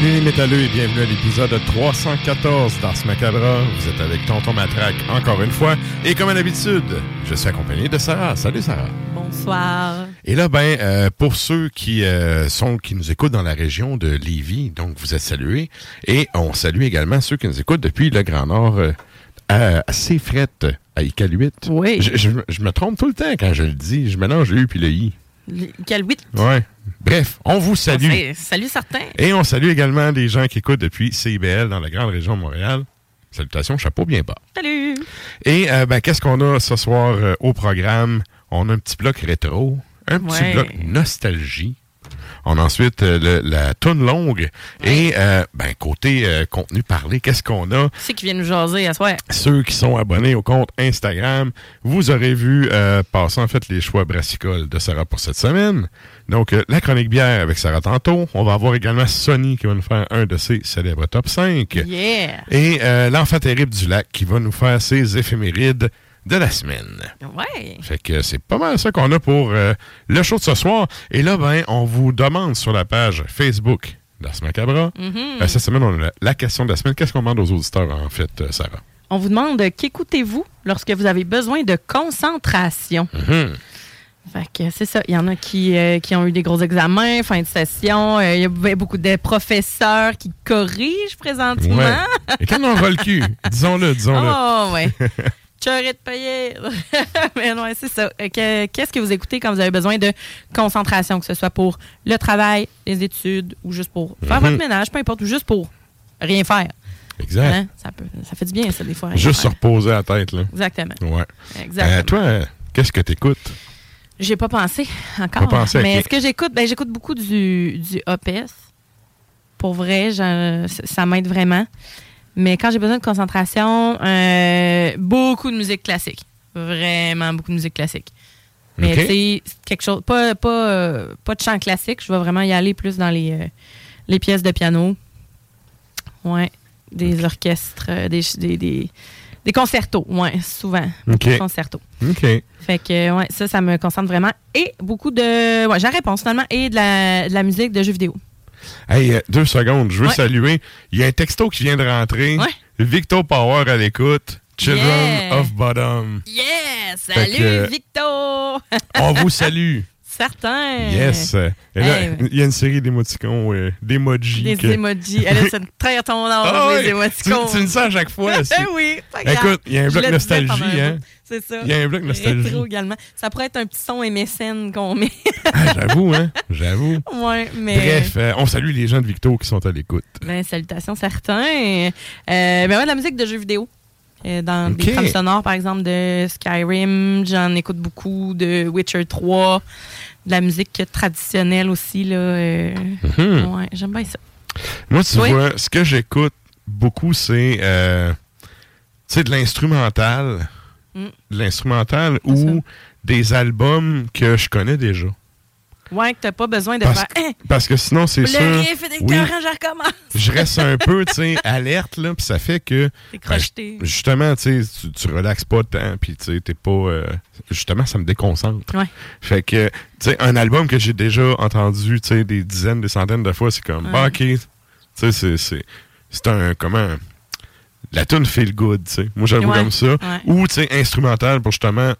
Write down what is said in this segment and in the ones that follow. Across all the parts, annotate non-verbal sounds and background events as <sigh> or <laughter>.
Salut les métalleux et bienvenue à l'épisode 314 d'Ars Macabra. Vous êtes avec Tonton Matraque encore une fois. Et comme à l'habitude, je suis accompagné de Sarah. Salut Sarah. Bonsoir. Et là, ben, euh, pour ceux qui euh, sont qui nous écoutent dans la région de Lévis, donc vous êtes salués. Et on salue également ceux qui nous écoutent depuis le Grand Nord euh, à, à Séfrette, à Iqaluit. Oui. Je, je- je me trompe tout le temps quand je le dis. Je mélange le U puis le I. Quel 8. Ouais. Bref, on vous salue. Salut certains. Et on salue également des gens qui écoutent depuis CIBL dans la grande région de Montréal. Salutations, chapeau bien bas. Salut. Et euh, ben, qu'est-ce qu'on a ce soir euh, au programme? On a un petit bloc rétro, un petit Ouais. bloc nostalgie. On a ensuite euh, le- la toune longue. Et euh, ben, côté euh, contenu parlé, qu'est-ce qu'on a? C'est qui vient nous jaser à soir? Ceux qui sont abonnés au compte Instagram, vous aurez vu euh, passer en fait les choix brassicoles de Sarah pour cette semaine. Donc, la chronique bière avec Sarah tantôt. On va avoir également Sony qui va nous faire un de ses célèbres top 5. Yeah. Et l'enfant terrible du lac qui va nous faire ses éphémérides de la semaine. Ouais. Fait que c'est pas mal ça qu'on a pour euh, le show de ce soir. Et là, ben, on vous demande sur la page Facebook d'Ars Macabra. Mhm. Euh, cette semaine, on a la, la question de la semaine. Qu'est-ce qu'on demande aux auditeurs, en fait, euh, Sarah? On vous demande qu'écoutez-vous lorsque vous avez besoin de concentration? Mhm. Fait que c'est ça. Il y en a qui, euh, qui ont eu des gros examens, fin de session. Euh, Il y a b- beaucoup de professeurs qui corrigent présentement. Ouais. Et quand on aura le cul, disons-le, disons-le. Oh, ouais. <laughs> Choré de payer. <laughs> Mais non, c'est ça. Euh, que- Qu'est-ce que vous écoutez quand vous avez besoin de concentration, que ce soit pour le travail, les études ou juste pour faire Mhm. votre ménage, peu importe, ou juste pour rien faire? Exact. Hein? Ça, peut, ça fait du bien, ça, des fois. Juste se reposer la tête, là. Exactement. Ouais. Exactement. Euh, toi, qu'est-ce que t'écoutes? J'ai pas pensé encore. Pas pensé, mais est-ce que j'écoute? Ben, j'écoute beaucoup du, du OPS. Pour vrai, ça m'aide vraiment. Mais quand j'ai besoin de concentration, euh, beaucoup de musique classique. Vraiment beaucoup de musique classique. Mais c'est quelque chose, pas, pas, euh, pas de chant classique. Je vais vraiment y aller plus dans les, euh, les pièces de piano. Ouais. Des orchestres, des, des, des, des concertos. Ouais, souvent. Beaucoup Ok. de concertos. OK. Fait que, ouais, ça, ça me concentre vraiment. Et beaucoup de. Ouais, j'ai réponse finalement. Et de la, de la musique de jeux vidéo. Hey, euh, deux secondes, je veux Ouais. saluer. Il y a un texto qui vient de rentrer. Ouais. Victor Power à l'écoute. Children Yeah. of Bottom. Yes! Fait Salut, que- Victor! <laughs> On vous salue. Certain! Yes. Et là, Hey, il y a une série d'émoticons, euh, d'emojis. Les que- emojis. Elle a très ton <laughs> Ah les émoticons. Tu, tu me ça à chaque fois. <laughs> oui, pas grave. Écoute, il y a un bloc nostalgie, hein. C'est ça. Il y a un bloc nostalgie. Rétro également. Ça pourrait être un petit son MSN qu'on met. Ah, J'avoue, hein? J'avoue. ouais, mais. Bref, euh, on salue les gens de Victo qui sont à l'écoute. Ben, salutations certains. Euh, ben ouais, de la musique de jeux vidéo. Euh, dans Ok. des trames sonores, par exemple, de Skyrim. J'en écoute beaucoup. De Witcher 3. De la musique traditionnelle aussi. Là, euh, Mhm. ouais, j'aime bien ça. Moi, tu Oui. vois, ce que j'écoute beaucoup, c'est euh, de l'instrumental. Mm. De l'instrumental ou des albums que je connais déjà. Ouais, que t'as pas besoin de Parce, faire. Hein, parce que sinon, c'est le sûr. oui, je recommence. je reste un peu, tu sais, <laughs> alerte, là, puis ça fait que. T'es ben, crocheté. justement, tu sais, tu- relaxes pas tant, puis tu sais, t'es pas. euh, justement, ça me déconcentre. Ouais. Fait que, tu sais, un album que j'ai déjà entendu, tu sais, des dizaines, des centaines de fois, c'est comme, Ouais. bah, ok. Tu sais, c'est- c'est. C'est un. Comment. La tune feel good, tu sais. Moi, j'avoue Ouais. comme ça. Ouais. Ou, tu sais, instrumental pour justement.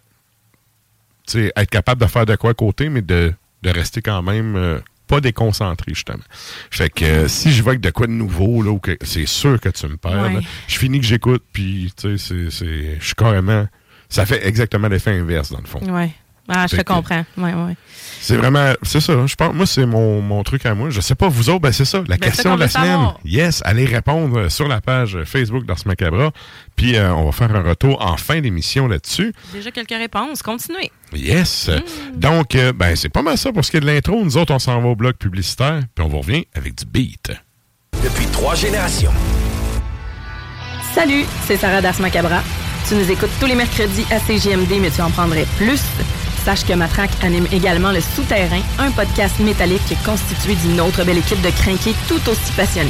Tu sais, être capable de faire de quoi à côté, mais de, de rester quand même. euh, pas déconcentré, justement. Fait que euh, si je vois que de quoi de nouveau, là, ou que c'est sûr que tu me perds, Ouais. je finis que j'écoute, puis, tu sais, c'est- c'est. Je suis carrément. Ça fait exactement l'effet inverse, dans le fond. Ouais. Ah, je te comprends. Ouais, ouais. C'est vraiment, c'est ça. Je pense, moi, c'est mon, mon truc à moi. Je sais pas, vous autres, ben c'est ça. La Ben, question de la semaine. savoir. Yes, allez répondre euh, sur la page Facebook d'Ars Macabra. Puis euh, on va faire un retour en fin d'émission là-dessus. Déjà quelques réponses. Continuez. Yes. Mm. Donc, euh, ben c'est pas mal ça pour ce qui est de l'intro. Nous autres, on s'en va au bloc publicitaire. Puis on vous revient avec du beat. Depuis trois générations. Salut, c'est Sarah Das Macabra. Tu nous écoutes tous les mercredis à CGMD, mais tu en prendrais plus. Sache que Matraque anime également Le Souterrain, un podcast métallique constitué d'une autre belle équipe de crinqués tout aussi passionnés.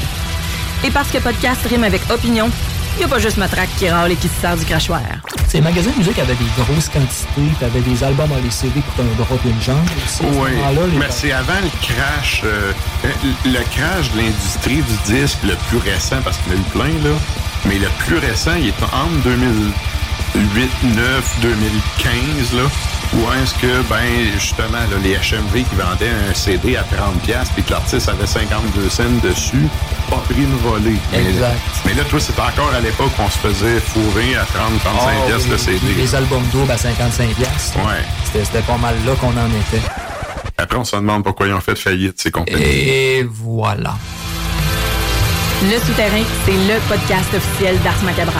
Et parce que podcast rime avec opinion, il n'y a pas juste Matraque qui râle et qui se sert du crachoir. Ces magasins de musique avaient des grosses quantités, t'avais des albums en CD pour un bras d'une jambe aussi. Oui, les- mais c'est avant le crash, euh, le crash de l'industrie du disque le plus récent, parce qu'il y en a eu plein, là. Mais le plus récent, il est entre 2008, 9, 2015, là. Où est-ce que, ben, justement, là, les HMV qui vendaient un CD à 30$ puis que l'artiste avait 52 cents dessus, pas pris une volée. Mais- Exact. Mais, là, toi, c'était encore à l'époque qu'on se faisait fourrer à 30-35$ Ah, piastres le CD. Les albums doubles à 55 piastres. Ouais. C'était c'était pas mal là qu'on en était. Après, on se demande pourquoi ils ont fait faillite, ces compagnies. Et voilà. Le Souterrain, c'est le podcast officiel d'Ars Macabra.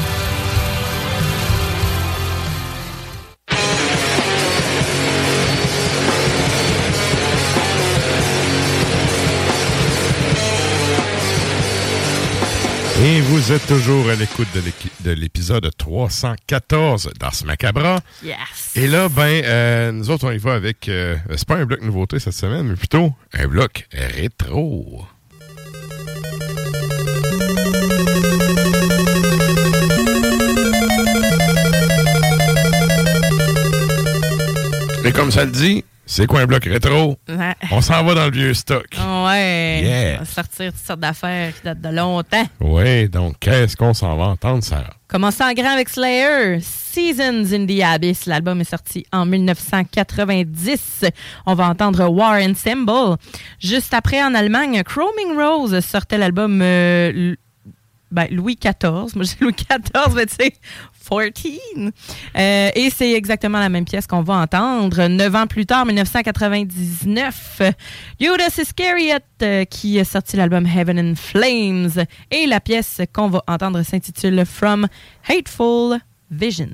Et vous êtes toujours à l'écoute de l'épisode 314 d'Ars Macabra. Yes! Et là, ben, euh, nous autres, on y va avec. euh, c'est pas un bloc nouveauté cette semaine, mais plutôt un bloc rétro. Et comme ça le dit, c'est quoi un bloc rétro? Ouais. On s'en va dans le vieux stock. Ouais. Yeah. On va sortir toutes sortes d'affaires qui datent de longtemps. Oui, donc qu'est-ce qu'on s'en va entendre, Sarah? Commençons en grand avec Slayer. Seasons in the Abyss. L'album est sorti en 1990. On va entendre War and Symbol. Juste après, en Allemagne, Chroming Rose sortait l'album euh, ben, Louis XIV. Moi, j'ai Louis XIV, mais tu sais, 14. Euh, et c'est exactement la même pièce qu'on va entendre. Neuf ans plus tard, 1999, Judas Iscariot euh, qui a sorti l'album Heaven and Flames. Et la pièce qu'on va entendre s'intitule From Hateful Visions.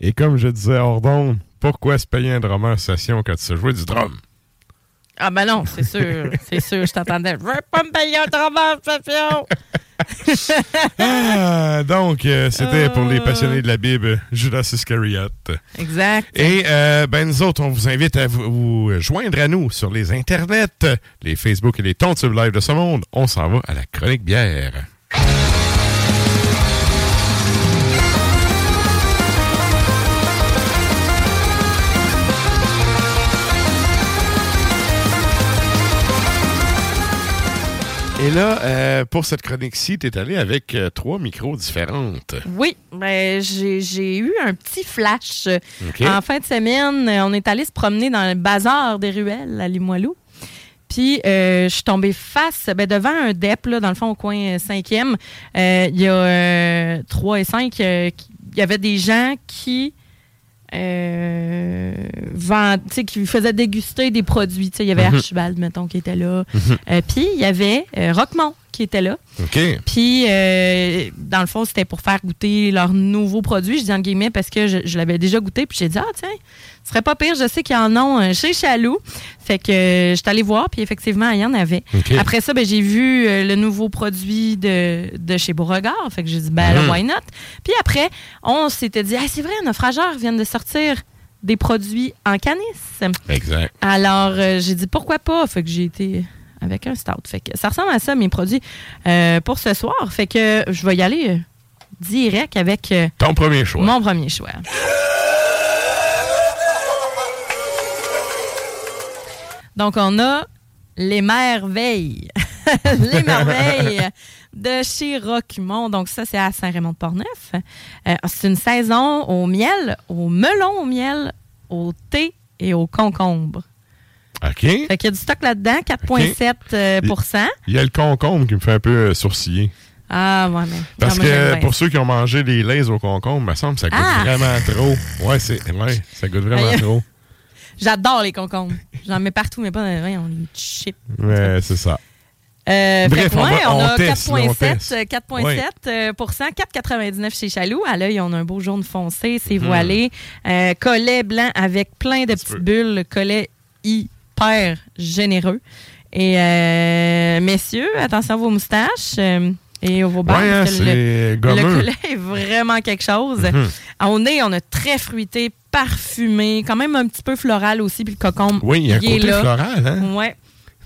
Et comme je disais hors pourquoi se payer un drummer session quand tu sais jouer du drum? Ah ben non, c'est sûr, c'est sûr, je t'entendais. Je veux pas me payer un travail station. <laughs> Ah, donc, euh, c'était pour les passionnés de la Bible, Judas Iscariot. Exact. Et euh, ben nous autres, on vous invite à vous, vous joindre à nous sur les internets, les Facebook et les Tontubes Live de ce monde. On s'en va à la chronique bière. Et là, euh, pour cette chronique-ci, tu es allé avec euh, trois micros différentes. Oui, ben, j'ai eu un petit flash. En fin de semaine, euh, on est allé se promener dans le bazar des ruelles à Limoilou. Puis, euh, je suis tombée face, ben, devant un DEP, là, dans le fond, au coin euh, 5e. Euh, Il y a euh, 3 et 5, qui- il y avait des gens qui, euh, vend- tu sais, qui faisaient déguster des produits. Tu sais, Il y avait Mhm. Archibald, mettons, qui était là. Mhm. Euh, Puis, il y avait euh, Roquemont qui était là. OK. Puis, euh, dans le fond, c'était pour faire goûter leurs nouveaux produits. Je dis en guillemets parce que je, je l'avais déjà goûté. Puis, j'ai dit, ah, tiens, ce serait pas pire. Je sais qu'ils en ont euh, chez Chaloux. Fait que euh, je suis allée voir. Puis, effectivement, il y en avait. Après ça, ben, j'ai vu euh, le nouveau produit de, de chez Beauregard. Fait que j'ai dit, ben, là, Mhm. why not? Puis après, on s'était dit, ah, c'est vrai, nos frageurs viennent de sortir des produits en canis. Exact. Alors, euh, j'ai dit pourquoi pas? Fait que j'ai été avec un stout. Fait que ça ressemble à ça, mes produits euh, pour ce soir. Fait que je vais y aller direct avec euh, Ton premier choix. mon premier choix. Donc, on a les merveilles. <laughs> les merveilles de chez Roquemont. Donc, ça, c'est à Saint-Raymond-de-Portneuf. Euh, c'est une saison au miel, au melon au miel, au thé et au concombre. OK. Fait qu'il y a du stock là-dedans, 4,7 euh, pour cent. Il y a le concombre qui me fait un peu euh, sourciller. Ah, ouais, mais. Parce non, que pour ceux qui ont mangé des lays au concombre, me semble que ça goûte Ah! vraiment trop. Ouais, c'est ouais, ça goûte vraiment trop. <laughs> J'adore les concombres. J'en mets partout, mais pas dans les chips. Ouais, c'est ça. Euh, Bref, fait on ouais, on, on a teste, là, on 4,7 teste. euh, 4,7 euh, pour cent, 4,99 chez Chaloux. À l'œil, on a un beau jaune foncé, c'est Mhm. voilé. Euh, collet blanc avec plein de petites bulles. Collet hyper généreux. Et euh, messieurs, attention à vos moustaches euh, et vos barbes. Ouais, parce que le- le collet est vraiment quelque chose. Mhm. Au nez, on a très fruité, parfumé, quand même un petit peu floral aussi, puis le cocombe. Oui, il y a un côté là. floral, hein? Ouais.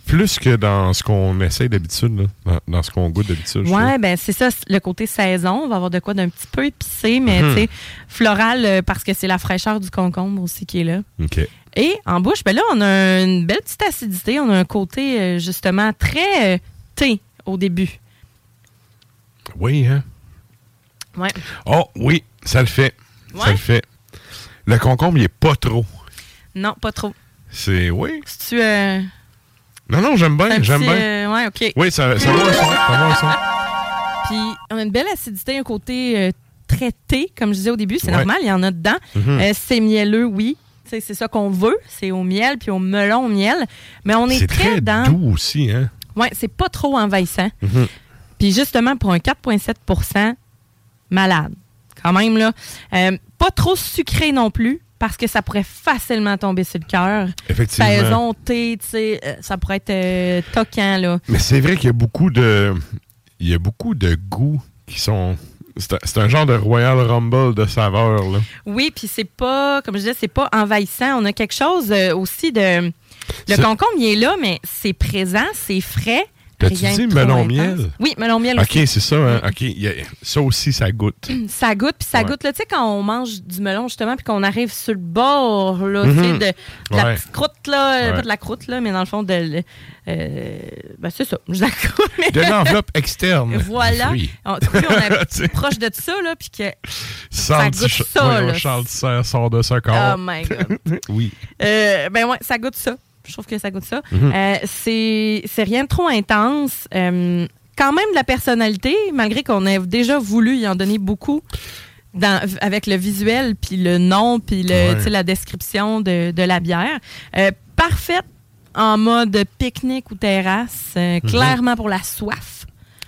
Plus que dans ce qu'on essaye d'habitude, dans, dans ce qu'on goûte d'habitude. Ouais, ben c'est ça, le côté saison. On va avoir de quoi d'un petit peu épicé, mais Mhm. tu sais, floral euh, parce que c'est la fraîcheur du concombre aussi qui est là. OK. Et en bouche, ben là, on a une belle petite acidité. On a un côté euh, justement très euh, thé au début. Oui, hein? Ouais. Oh, oui, ça le fait. Ça le fait. Le concombre, il est pas trop. Non, pas trop. C'est, oui. Si tu euh, Non, non, j'aime bien, j'aime bien. euh, ouais, ok. Oui, ça, ça va ça va. Puis on a une belle acidité, un côté euh, très thé, comme je disais au début, c'est Ouais. normal, il y en a dedans. Mhm. C'est mielleux, oui. C'est ça qu'on veut, c'est au miel puis au melon au miel. Mais on est, C'est très, très dans. doux aussi, hein? Ouais, c'est pas trop envahissant. Mhm. Puis justement, pour un 4,7% malade, quand même, là. Euh, pas trop sucré non plus, parce que ça pourrait facilement tomber sur le cœur. Effectivement. Saison, thé, tu sais, euh, ça pourrait être euh, toquant, là. Mais c'est vrai qu'il y a beaucoup de. Il y a beaucoup de goûts qui sont. C'est un, genre de Royal Rumble de saveurs, là. Oui, puis c'est pas, comme je disais, c'est pas envahissant. On a quelque chose euh, aussi de. Le concombre, il est là, mais c'est présent, c'est frais. T'as-tu rien dit melon miel? Oui, melon miel OK, aussi. c'est ça, hein? OK. ça aussi, ça goûte. Ça goûte, puis ça Ouais. goûte. là, Tu sais, quand on mange du melon, justement, puis qu'on arrive sur le bord, là, tu Mhm. de, de la Ouais. petite croûte, là. euh, Ouais. Pas de la croûte, là, mais dans le fond, de. euh, ben, c'est ça, <laughs> croûte. mais- De l'enveloppe externe. Voilà. du fruit. On, <laughs> tu on est Tu proche de ça, là, puis que. Ça goûte ça, Charles sort de ce corps. Oh my God. <laughs> oui. Euh, ben ouais, ça goûte ça. Je trouve que ça goûte ça. Mhm. Euh, c'est c'est rien de trop intense. Euh, quand même de la personnalité, malgré qu'on ait déjà voulu y en donner beaucoup dans- avec le visuel, puis le nom, puis le, Ouais. la description de, de la bière. Euh, parfaite en mode pique-nique ou terrasse. Mhm. Clairement pour la soif.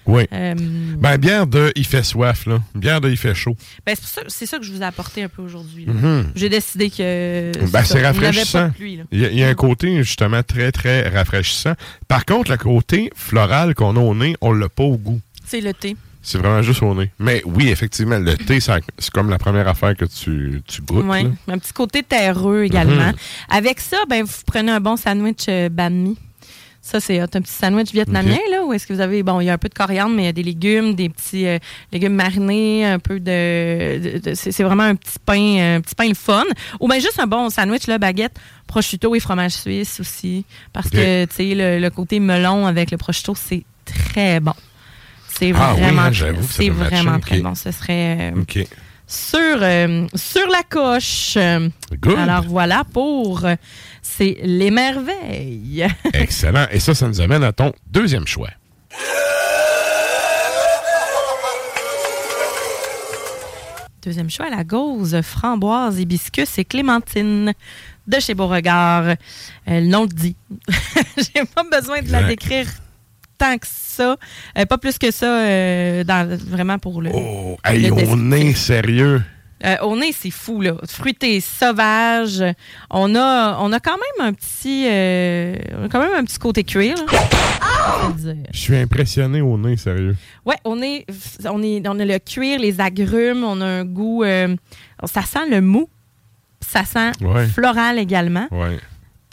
Oui. Euh, Ben, bière de Il fait soif, là. Bière de Il fait chaud. ben, c'est ça- c'est ça que je vous ai apporté un peu aujourd'hui. Mhm. J'ai décidé que. Ben, c'est rafraîchissant. Il y, a, il y a un côté, justement, très, très rafraîchissant. Par contre, le côté floral qu'on a au nez, on l'a pas au goût. C'est le thé. C'est vraiment juste au nez. Mais oui, effectivement, le thé, c'est comme la première affaire que tu, tu goûtes. Là. Un petit côté terreux également. Mhm. Avec ça, ben, vous prenez un bon sandwich euh, banh mi. Ça, c'est hot. un petit sandwich vietnamien, là, où est-ce que vous avez, bon, il y a un peu de coriandre, mais il y a des légumes, des petits euh, légumes marinés, un peu de. de- de- c'est vraiment un petit pain, un petit pain le fun. Ou bien juste un bon sandwich, là, baguette, prosciutto et fromage suisse aussi. Parce que, tu sais, le, le côté melon avec le prosciutto, c'est très bon. C'est Ah oui, vraiment, hein, très- c'est matcher, vraiment très bon. Ce serait. euh, OK. Sur, euh, sur la coche. Good. Alors voilà pour euh, c'est les merveilles. <laughs> Excellent. Et ça, ça nous amène à ton deuxième choix. Deuxième choix, la gauze, framboise, hibiscus et clémentine de chez Beauregard. Euh, le nom le dit. <laughs> J'ai pas besoin de la décrire tant que ça. Euh, pas plus que ça, euh, dans, vraiment pour le. Oh, hey, on est sérieux. Euh, au nez, c'est fou, là. Fruité, sauvage. On a, on a quand même un petit, euh, on a quand même un petit côté cuir. là. On. Je suis impressionné au nez, sérieux. Ouais, on est, on est, on a le cuir, les agrumes, on a un goût, ça sent le mou, ça sent Ouais. floral également. Ouais.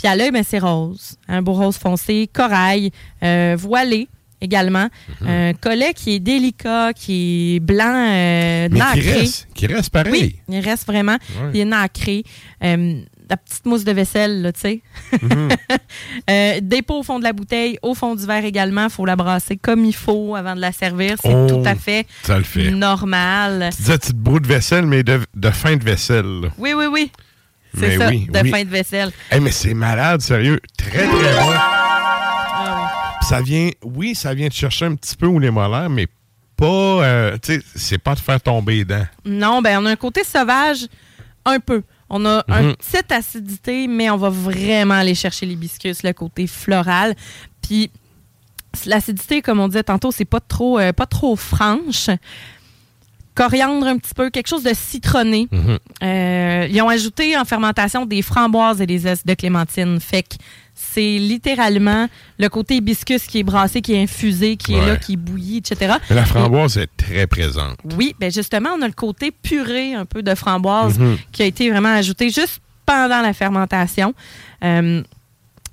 Puis à l'œil, ben, c'est rose, un beau rose foncé, corail, euh, voilé également, Mhm. un collet qui est délicat, qui est blanc, euh, Mais qui nacré. reste, qui reste pareil. Oui, il reste vraiment. Ouais. Il est nacré. Euh, la petite mousse de vaisselle, là, tu sais. Mhm. <laughs> Euh, dépôt au fond de la bouteille, au fond du verre également. Il faut la brasser comme il faut avant de la servir. C'est Oh, tout à fait Ça le fait. normal. Tu disais petite bout de vaisselle, mais de, de fin de vaisselle. Oui, oui, oui. C'est ça, oui, de oui. fin de vaisselle. Hey, mais c'est malade, sérieux. Très, très bon. Puis Ça vient, oui, ça vient te chercher un petit peu où les molaires, mais pas, euh, tu sais, c'est pas de faire tomber les dents. Non, ben on a un côté sauvage un peu. On a Mhm. une petite acidité, mais on va vraiment aller chercher l'hibiscus, le côté floral. Puis l'acidité, comme on disait tantôt, c'est pas trop, euh, pas trop franche. Coriandre un petit peu, quelque chose de citronné. Mhm. Euh, ils ont ajouté en fermentation des framboises et des zestes de clémentine. Fait que c'est littéralement le côté hibiscus qui est brassé, qui est infusé, qui est là, qui bouillit, etc. Mais la Et- framboise est très présente. oui, ben justement, on a le côté puré un peu de framboise Mhm. qui a été vraiment ajouté juste pendant la fermentation. Euh,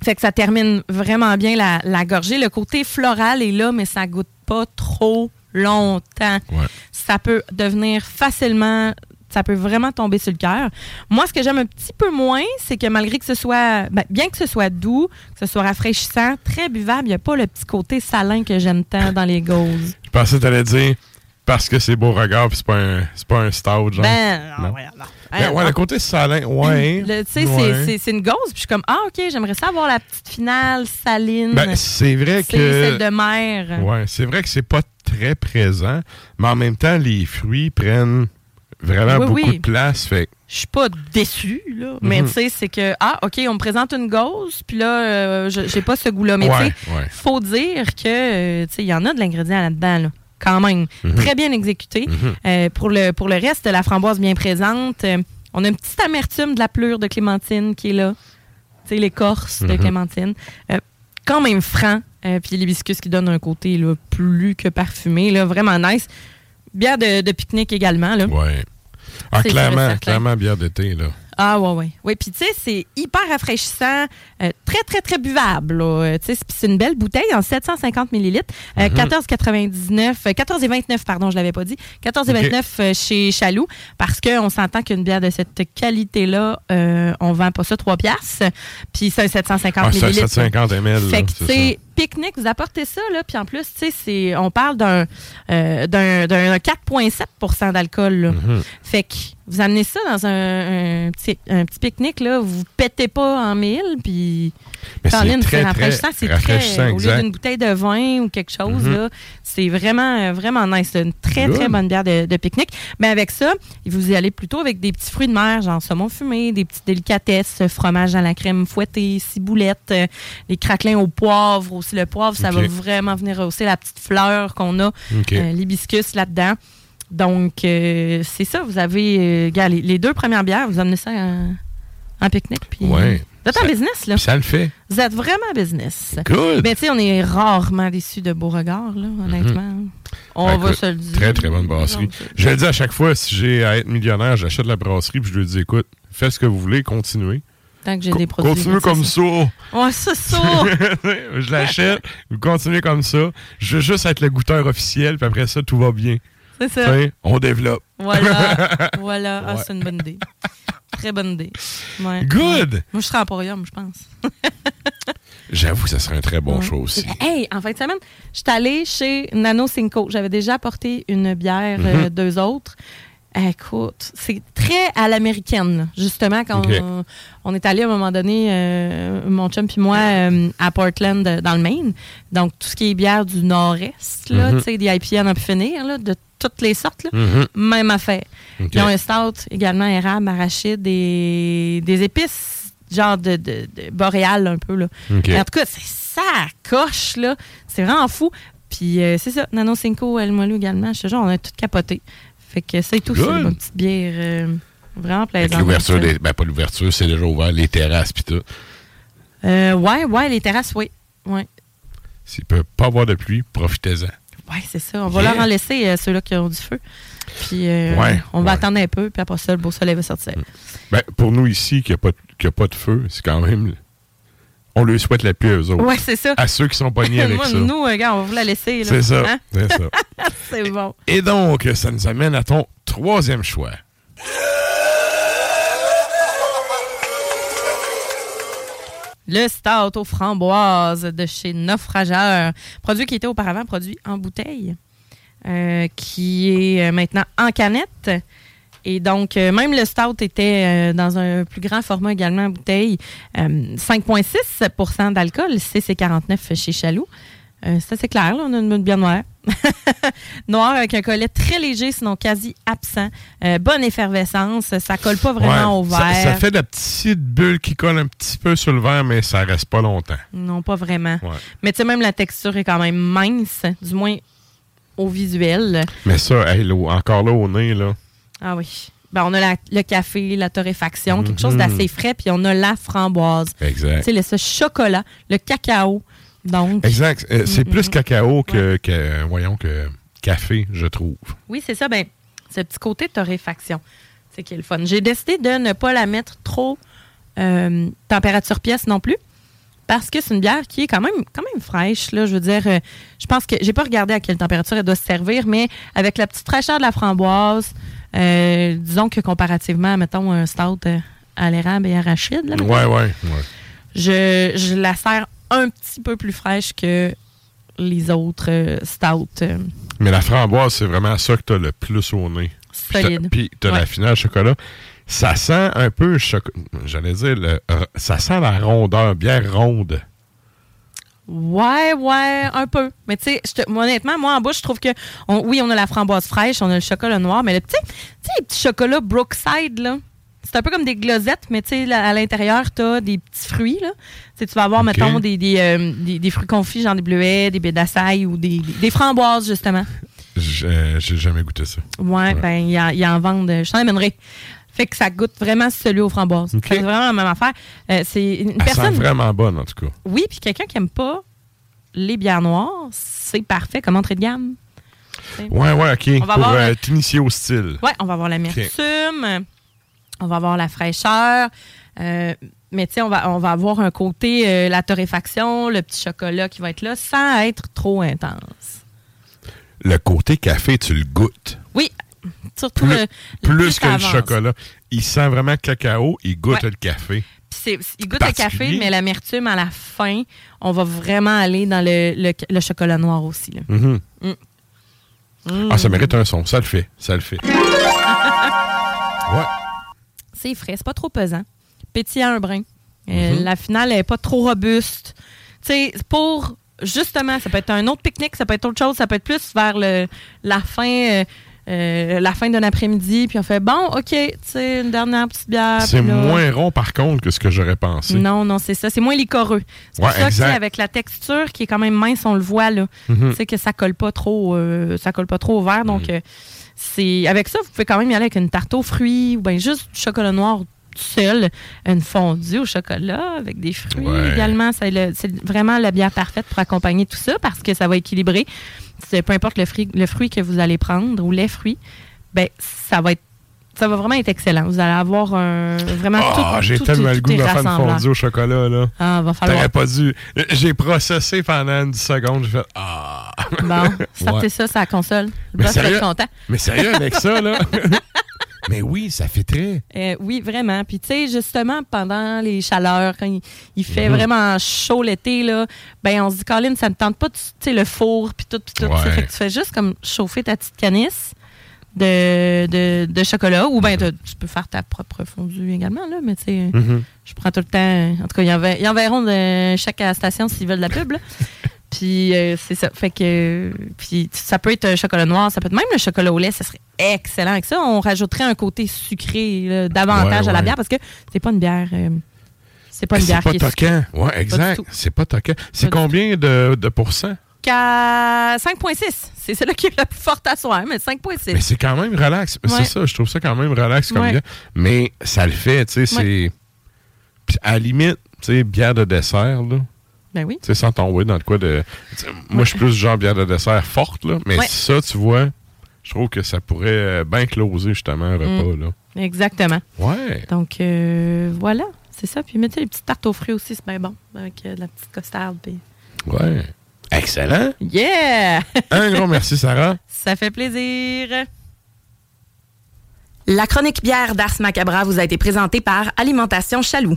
fait que ça termine vraiment bien la, la gorgée. Le côté floral est là, mais ça goûte pas trop longtemps. Ouais. Ça peut devenir facilement ça peut vraiment tomber sur le cœur. Moi, ce que j'aime un petit peu moins, c'est que malgré que ce soit, ben, bien que ce soit doux, que ce soit rafraîchissant, très buvable, il n'y a pas le petit côté salin que j'aime tant dans les gauzes. Je pensais que t'allais dire parce que c'est beau regard puis c'est pas un, c'est pas un stout, genre. Ben, non, Non. ouais, non. Ben, ouais, le côté salin, ouais. Tu sais, c'est- ouais. c'est- c'est une gauze, puis je suis comme, ah, OK, j'aimerais ça avoir la petite finale saline. Ben, c'est vrai que. celle de mer. Ouais, c'est vrai que c'est pas très présent, mais en même temps, les fruits prennent vraiment Oui, beaucoup oui. de place. Fait Je suis pas déçue, là. Mais Mhm. tu sais, c'est que, ah, OK, on me présente une gauze, puis là, euh, j'ai pas ce goût-là. Mais Ouais, tu sais, ouais. faut dire que, euh, tu sais, il y en a de l'ingrédient là-dedans, là. Quand même. Mhm. Très bien exécuté. Mhm. Euh, pour, le, pour le reste, la framboise bien présente. euh, on a une petite amertume de la pleure de clémentine qui est là. Tu sais, l'écorce de Mhm. clémentine. Euh, quand même franc. Puis l'hibiscus qui donne un côté là, plus que parfumé. Là, vraiment nice. Bière de, de pique-nique également. Là. Ouais. Ah, clairement, clairement bière d'été, là. Ah ouais, ouais. Oui, puis tu sais, c'est hyper rafraîchissant, euh, très, très, très buvable. là. Euh, tu sais, c'est- une belle bouteille en 750 millilitres. Euh, Mhm. 14,99, euh, 14,29, pardon, je l'avais pas dit. 14,29 euh, chez Chaloux, parce qu'on s'entend qu'une bière de cette qualité-là, euh, on vend pas ça 3 piastres. Puis un 750 Ah, millilitres. 750 ml. Fait là, que, pique-nique, vous apportez ça, là, puis en plus, tu sais, c'est- on parle d'un euh, d'un d'un 4,7% d'alcool. Mhm. Fait que vous amenez ça dans un, un petit, un petit pique-nique, là, vous pétez pas en mille, puis Mais c'est c'est très rafraîchissant, au lieu d'une bouteille de vin ou quelque chose, Mhm. là, c'est vraiment, euh, vraiment nice. C'est une très, Good. très bonne bière de, de pique-nique. Mais avec ça, vous y allez plutôt avec des petits fruits de mer, genre saumon fumé, des petites délicatesses, fromage à la crème fouettée, ciboulette, euh, des craquelins au poivre, au aussi le poivre. Ça va vraiment venir rehausser la petite fleur qu'on a, euh, l'hibiscus là-dedans. Donc, euh, c'est ça. Vous avez, les, les deux premières bières, vous amenez ça en, en pique-nique. Puis, Ouais. Vous êtes en business, là. Ça le fait. Vous êtes vraiment business. Good. Mais tu sais, on est rarement déçus de Beauregard, là, honnêtement. On Ben, va se le dire. Très, très bonne brasserie. Je le dis à chaque fois, si j'ai à être millionnaire, j'achète la brasserie puis je lui dis, écoute, faites ce que vous voulez, continuez. Tant que j'ai des produits. continuez comme ça. ça. Ouais, c'est ça. <laughs> je l'achète, vous continuez comme ça. Je veux juste être le goûteur officiel, puis après ça, tout va bien. c'est ça. T'sais, on développe. Voilà. <laughs> voilà. Ah, Ouais. c'est une bonne idée. Très bonne idée. Ouais. Good! Moi, je serais emporium, je pense. <laughs> J'avoue que ça serait un très bon Ouais. choix aussi. Hey, en fin de semaine, je suis allée chez Nano Cinco. J'avais déjà apporté une bière, euh, Mhm. deux autres. Écoute, c'est très à l'américaine, justement, quand on, on est allé à un moment donné, euh, mon chum puis moi, euh, à Portland, euh, dans le Maine. Donc, tout ce qui est bière du nord-est, là, Mhm. tu sais, des IPA à n'en plus finir, là, de toutes les sortes, là. Mhm. même affaire. Ok. Ils ont un stout, également érable, arachide, des, des épices, genre de, de, de boréal un peu. Là. En tout cas, c'est ça, coche, là. C'est vraiment fou. Puis euh, c'est ça, Nano Cinco, El Molu également. Je te jure, on a tout capoté. Fait que ça et tout, c'est une petite bière euh, vraiment plaisante. l'ouverture, des- ben pas l'ouverture, c'est déjà ouvert, les terrasses pis tout. Euh, ouais, ouais, les terrasses, oui. Ouais, S'il peut pas avoir de pluie, profitez-en. ouais c'est ça. On va Yeah. leur en laisser, euh, ceux-là qui ont du feu. Puis euh, Ouais, on va ouais. attendre un peu, puis après ça, le beau soleil va sortir. Ben, pour nous ici, qui n'y a, a, pas de feu, c'est quand même. On lui souhaite la pluie aux autres. Ouais, c'est ça. À ceux qui sont pognés <laughs> avec Moi, ça. nous, euh, gars, on va vous la laisser. là. C'est ça. Hein? C'est ça. <laughs> C'est bon. Et donc, ça nous amène à ton troisième choix. Le stout aux framboises de chez Naufrageur. Produit qui était auparavant produit en bouteille, euh, qui est euh, maintenant en canette. Et donc, euh, même le stout était euh, dans un plus grand format également en bouteille. Euh, 5,6% d'alcool, CC49 chez Chaloux. Euh, c'est clair, là, on a une bière noire. <laughs> noire avec un collet très léger, sinon quasi absent. Euh, bonne effervescence, ça colle pas vraiment Ouais, au ça- verre. Ça, fait de la petite bulle qui colle un petit peu sur le verre, mais ça reste pas longtemps. Non, pas vraiment. Ouais. Mais tu sais, même la texture est quand même mince, du moins au visuel. Mais ça, hey, là, encore là au nez, là. Ah oui. Ben, on a la- le café, la torréfaction, quelque chose Mhm. d'assez frais, puis on a la framboise. Exact. Tu sais, le ce chocolat, le cacao. Donc, Exact. Euh, c'est Mm, plus cacao que, que, voyons, que café, je trouve. oui, c'est ça. Ben, ce petit côté torréfaction, c'est qui est le fun. J'ai décidé de ne pas la mettre trop euh, température pièce non plus. Parce que c'est une bière qui est quand même, quand même fraîche. Là, je veux dire, euh, je pense que j'ai pas regardé à quelle température elle doit se servir, mais avec la petite fraîcheur de la framboise, euh, disons que comparativement, mettons, un stout euh, à l'érable et arachide, là, Ouais, ouais, ouais. je, je la sers un petit peu plus fraîche que les autres euh, stouts. Mais la framboise, c'est vraiment ça que tu as le plus au nez. Puis t'as- Solide. Puis tu as Ouais. la finale chocolat. Ça sent un peu, j'allais dire, le- ça sent la rondeur, bien ronde. Ouais, ouais, un peu. Mais tu sais, honnêtement, moi en bouche, je trouve que on- oui, on a la framboise fraîche, on a le chocolat noir, mais le petit, tu sais, les petits chocolats Brookside là, c'est un peu comme des glosettes, mais tu sais, à l'intérieur, t'as des petits fruits là. Tu tu vas avoir mettons des, des, euh, des, des fruits confits, genre des bleuets, des baies d'açaï ou des, des, framboises justement. Euh, J'ai jamais goûté ça. Ouais, Ouais. ben il y, en- vendent. Je t'en amènerai. Fait que ça goûte vraiment celui aux framboises. C'est vraiment la même affaire. Euh, c'est une Elle personne. sent vraiment bonne, en tout cas. Oui, puis quelqu'un qui aime pas les bières noires, c'est parfait comme entrée de gamme. Ouais, ouais, OK. On va Pour avoir euh, t'initier au style. Ouais, on va avoir l'amertume, on va avoir la fraîcheur, euh, mais tu sais, on va, on va avoir un côté, euh, la torréfaction, le petit chocolat qui va être là, sans être trop intense. Le côté café, tu le goûtes? Oui, surtout Plus, le, plus ça que le chocolat. Il sent vraiment cacao, il goûte Ouais. le café. Puis il goûte le café, mais l'amertume à la fin, on va vraiment aller dans le, le- le chocolat noir aussi. là. Mhm. Mm. Ah, ça mérite un son. Ça le fait. Ça le fait. <laughs> ouais. C'est frais, c'est pas trop pesant. Pétillant un brin. Euh, Mhm. La finale est pas trop robuste. Tu sais, pour justement, ça peut être un autre pique-nique, ça peut être autre chose, ça peut être plus vers le, la fin, euh, euh, la fin d'un après-midi, puis on fait bon, OK, tu sais, une dernière petite bière. C'est moins rond, par contre, que ce que j'aurais pensé. Non, non, c'est ça. C'est moins licoreux. C'est pour ça que, avec la texture qui est quand même mince, on le voit, là. Mhm. Tu sais que ça colle pas trop, euh, ça colle pas trop au verre. Mhm. Donc, euh, c'est avec ça, vous pouvez quand même y aller avec une tarte aux fruits ou bien juste du chocolat noir tout seul, une fondue au chocolat avec des fruits Ouais. également. C'est vraiment la bière parfaite pour accompagner tout ça parce que ça va équilibrer. Peu importe le fruit, le fruit que vous allez prendre ou les fruits, ben ça va être ça va vraiment être excellent. Vous allez avoir un vraiment Ah, tout, j'ai tellement tout le goût de faire une fondue au chocolat, là. Ah, va falloir. T'aurais pas dû. J'ai processé pendant 10 secondes. J'ai fait Ah. Bon, <laughs> sortez Ouais. ça sur la console. Le Mais boss va sérieux? être content. Mais sérieux avec ça, là? <laughs> Mais oui, ça fait très. Euh, oui, vraiment. Puis, tu sais, justement, pendant les chaleurs, quand il, il fait Mhm. vraiment chaud l'été, là, ben, on se dit, Colin, ça ne tente pas, tu sais, le four, puis tout, puis tout. Ouais. Fait que tu fais juste comme chauffer ta petite canisse de, de, de chocolat, ou bien tu peux faire ta propre fondue également, là, mais tu sais, Mhm. je prends tout le temps. En tout cas, ils enver- ils enverront de chaque station s'ils veulent de la pub, là. <laughs> Puis euh, c'est ça. Fait que puis ça peut être un chocolat noir, ça peut être même le chocolat au lait, ça serait excellent. Avec ça, on rajouterait un côté sucré là, davantage Ouais, à la ouais. bière parce que c'est pas une bière. euh, c'est pas une C'est bière pas qui est toquant. Ouais, exact. C'est pas toquant. C'est combien de, de pourcents? qu'à 5.6. C'est celle-là qui est la plus forte à soir, mais 5.6. Mais c'est quand même relax. Ouais. C'est ça, je trouve ça quand même relax comme bière. Mais ça le fait, tu sais, c'est. Puis à la limite, tu sais, bière de dessert, là. Ben oui. Tu sais, sans tomber dans le quoi de. Moi, je suis plus du genre bière de dessert forte, là. Mais Ouais. ça, tu vois, je trouve que ça pourrait euh, bien closer, justement, un repas, Mm. là. Exactement. Ouais. Donc euh, voilà, c'est ça. Puis mettez les petites tartes aux fruits aussi, c'est bien bon. Avec euh, de la petite costarde. puis- Ouais. Excellent. Yeah! Un gros merci, <laughs> Sarah. Ça fait plaisir. La chronique bière d'Ars Macabra vous a été présentée par Alimentation Chaloux.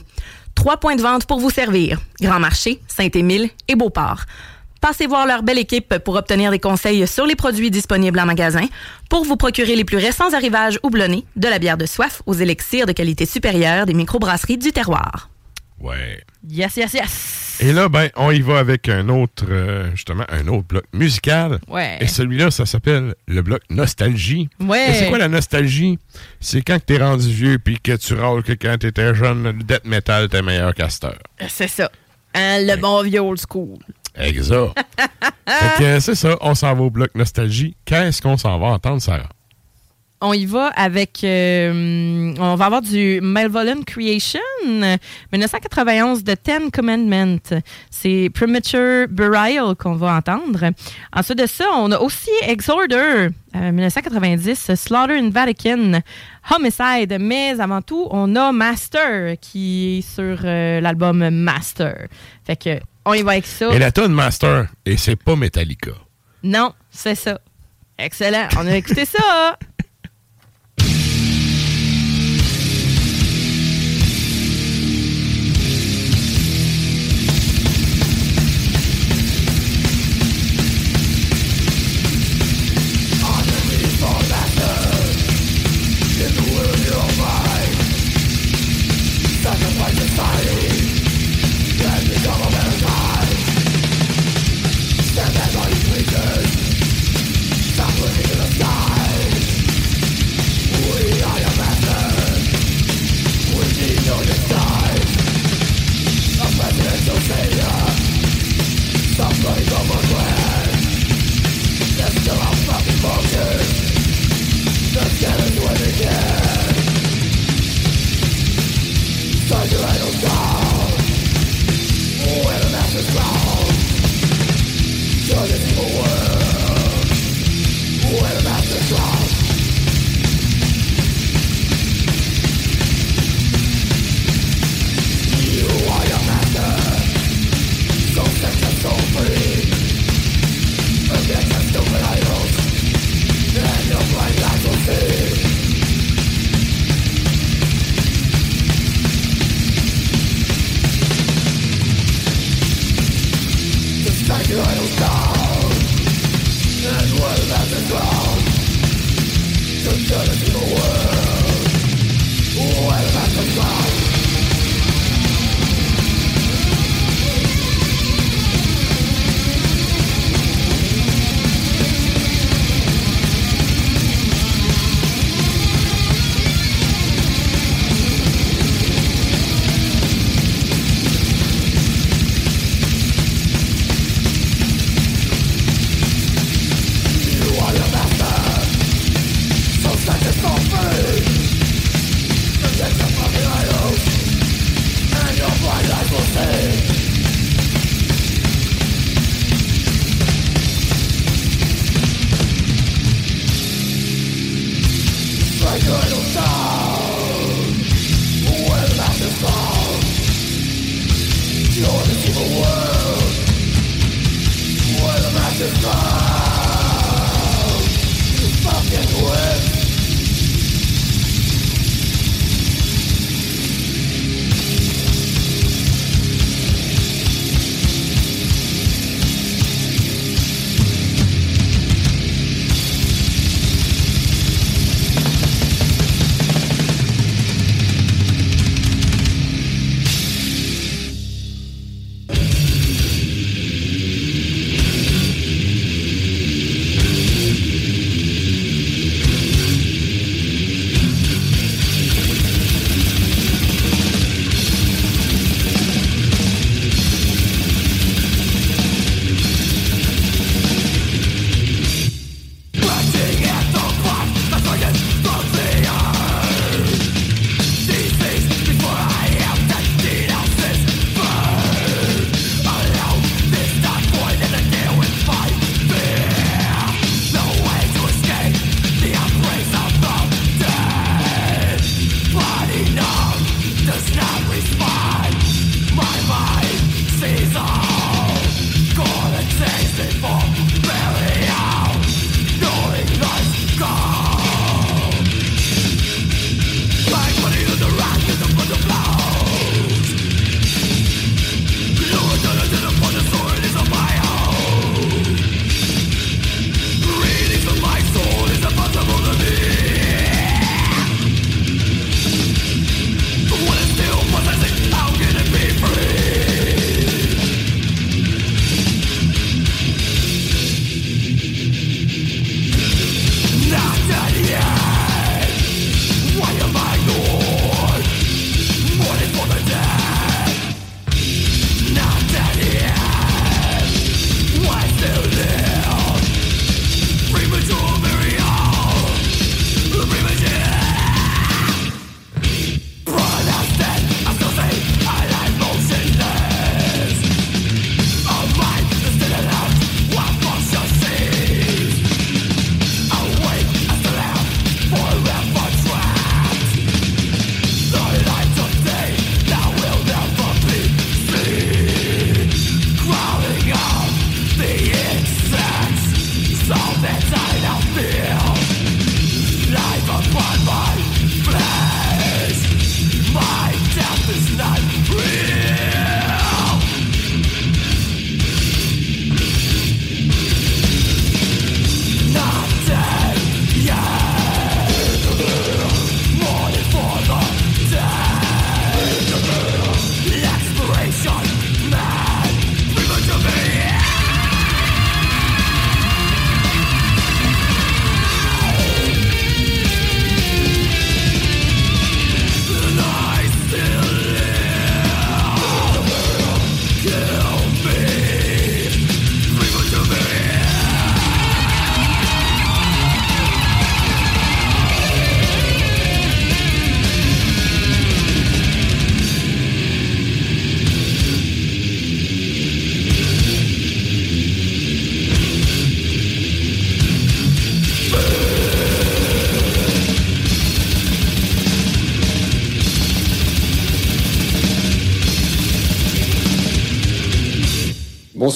Trois points de vente pour vous servir. Grand Marché, Saint-Émile et Beauport. Passez voir leur belle équipe pour obtenir des conseils sur les produits disponibles en magasin, pour vous procurer les plus récents arrivages houblonnés, de la bière de soif aux élixirs de qualité supérieure des microbrasseries du terroir. Ouais. Yes, yes, yes. Et là, ben, on y va avec un autre, euh, justement, un autre bloc musical. Ouais. Et celui-là, ça s'appelle le bloc Nostalgie. Ouais. Et c'est quoi la nostalgie? C'est quand t'es rendu vieux puis que tu râles que quand t'étais jeune, le death metal était meilleur qu'Astor. C'est ça. Hein, le bon vieux old school. Exact. <laughs> fait que c'est ça, on s'en va au bloc Nostalgie. Qu'est-ce qu'on s'en va entendre, Sarah? On y va avec. euh, on va avoir du Malevolent Creation, 1991 de Ten Commandments. C'est Premature Burial qu'on va entendre. Ensuite de ça, on a aussi Exorder, euh, 1990, Slaughter in Vatican, Homicide. Mais avant tout, on a Master qui est sur euh, l'album Master. Fait que, on y va avec ça. Et la tonne Master, et c'est pas Metallica. Non, c'est ça. Excellent. On a écouté ça.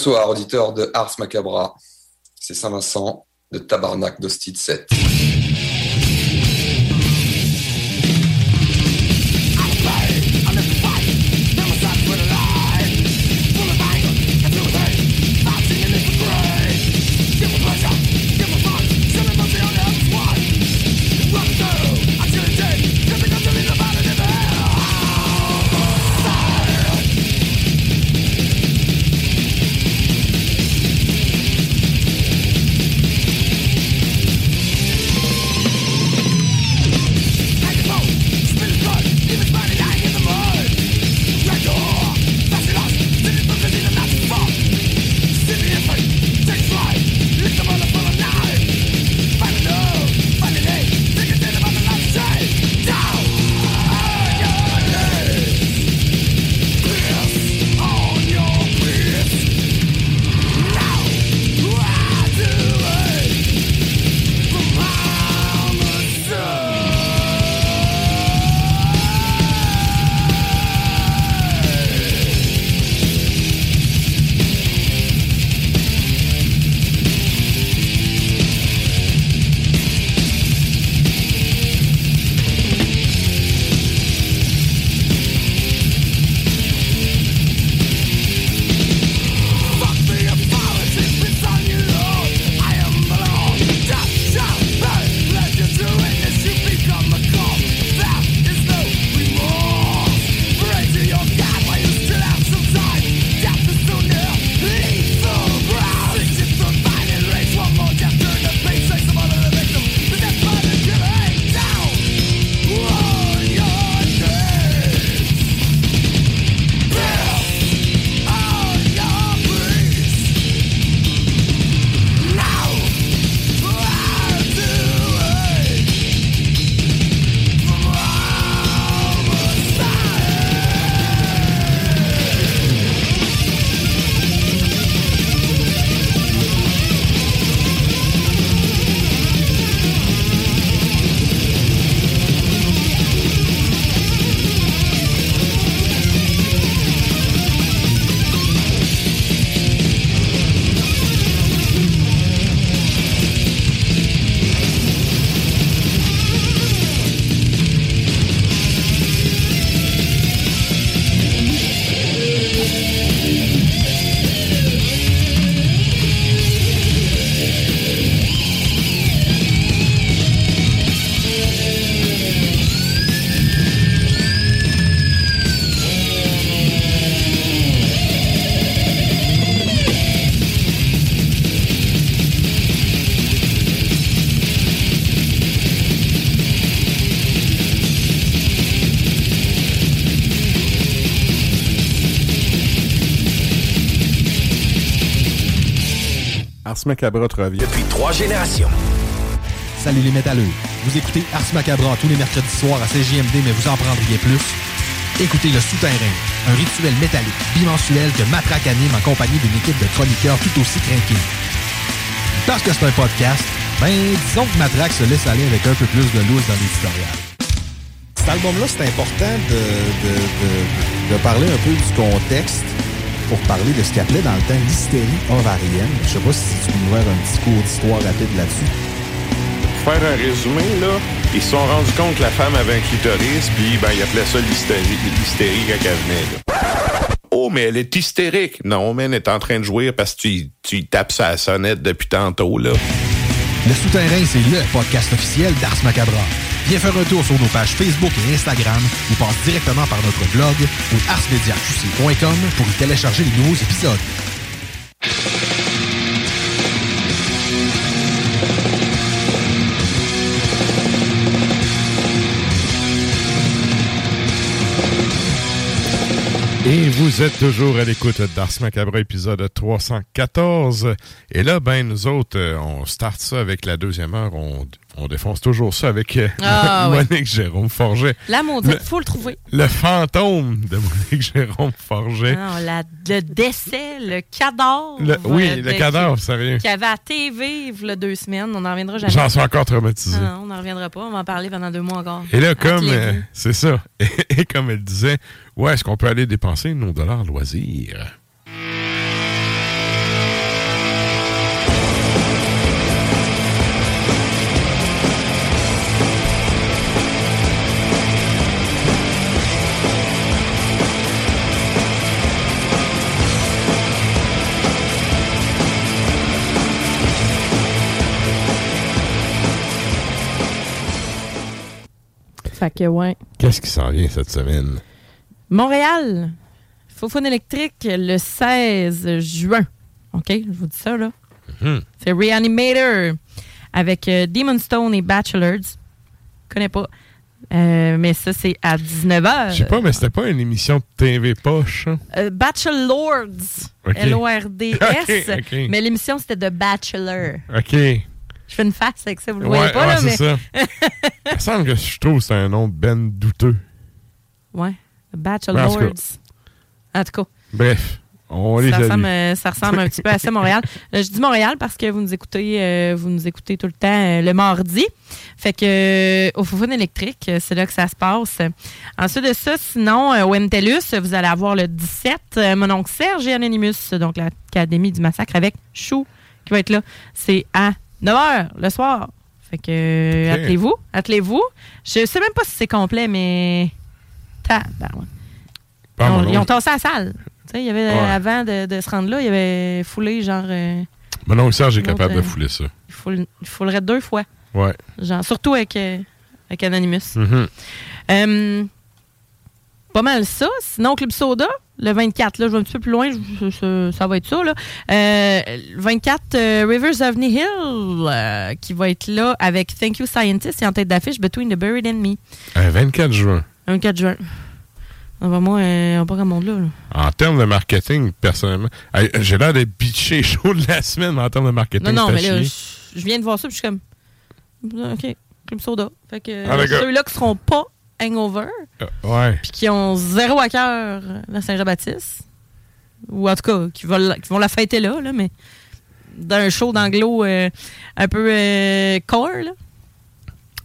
Bonsoir, auditeur de Ars Macabra. C'est Saint-Vincent de Tabarnak d'Hostide 7. Ars Macabra te revient. Depuis trois générations. Salut les métalleux. Vous écoutez Ars Macabra tous les mercredis soirs à CJMD, mais vous en prendriez plus. Écoutez Le Souterrain, un rituel métallique bimensuel que Matraque anime en compagnie d'une équipe de chroniqueurs tout aussi craqués. Parce que c'est un podcast, ben disons que Matraque se laisse aller avec un peu plus de loose dans l'éditorial. Cet album-là, c'est important de, de, de- de parler un peu du contexte pour parler de ce qu'il appelait dans le temps l'hystérie ovarienne. Je sais pas si tu peux nous faire un petit cours d'histoire rapide là-dessus. Pour faire un résumé, là, ils se sont rendus compte que la femme avait un clitoris, puis ben, ils appelaient ça l'hystérie, l'hystérie quand elle venait. là. Oh, mais elle est hystérique. Non, mais elle est en train de jouer parce que tu, tu tapes sa sonnette depuis tantôt, là. Le Souterrain, c'est le podcast officiel d'Ars Macabra. Viens faire un tour sur nos pages Facebook et Instagram ou passe directement par notre blog ou arsmediaqc.com pour y télécharger les nouveaux épisodes. Et vous êtes toujours à l'écoute d'Ars Macabre, épisode 314. Et là, ben, nous autres, euh, on start ça avec la deuxième heure. On défonce toujours ça avec euh, Ah, ouais. <laughs> Monique Jérôme Forget. La maudite, Le- faut le trouver. Le fantôme de Monique Jérôme Forget. Non, la- le décès, le cadavre. Le- oui, euh, le de- cadavre, sérieux. Qui avait à TV il y a deux semaines. On n'en reviendra jamais. J'en suis encore traumatisé. Ah non, on n'en reviendra pas. On va en parler pendant deux mois encore. Et là, comme, euh, c'est ça. <laughs> Et, et comme elle disait, ouais, est-ce qu'on peut aller dépenser nos dollars loisirs? Fait que, ouais. Qu'est-ce qui s'en vient cette semaine? Montréal, Fofone électrique le 16 juin. OK, je vous dis ça, là. Mhm. C'est Reanimator avec euh, Demon Stone et Bachelors. Je connais pas. Euh, mais ça, c'est à 19h. Je sais pas, mais c'était pas une émission de TV poche. hein? Euh, Bachelords. Ok. L-O-R-D-S. <laughs> Mais l'émission, c'était de Bachelor. OK. Je fais une face avec ça, vous le Ouais, voyez pas, ouais, là, mais. ça. <laughs> Il me semble que je trouve que c'est un nom ben douteux. ouais. Ben, en tout Bachelords. cas. En tout cas. Bref, on les ça ressemble, euh, ça ressemble un petit peu à ça, Montréal. <laughs> Euh, je dis Montréal parce que vous nous écoutez, euh, vous nous écoutez tout le temps le mardi. Fait que au Foufoune électrique, c'est là que ça se passe. Ensuite de ça, sinon, au vous allez avoir le 17, euh, mon oncle Serge et Anonymous, donc l'Académie du Massacre avec Chou qui va être là. C'est à 9h le soir. Fait que euh, Ok. attelez-vous, attelez-vous. Je sais même pas si c'est complet, mais. Tabarouette. Ils ont, ils tassé la salle. Tu sais, il y avait, Ouais. avant de, de se rendre là, il y avait foulé genre. euh, Mon oncle Serge est capable de euh, fouler ça. il, foule- il foulerait deux fois. Ouais. Genre, surtout avec, euh, avec Anonymous. Mhm. Euh, pas mal ça. Sinon, Club Soda, le 24, là, je vais un petit peu plus loin, je- je- ça va être ça. Là. Euh, le 24, euh, Rivers of Nihil, euh, qui va être là avec Thank You Scientist et en tête d'affiche Between the Buried and Me. Un 24 juin. Le 24 juin. On va moi, euh, on a pas grand monde là. là. En termes de marketing, personnellement, j'ai l'air d'être bitché <laughs> chaud de la semaine, mais en termes de marketing, Non, non, mais là, je viens de voir ça, puis je suis comme. OK, Club Soda. Fait que Ah, ceux-là qui seront pas hangover, Euh, ouais. puis qui ont zéro à cœur la Saint-Jean-Baptiste, ou en tout cas, qui vont, la- qui vont la fêter là, là mais d'un show d'anglo euh, un peu euh, core, là.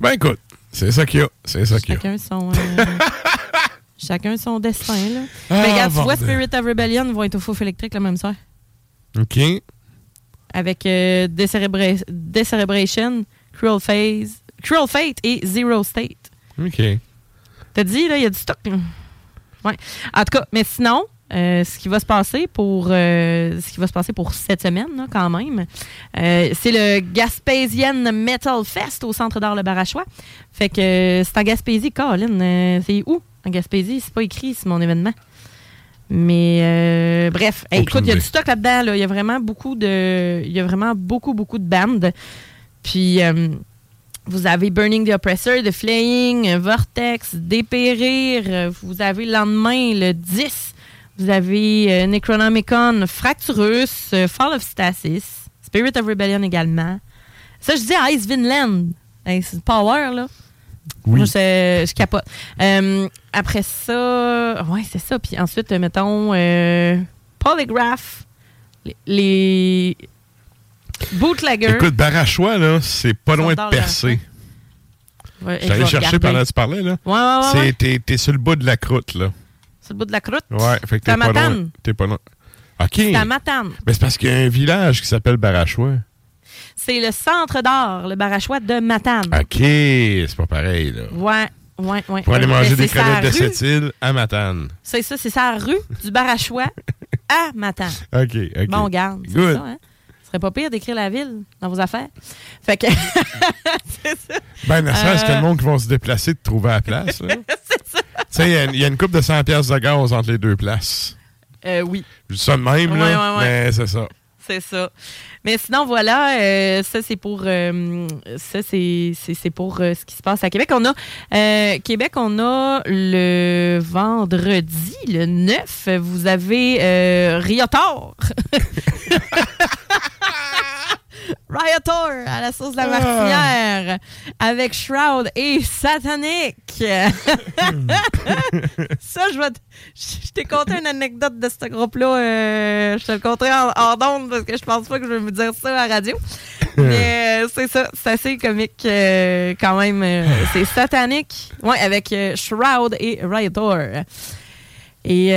Ben écoute, c'est ça qu'il y a. C'est ça qu'il y a. Chacun son. euh, <laughs> chacun son destin, là. Ah, mais regarde, tu vois. Spirit of Rebellion vont être au Fouf électrique le même soir. OK. avec Decérébra- Cruel, Phase, Cruel Fate et Zero State. OK. T'as dit, là, il y a du stock. là. Ouais. En tout cas, mais sinon, euh, ce qui va se passer pour euh, ce qui va se passer pour cette semaine, là, quand même, euh, c'est le Gaspésian Metal Fest au Centre d'art Le Barachois. Fait que c'est en Gaspésie, Colin. c'est où? En Gaspésie? C'est pas écrit, c'est mon événement. Mais euh, bref, Hey, écoute, il y a du stock là-dedans. là. Il y a vraiment beaucoup de. Il y a vraiment beaucoup, beaucoup de bandes. Puis vous avez Burning the Oppressor, The Flaying, Vortex, Dépérir. Vous avez le lendemain, le 10. Vous avez euh, Necronomicon, Fracturus, euh, Fall of Stasis. Spirit of Rebellion également. Ça, je dis Ice Vinland. Hey, c'est power, là. Oui. Moi, je, je capote. Euh, après ça, ouais, c'est ça. Puis ensuite, mettons, euh, Polygraph, les, les Bootlegger. Écoute, Barachois, là, c'est pas loin de percer. Ouais, J'allais chercher pendant que tu parlais, là. Ouais, ouais, ouais, C'est- ouais. T'es, t'es sur le bout de la croûte, là. C'est le bout de la croûte? Ouais, fait que t'es pas loin. T'es pas loin. OK. C'est à Matane. Mais c'est parce qu'il y a un village qui s'appelle Barachois. C'est le centre d'art, le Barachois de Matane. OK, c'est pas pareil, là. Ouais, ouais, ouais. Pour aller manger des c'est sa crevettes de cette île à Matane. C'est ça, c'est ça, rue du Barachois à Matane. <laughs> OK, OK. Bon, garde, c'est Good. ça, hein? Ce serait pas pire d'écrire la ville dans vos affaires. Fait que. <laughs> c'est ça. Ben, ne serait-ce que Euh, le monde qui vont se déplacer de trouver la place, <laughs> c'est ça. Tu sais, il y a une- il y, a une coupe de 100 pièces de gaz entre les deux places. Euh, oui, Je dis ça de même, Ouais, là, ouais, ouais. mais c'est ça. c'est ça. Mais sinon, voilà, euh, ça, c'est pour, euh, ça, c'est, c'est, c'est pour euh, ce qui se passe à Québec. On a, euh, Québec, on a le vendredi, le 9, vous avez euh, Riotor. <laughs> Riotor à la sauce de la martinière avec Shroud et Satanic. ça, je vais. Je t'ai conté une anecdote de ce groupe-là. euh, je te le conterai en, d'onde parce que je pense pas que je vais vous dire ça à la radio. Mais euh, c'est ça, c'est assez comique euh, quand même. c'est Satanic. Ouais, avec Shroud et Riotor. Et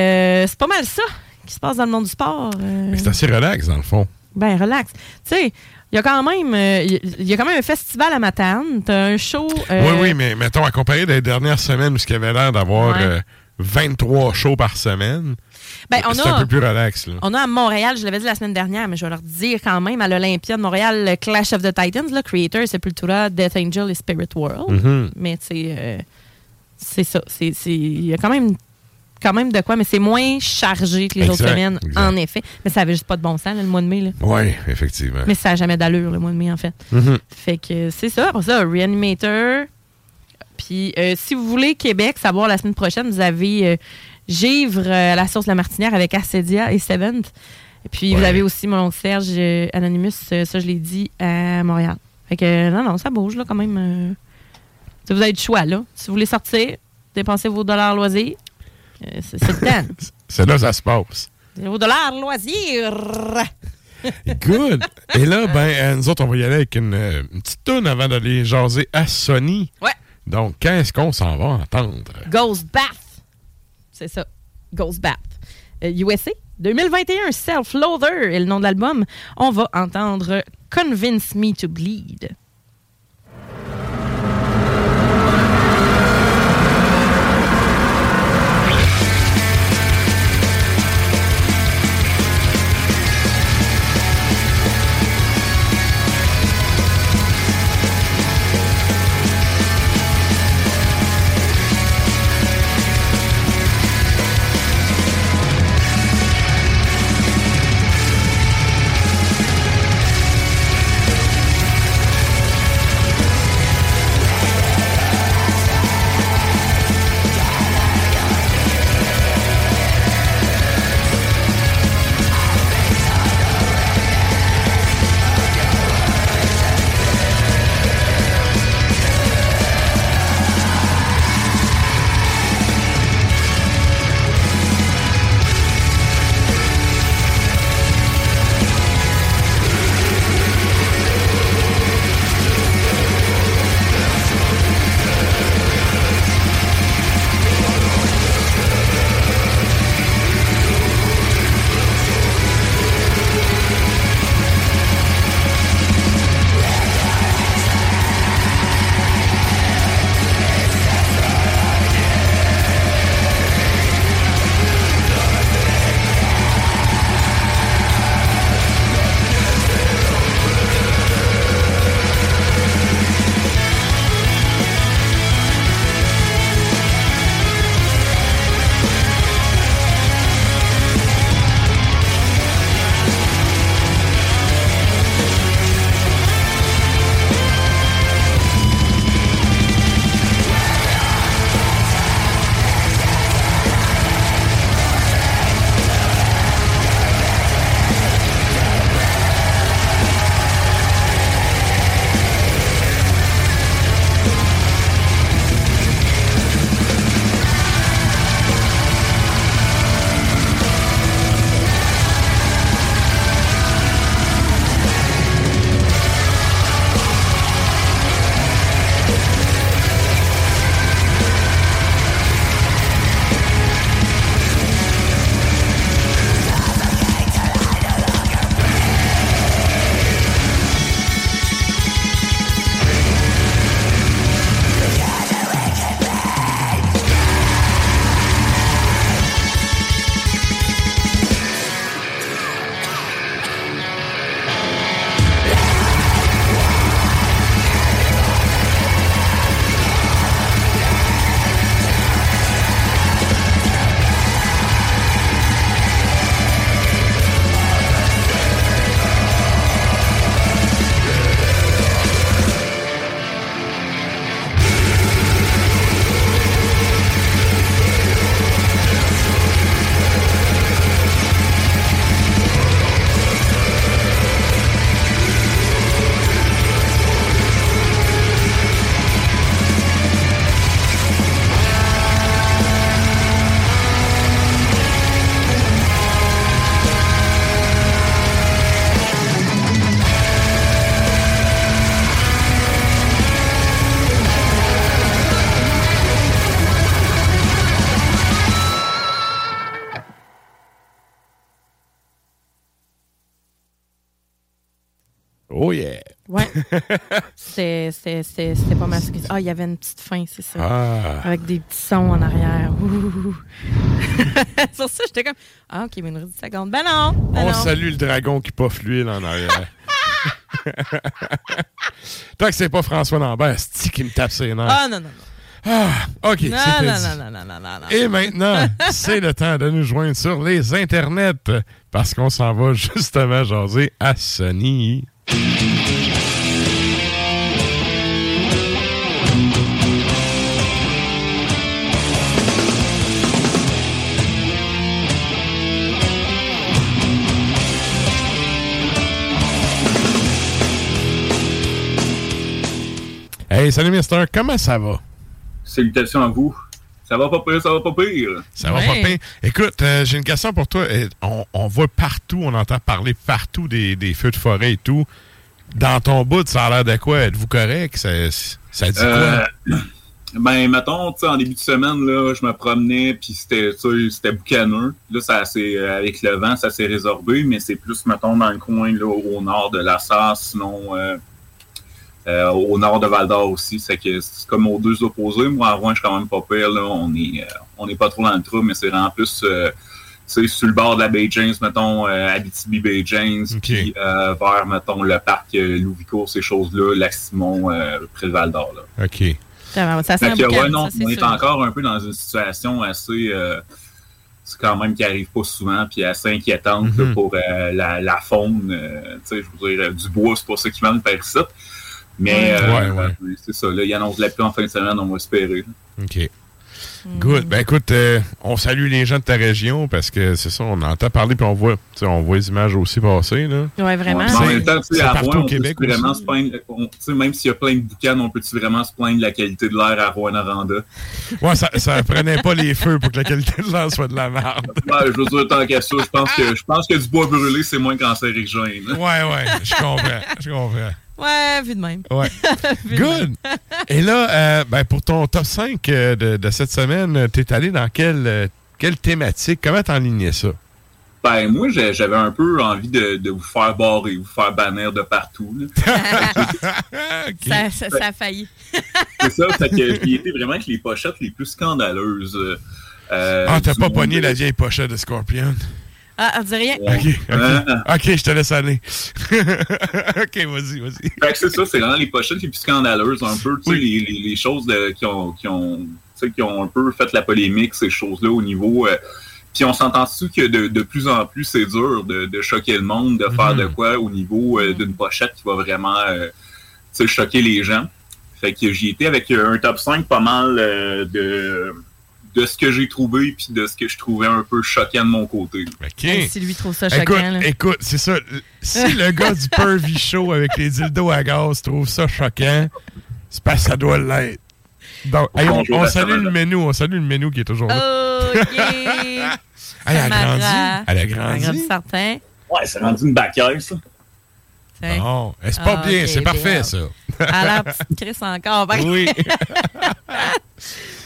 c'est pas mal ça qui se passe dans le monde du sport. C'est assez relax, dans le fond. Ben, relax. Tu sais, il y a quand même euh, il y- il a quand même un festival à Matane. T'as un show. euh, Oui, oui, mais mettons, à comparer des dernières semaines où il y avait l'air d'avoir Ouais. euh, 23 shows par semaine, Ben, on c'est a- un peu plus relax. Là. On a à Montréal, je l'avais dit la semaine dernière, mais je vais leur dire quand même, à l'Olympia de Montréal, le Clash of the Titans, là, Creator, Sepultura, Death Angel et Spirit World. Mhm. Mais tu sais, euh, c'est ça. C'est- c'est- Il y a quand même, quand même de quoi, mais c'est moins chargé que les autres semaines, exact. en effet. Mais ça avait juste pas de bon sens, là, le mois de mai. Là. Oui, effectivement. Mais ça n'a jamais d'allure, le mois de mai, en fait. Mhm. Fait que c'est ça. Après ça, Reanimator. Puis, euh, si vous voulez Québec, savoir la semaine prochaine, vous avez euh, Givre euh, à la source de la Martinière avec Assedia et Seventh. Et puis, vous avez aussi mon oncle Serge Anonymous, ça, je l'ai dit, à Montréal. Fait que, non, non, ça bouge, là, quand même. vous avez du choix, là. Si vous voulez sortir, dépenser vos dollars loisirs, c'est le temps. <laughs> C'est là que ça se passe. vos dollars loisirs. Good. Et là, ben, euh, nous autres, on va y aller avec une, euh, une petite toune avant d'aller jaser à Sony. Ouais. Donc, qu'est-ce qu'on s'en va entendre? Ghost Bath. C'est ça. Ghost Bath. Euh, USA 2021, Self-Loather est le nom de l'album. On va entendre Convince Me to Bleed. C'était pas mal. Ah, il y avait une petite fin, c'est ça. Ah. Avec des petits sons en arrière. <laughs> Sur ça, j'étais comme Ah, ok, mais une seconde. Ben non. Ben On non. salue le dragon qui poffe l'huile en arrière. <laughs> Tant que c'est pas François Lambert, c'est qui me tape ses nerfs. Ah, non, non, non. Ah, OK, non, non, non, non, non, non. Et maintenant, <laughs> c'est le temps de nous joindre sur les internets parce qu'on s'en va justement jaser à Sony. Hey, salut Mister, comment ça va? Salutations à vous. Ça va pas pire, ça va pas pire. Ça va pas bien. Écoute, euh, j'ai une question pour toi. Euh, On, on voit partout, on entend parler partout des, des feux de forêt et tout. Dans ton bout, ça a l'air de quoi? Êtes-vous correct? Ça, ça dit Euh, quoi? ben, mettons, tu sais, en début de semaine, là, je me promenais, puis c'était, tu sais, c'était boucaneux. Là, ça s'est, euh, avec le vent, ça s'est résorbé, mais c'est plus, mettons, dans le coin, là, au nord de la Sarre, sinon, euh, euh, au nord de Val d'Or aussi. C'est que c'est comme aux deux opposés. Moi, à Rouen, je suis quand même pas pire, là. On est, euh, on est pas trop dans le trou, mais c'est vraiment plus, euh, tu sais, sur le bord de la Bay James, mettons, euh, Abitibi Bay James, puis euh, vers, mettons, le parc euh, Louvicourt, ces choses-là, Lac-Simon, euh, près de Val d'Or, là. OK. Ça, ça sent Fait un que, boucan, ouais, non, ça, c'est on est sûr. encore un peu dans une situation assez. euh, c'est quand même qui arrive pas souvent, puis assez inquiétante là, Mhm. pour euh, la, la faune. euh, tu sais, je veux dire, du bois, c'est pas ça qui manque par ici. Mais Ouais, euh, ouais. euh, c'est ça, là, il annonce de la pluie en fin de semaine, on va espérer. OK. Good. Ben écoute, euh, on salue les gens de ta région parce que c'est ça, on entend parler puis on voit, tu sais, on voit les images aussi passer. Là. Ouais, vraiment. Mais en même temps, tu sais, à Rouen, au on Québec peut vraiment aussi. se plaindre, on- tu sais, même s'il y a plein de boucanes, on peut-tu vraiment se plaindre de la qualité de l'air à Rouen-Noranda? Ouais, ça, ça prenait pas les feux pour que la qualité de l'air soit de la merde. <laughs> Ouais, je veux dire, tant qu'à ça, je pense que, je pense que du bois brûlé, c'est moins cancérigène. Ouais, ouais, je comprends, je comprends. Ouais, vu de même. Ouais. <laughs> Good. même. Et là, euh, ben, pour ton top 5 euh, de, de cette semaine, t'es allé dans quelle, euh, quelle thématique? Comment t'enlignais ça? Ben, moi, j'avais un peu envie de, de vous faire barrer, vous faire bannir de partout. <laughs> ça, ça, ça a failli. <laughs> C'est ça, fait que j'ai été vraiment avec les pochettes les plus scandaleuses. euh, ah, t'as pas pogné la vieille pochette de Scorpion? Ah, on dit rien. OK. Ah. Je te laisse aller. <laughs> OK, vas-y, vas-y. Fait que c'est ça, c'est vraiment les pochettes les plus scandaleuses, un peu, tu sais, les, les, les choses de- qui, ont, qui, ont, tu sais, qui ont un peu fait la polémique, ces choses-là, au niveau... euh, puis on s'entend-tu que de, de plus en plus, c'est dur de, de choquer le monde, de faire Mhm. de quoi au niveau euh, d'une pochette qui va vraiment euh, tu sais, choquer les gens. Fait que j'y étais avec un top 5 pas mal euh, de, de ce que j'ai trouvé puis de ce que je trouvais un peu choquant de mon côté. OK. Hey, si lui trouve ça Écoute, choquant, là. écoute, c'est ça. Si le gars du Pervy Show avec les dildos à gaz trouve ça choquant, c'est parce que ça doit l'être. Donc, hey, on, salue le menu, on salue le menu qui est toujours là. Oh, <laughs> yeah! Elle a grandi. Elle a Elle a grandi. grandi certain. Ouais, c'est rendu une bacaille, ça. Non, c'est pas Ah, bien, c'est parfait, bien. ça. A la petite Chris encore. <laughs> Oui. <laughs>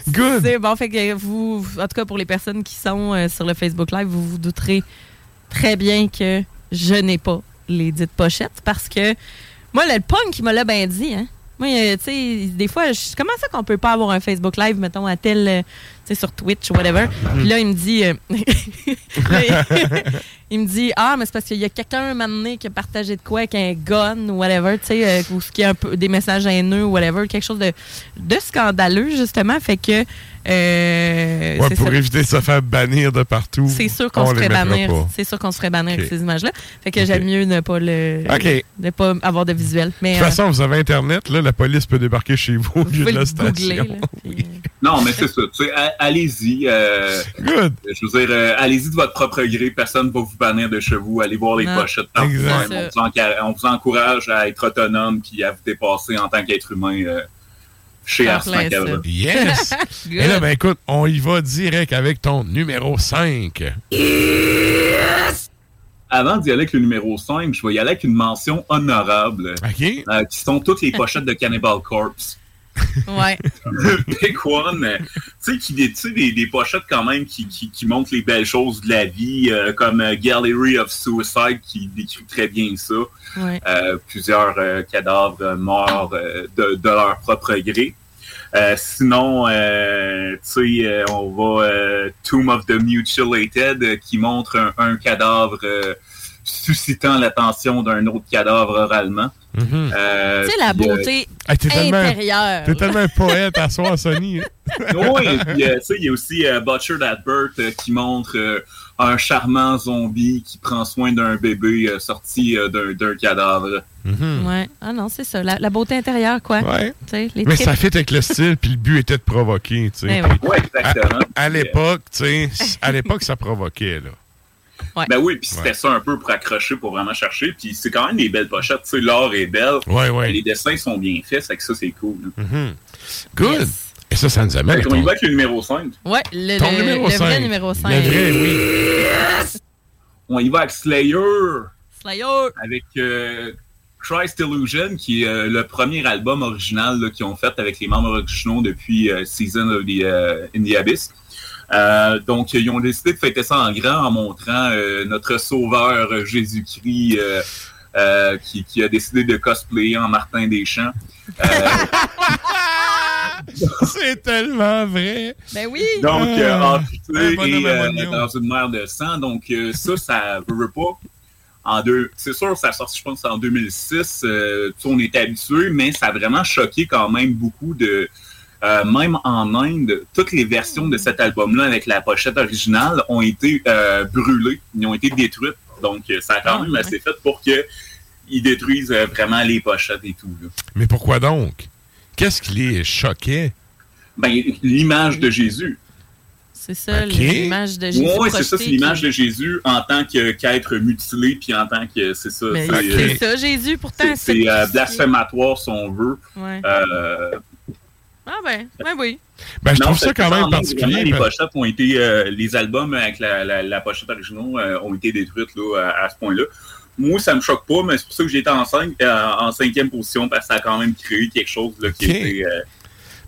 Good. C'est bon, fait que vous, en tout cas pour les personnes qui sont euh, sur le Facebook Live, vous vous douterez très bien que je n'ai pas les dites pochettes parce que moi, le punk qui me l'a bien dit, hein. Moi, euh, tu sais, des fois, je, comment ça qu'on peut pas avoir un Facebook Live, mettons, à tel, euh, tu sais, sur Twitch ou whatever? Puis là, il me dit, euh, <laughs> il me dit, ah, mais c'est parce qu'il y a quelqu'un, donné, qui a partagé de quoi avec un gun ou whatever, tu sais, euh, ou ce qui est un peu des messages haineux ou whatever, quelque chose de scandaleux, justement. Fait que, euh, Ouais, pour ça. éviter de se faire bannir de partout. C'est sûr qu'on on se ferait bannir. C'est sûr qu'on se ferait bannir avec ces images-là. Fait que j'aime mieux ne pas le. Ne pas avoir de visuel. De toute euh, façon, vous avez Internet, là, la police peut débarquer chez vous au lieu de la googler, station. <laughs> <laughs> Non, mais c'est ça. Tu sais, allez-y. euh, je veux dire, euh, allez-y de votre propre gré. Personne ne va vous bannir de chez vous. Allez voir les Non. pochettes. partout. Exact. On, vous on vous encourage à être autonome puis à vous dépasser en tant qu'être humain euh, chez En Ars plein Macabre. ça. Yes! <laughs> Et là, ben écoute, on y va direct avec ton numéro 5. Avant d'y aller avec le numéro 5, je vais y aller avec une mention honorable. OK. euh, qui sont toutes les pochettes de Cannibal Corpse. Ouais. <laughs> Big One, euh, tu sais, qui des, des, des pochettes quand même qui, qui, qui montrent les belles choses de la vie, euh, comme euh, Gallery of Suicide qui décrit très bien ça. Ouais. Euh, plusieurs euh, cadavres morts de, de leur propre gré. Sinon, tu sais, on va Tomb of the Mutilated qui montre un, un cadavre suscitant l'attention d'un autre cadavre oralement. Mhm. Euh, Tu sais, la euh, beauté Hey, t'es tellement- intérieure. T'es tellement un poète à soir, Sony. <laughs> oui, puis euh, tu sais, il y a aussi euh, Butcher That Bird euh, qui montre euh, un charmant zombie qui prend soin d'un bébé euh, sorti euh, d'un d'un cadavre. Ouais. Ah non, c'est ça. La, la beauté intérieure, quoi. Ouais. Les Mais ça fit avec le style, puis le but était de provoquer, tu sais. Eh oui. Puis Ouais, exactement. À, à l'époque, tu sais, à l'époque, ça provoquait, là. Ben oui, puis c'était Ouais. ça un peu pour accrocher, pour vraiment chercher. Puis c'est quand même des belles pochettes. Tu sais, l'or est belle. Ouais, ouais. Les dessins sont bien faits, c'est que ça, c'est cool. là. Mhm. Good. Et ça, ça nous amène à qu'on y va avec le numéro 5. Ouais, le, ton le- numéro le 5. vrai numéro 5. Le vrai, oui. On y va avec Slayer. Slayer. avec euh, Christ Illusion, qui est euh, le premier album original qu'ils ont fait avec les membres originaux depuis euh, Season of the, in the Abyss. Euh, donc, ils ont décidé de fêter ça en grand en montrant euh, notre sauveur Jésus-Christ euh, euh, qui, qui a décidé de cosplayer en Martin Deschamps. Euh, <laughs> C'est tellement vrai. Ben oui. Donc, euh, amputé et euh, dans une mer de sang. Donc, euh, ça, ça veut, veut pas. En deux, c'est sûr, ça a sorti, je pense, en 2006. Euh, tu sais, on était habitué, mais ça a vraiment choqué quand même beaucoup de. Euh, même en Inde, toutes les versions de cet album-là avec la pochette originale ont été euh, brûlées, ils ont été détruites. Donc, euh, ça a quand Ah, même assez fait pour que ils détruisent euh, vraiment les pochettes et tout. là. Mais pourquoi donc? Qu'est-ce qui les choquait? Ben, l'image de Jésus. C'est ça, l'image de Jésus. Oui, c'est ça, c'est l'image qui- de Jésus en tant qu'être mutilé, puis en tant que. C'est ça. C'est, euh, ça, Jésus, pourtant. c'est- C'est euh, blasphématoire, si on veut. Ouais. Euh, Ah ben, ouais, oui. Ben, je non, trouve ça quand même particulier. Les parce- pochettes ont été. euh, les albums avec la, la, la pochette originale euh, ont été détruites là, à, à ce point-là. Moi, ça me choque pas, mais c'est pour ça que j'étais en, cinq, euh, en cinquième position, parce que ça a quand même créé quelque chose là, qui Ok. était. euh,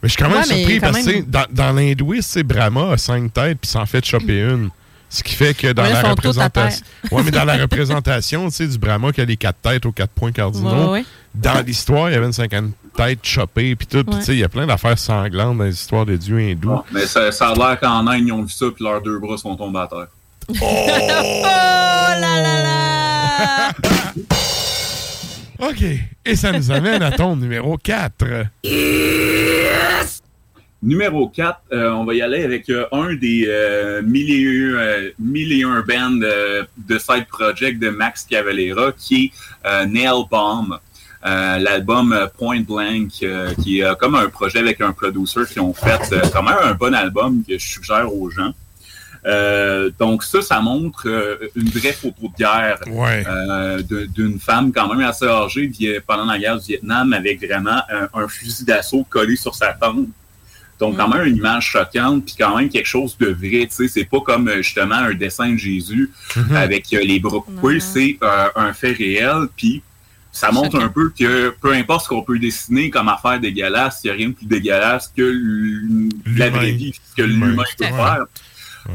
Mais je suis quand même Ouais, surpris quand parce que même- dans, dans l'hindouisme, c'est Brahma a cinq têtes puis s'en fait choper une. Ce qui fait que dans la représentation. Ouais, mais dans la représentation, tu sais, du Brahma qui a les quatre têtes aux quatre points cardinaux. Ouais, ouais. Dans l'histoire, il y avait une cinquantaine de têtes chopées puis tout. Puis tu sais, il y a plein d'affaires sanglantes dans les histoires des dieux hindous. bon, mais ça, ça a l'air qu'en Inde, ils ont vu ça, puis leurs deux bras sont tombés à terre. Oh <laughs> là là là! <laughs> OK. Et ça nous amène à ton numéro 4. Numéro 4, euh, on va y aller avec euh, un des euh, mille, et un, euh, mille et un bands euh, de side project de Max Cavalera, qui est euh, Nail Bomb. Euh, L'album Point Blank, euh, qui est comme un projet avec un producer qui ont fait euh, quand même un bon album que je suggère aux gens. Euh, donc ça, ça montre euh, une vraie photo de guerre Ouais. euh, d'une femme quand même assez âgée pendant la guerre du Vietnam avec vraiment un, un fusil d'assaut collé sur sa tempe. Donc quand même une image choquante puis quand même quelque chose de vrai. Tu sais, c'est pas comme justement un dessin de Jésus Mhm. avec euh, les bras coupés, c'est euh, un fait réel puis ça montre un peu que peu importe ce qu'on peut dessiner comme affaire dégueulasse, il n'y a rien de plus dégueulasse que la vraie vie, ce que L'humain. peut Ouais. faire.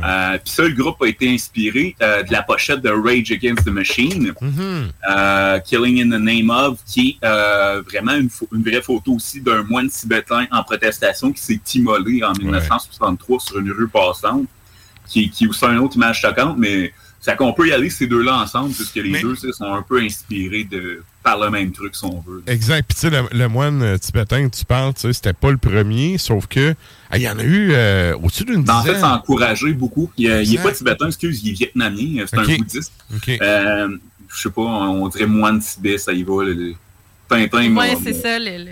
Euh, Puis ça, le groupe a été inspiré euh, de la pochette de Rage Against the Machine, Mhm. euh, Killing in the Name of, qui est euh, vraiment une, vraie photo aussi d'un moine tibétain en protestation qui s'est immolé en 1963 sur une rue passante, qui, qui est aussi une autre image choquante, mais c'est qu'on peut y aller ces deux-là ensemble, puisque les deux tu sais, sont un peu inspirés de, par le même truc, si on veut. Exact. Puis tu sais, le, le moine euh, tibétain que tu parles, tu sais, c'était pas le premier, sauf que il y en a eu euh, au-dessus d'une Ben, en dizaine. fait, ça a encouragé beaucoup. Il, est- il est Exact. pas tibétain, excuse, il est vietnamien, euh, c'est un bouddhiste. OK. Euh, je sais pas, on dirait moine Tibet, ça y va. le- le- Tintin m'a- Ouais, c'est m'a- ça. Le,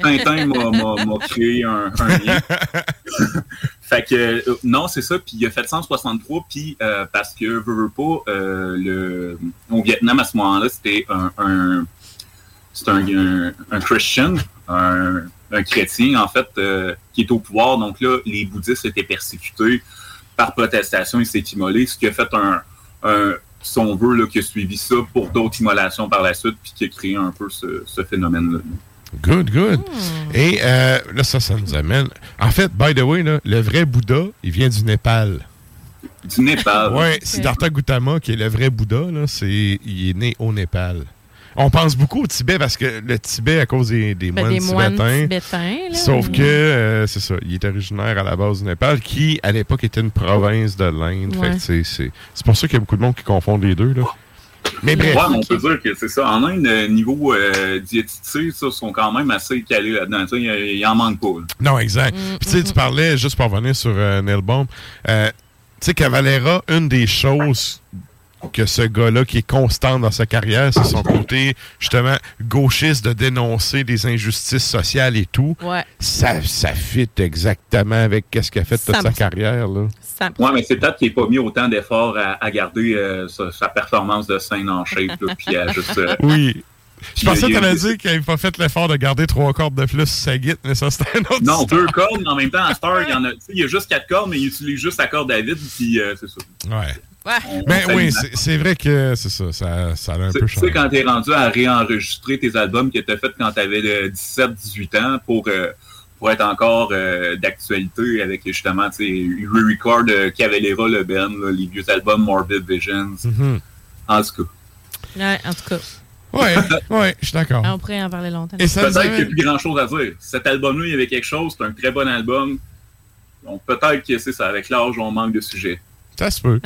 <laughs> créé un, un lien. <laughs> fait que, euh, non, c'est ça. Puis il a fait 163, puis euh, parce que, veux, veux pas, euh, le, au Vietnam, à ce moment-là, c'était un, un, c'est un, un, un Christian, un, un chrétien, en fait, euh, qui est au pouvoir. Donc là, les bouddhistes étaient persécutés par protestation. Il s'est immolé, ce qui a fait un, un si on veut, là, qui a suivi ça pour d'autres immolations par la suite, puis qui a créé un peu ce, ce phénomène-là. Good, good. Et euh, là, ça, ça nous amène. En fait, by the way, là, le vrai Bouddha, il vient du Népal. Du Népal. Oui, Siddhartha Gautama, qui est le vrai Bouddha, là, c'est, il est né au Népal. On pense beaucoup au Tibet parce que le Tibet, à cause des, des Ben, moines des moines tibétains. tibétains, là. Sauf que, euh, c'est ça, il est originaire à la base du Népal, qui, à l'époque, était une province de l'Inde. Ouais. c'est, pour ça qu'il y a beaucoup de monde qui confondent les deux. Là. Mais bref. Ouais, mais on peut dire que c'est ça. En Inde, euh, niveau euh, diététique, ça, sont quand même assez calés là-dedans. Il il en manque pas. là. Non, exact. Puis tu sais, tu parlais, juste pour revenir sur euh, Neil Baum, euh, tu sais, Cavalera, une des choses que ce gars-là, qui est constant dans sa carrière, c'est son côté, justement, gauchiste de dénoncer des injustices sociales et tout. Ouais. Ça, ça fit exactement avec ce qu'il a fait toute sa 100%. carrière, là. Ouais, mais c'est peut-être qu'il n'a pas mis autant d'efforts à, à garder euh, sa, sa performance de scène en shape, là, puis à juste. euh, Oui. Je pensais que y a- t'allais dire qu'il n'avait pas fait l'effort de garder trois cordes de plus sur sa guitare, mais ça, c'était un autre Non, histoire. deux cordes, mais en même temps, à Star, il y en a. tu Il y a juste quatre cordes, mais il utilise juste la corde vide, puis euh, c'est ça. Ouais. Mais on oui, c'est vrai que c'est ça, ça, ça a un Tu peu tu sais, changé. quand t'es rendu à réenregistrer tes albums que t'as fait quand t'avais 17-18 ans pour, euh, pour être encore euh, d'actualité avec justement, tu sais, re-record euh, Cavalera, le Ben, là, les vieux albums Morbid Visions. Mhm. En tout cas. Ouais, en tout cas. Ouais, ouais, je suis d'accord. On pourrait en parler longtemps. Peut-être qu'il n'y a plus grand chose à dire. Cet album-là, il y avait quelque chose, c'est un très bon album. Donc peut-être que c'est ça, avec l'âge, on manque de sujets. Ça se peut.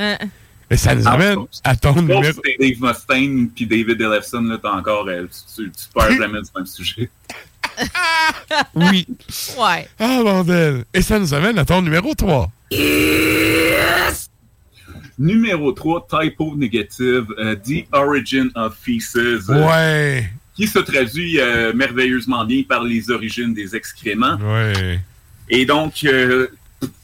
Et ça nous Ah, amène à ton numéro. si Dave Mustaine puis David Ellefson, là, t'as encore, euh, tu, tu, perds jamais du même sujet. <laughs> Oui. Ouais. Ah, bordel. Et ça nous amène à ton numéro 3. Numéro 3, typo négative, euh, The Origin of Feces. euh, Ouais. Qui se traduit euh, merveilleusement bien par les origines des excréments. Ouais. Et donc, euh,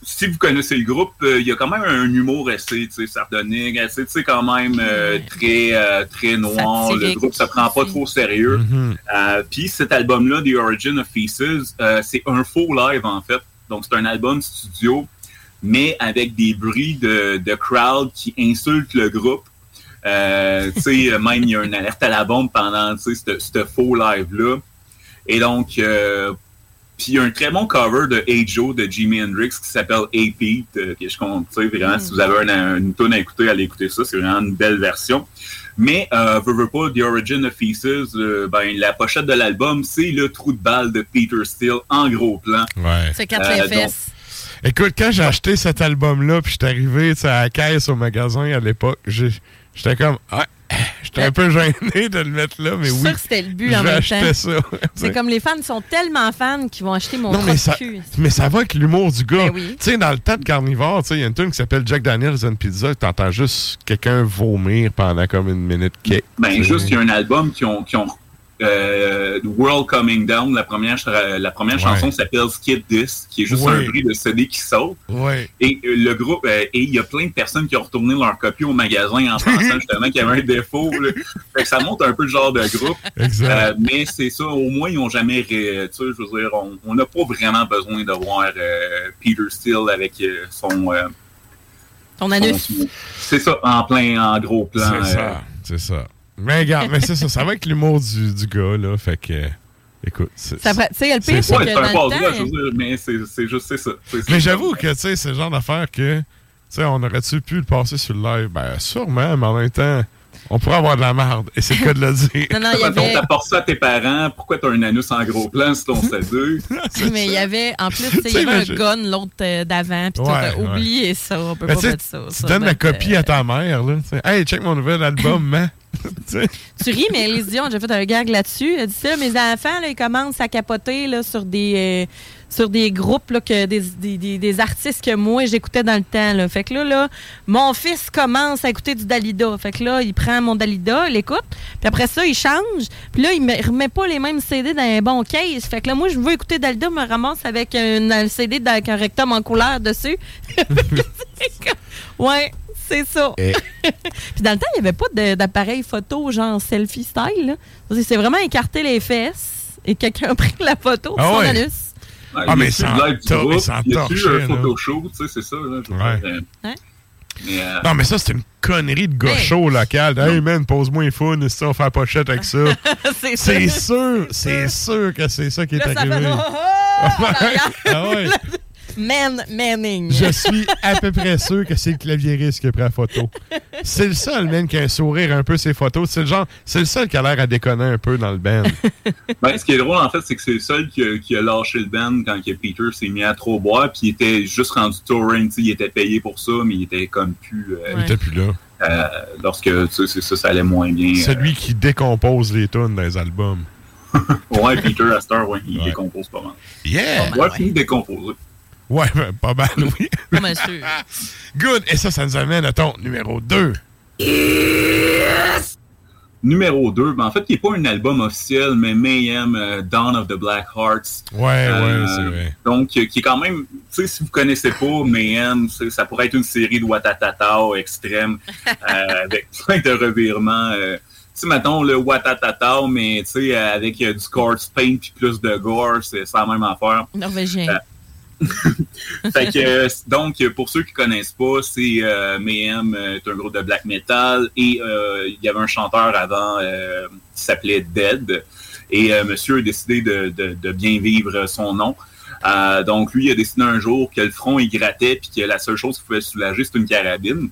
si vous connaissez le groupe, euh, il y a quand même un humour assez tu sais, sardonique, assez tu sais, quand même euh, très, euh, très noir. Le groupe se prend pas trop au sérieux. Mhm. Euh, Puis cet album-là, The Origin of Feces, euh, c'est un faux live en fait. Donc c'est un album studio, mais avec des bruits de, de crowd qui insultent le groupe. Euh, tu sais, <laughs> même il y a une alerte à la bombe pendant tu sais, ce ce faux live-là. Et donc, euh, puis il y a un très bon cover de Hey Joe de Jimi Hendrix qui s'appelle Hey Pete, euh, je sais, vraiment, si vous avez un- une tune à écouter, allez écouter ça, c'est vraiment une belle version. Mais, euh, veux, veux pas, The Origin of Feces, euh, ben, la pochette de l'album, c'est le trou de balle de Peter Steele en gros plan. Ouais. C'est quatre Euh, fesses. Écoute, quand j'ai acheté cet album-là, puis j'étais arrivé tu sais, à la caisse au magasin à l'époque, j'ai- j'étais comme. Ah, <clears throat> j'étais un peu gêné de le mettre là, mais oui. sûre que c'était le but en même temps. ça. C'est comme les fans sont tellement fans qu'ils vont acheter mon Non, mais ça, cul. mais ça va avec l'humour du gars. Ben oui. Tu sais, dans le temps de Carnivore, tu sais, il y a une tune qui s'appelle Jack Daniels and Pizza, t'entends juste quelqu'un vomir pendant comme une minute. Ben, juste, il y a un album qui ont, qui ont euh, World Coming Down, la première, la première Ouais. chanson s'appelle Skip This, qui est juste Ouais. un bruit de CD qui saute. Ouais. Et euh, le groupe, euh, et il y a plein de personnes qui ont retourné leur copie au magasin en pensant <laughs> justement qu'il y avait un défaut. là. Fait que ça montre un peu le genre de groupe. Exact. Euh, mais c'est ça, au moins, ils n'ont jamais. ré- Tu sais, je veux dire, on- n'a pas vraiment besoin de voir euh, Peter Steele avec euh, son. euh, Ton anus. C'est ça, en plein, en gros plan. C'est euh, ça. C'est ça. Mais regarde, mais c'est ça. Ça va avec l'humour du, du gars, là. Fait que. euh, Écoute. c'est- Ça fait- tu sais, le c'est pire, ça. c'est Ouais, que c'est un dans le passe-droit, temps, je veux dire, mais c'est c'est juste c'est ça. C'est- Mais j'avoue que, tu sais, c'est le genre d'affaire que, tu sais, on aurait-tu pu le passer sur le live? Ben, sûrement, mais en même temps, on pourrait avoir de la merde. Et c'est le cas de le dire. <laughs> Non, non, il y avait- t'apportes ça à tes parents, pourquoi t'as un anus en gros plan si ton CD? Mais il y avait, en plus, tu sais, il y avait un gun, l'autre euh, d'avant, puis Ouais. Oubliez ça, on peut Ben, pas mettre ça. tu ça, donnes la copie à ta mère, là. Hey, check mon nouvel album, man. <laughs> Tu ris, mais Elise Dion, j'ai fait un gag là-dessus. Elle dit ça, mes enfants, là, ils commencent à capoter là, sur des euh, sur des groupes, là, que des, des, des- des artistes que moi, j'écoutais dans le temps. Là. Fait que là, là, mon fils commence à écouter du Dalida. Fait que là, il prend mon Dalida, il l'écoute. Puis après ça, il change. Puis là, il me remet pas les mêmes CD dans un bon case. Fait que là, moi, je veux écouter Dalida, me ramasse avec un, un CD avec un rectum en couleur dessus. <laughs> ouais, c'est ça. Et- <laughs> Puis dans le temps, il n'y avait pas d'appareil photo genre selfie style. là. C'est- vraiment écarter les fesses et quelqu'un <laughs> a pris la photo de Ah son anus. Ouais, Ah, mais tor- groupe? sans Y torcher, un là. photo show, tu sais, c'est ça. Là, Ouais. euh, Hein? Mais, euh, Non, mais ça, c'est une connerie de gaucho local. Hey, man, pose-moi un fun, si on va faire pochette avec ça. <laughs> C'est ça. sûr, c'est sûr que c'est ça qui est Là, ça arrivé. fait oh, oh, arrière. Ah ouais. <laughs> Man, Manning. Je suis à peu près sûr que c'est le claviériste qui a pris la photo. C'est le seul, man, qui a un sourire un peu ses photos. C'est le genre, c'est le seul qui a l'air à déconner un peu dans le band. <laughs> Ben, ce qui est drôle, en fait, c'est que c'est le seul qui a, qui a lâché le band quand que Peter s'est mis à trop boire, puis il était juste rendu touring, il était payé pour ça, mais il était comme plus... euh, Il était plus là. euh, lorsque, tu sais, c'est ça, ça allait moins bien. Celui qui décompose les tunes dans les albums. <laughs> Ouais, Peter Astor, ouais, il décompose pas mal. Yeah! Ouais, il décompose. Ouais, ben, pas mal, oui. Mal sûr. Good! Et ça, ça nous amène à ton numéro 2. Numéro 2, ben, en fait, il n'est pas un album officiel, mais Mayhem, euh, Dawn of the Black Hearts. Ouais, ouais, c'est vrai. Donc, euh, qui est quand même, tu sais, si vous connaissez pas Mayhem, ça pourrait être une série de Watatatao extrême, <laughs> euh, avec plein de revirements. euh, tu sais, mettons le Watatatao, mais tu sais, euh, avec euh, du corpse paint puis plus de gore, c'est c'est la même affaire. Norvégien. Euh, <laughs> fait que, euh, donc, pour ceux qui connaissent pas, c'est euh, Mayhem euh, est un groupe de black metal et il y avait un chanteur avant qui s'appelait Dead et monsieur a décidé de, bien vivre son nom. Donc, lui, il a décidé un jour que le front, il grattait puis que la seule chose qui pouvait soulager, c'était une carabine.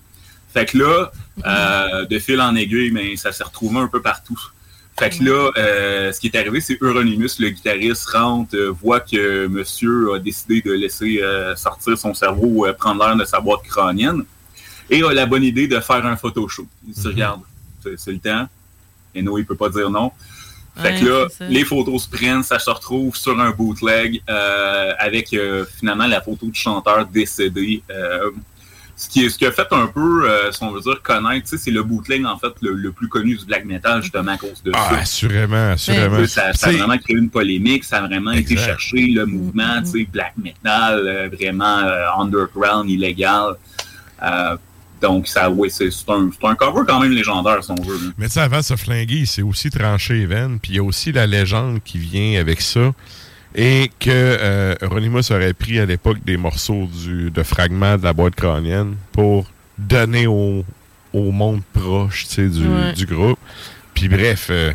Fait que là, de fil en aiguille, mais ça s'est retrouvé un peu partout. Fait que là, euh, ce qui est arrivé, c'est Euronymous, le guitariste, rentre, euh, voit que monsieur a décidé de laisser euh, sortir son cerveau, prendre l'air de sa boîte crânienne, et a la bonne idée de faire un photoshoot. Il se regarde, c'est le temps, et nous, il peut pas dire non. Fait que là, les photos se prennent, ça se retrouve sur un bootleg avec finalement la photo du chanteur décédé. Ce qui, est, ce qui a fait un peu, euh, si on veut dire, connaître, tu sais, c'est le bootleg, en fait, le, le plus connu du black metal, justement, à cause de Ah, ça. assurément, assurément. Ça, ça a C'est- vraiment créé une polémique, ça a vraiment été chercher le mouvement, tu sais, black metal, euh, vraiment euh, underground, illégal. Euh, donc, ça, oui, c'est c'est un, c'est un cover quand même légendaire, si on veut. Mais tu sais, avant de se flinguer, il s'est aussi tranché les veines. Puis il y a aussi la légende qui vient avec ça. Et que euh, Euronymous aurait pris à l'époque des morceaux du, de fragments de la boîte crânienne pour donner au, au monde proche du, Ouais. du groupe. Puis bref, euh,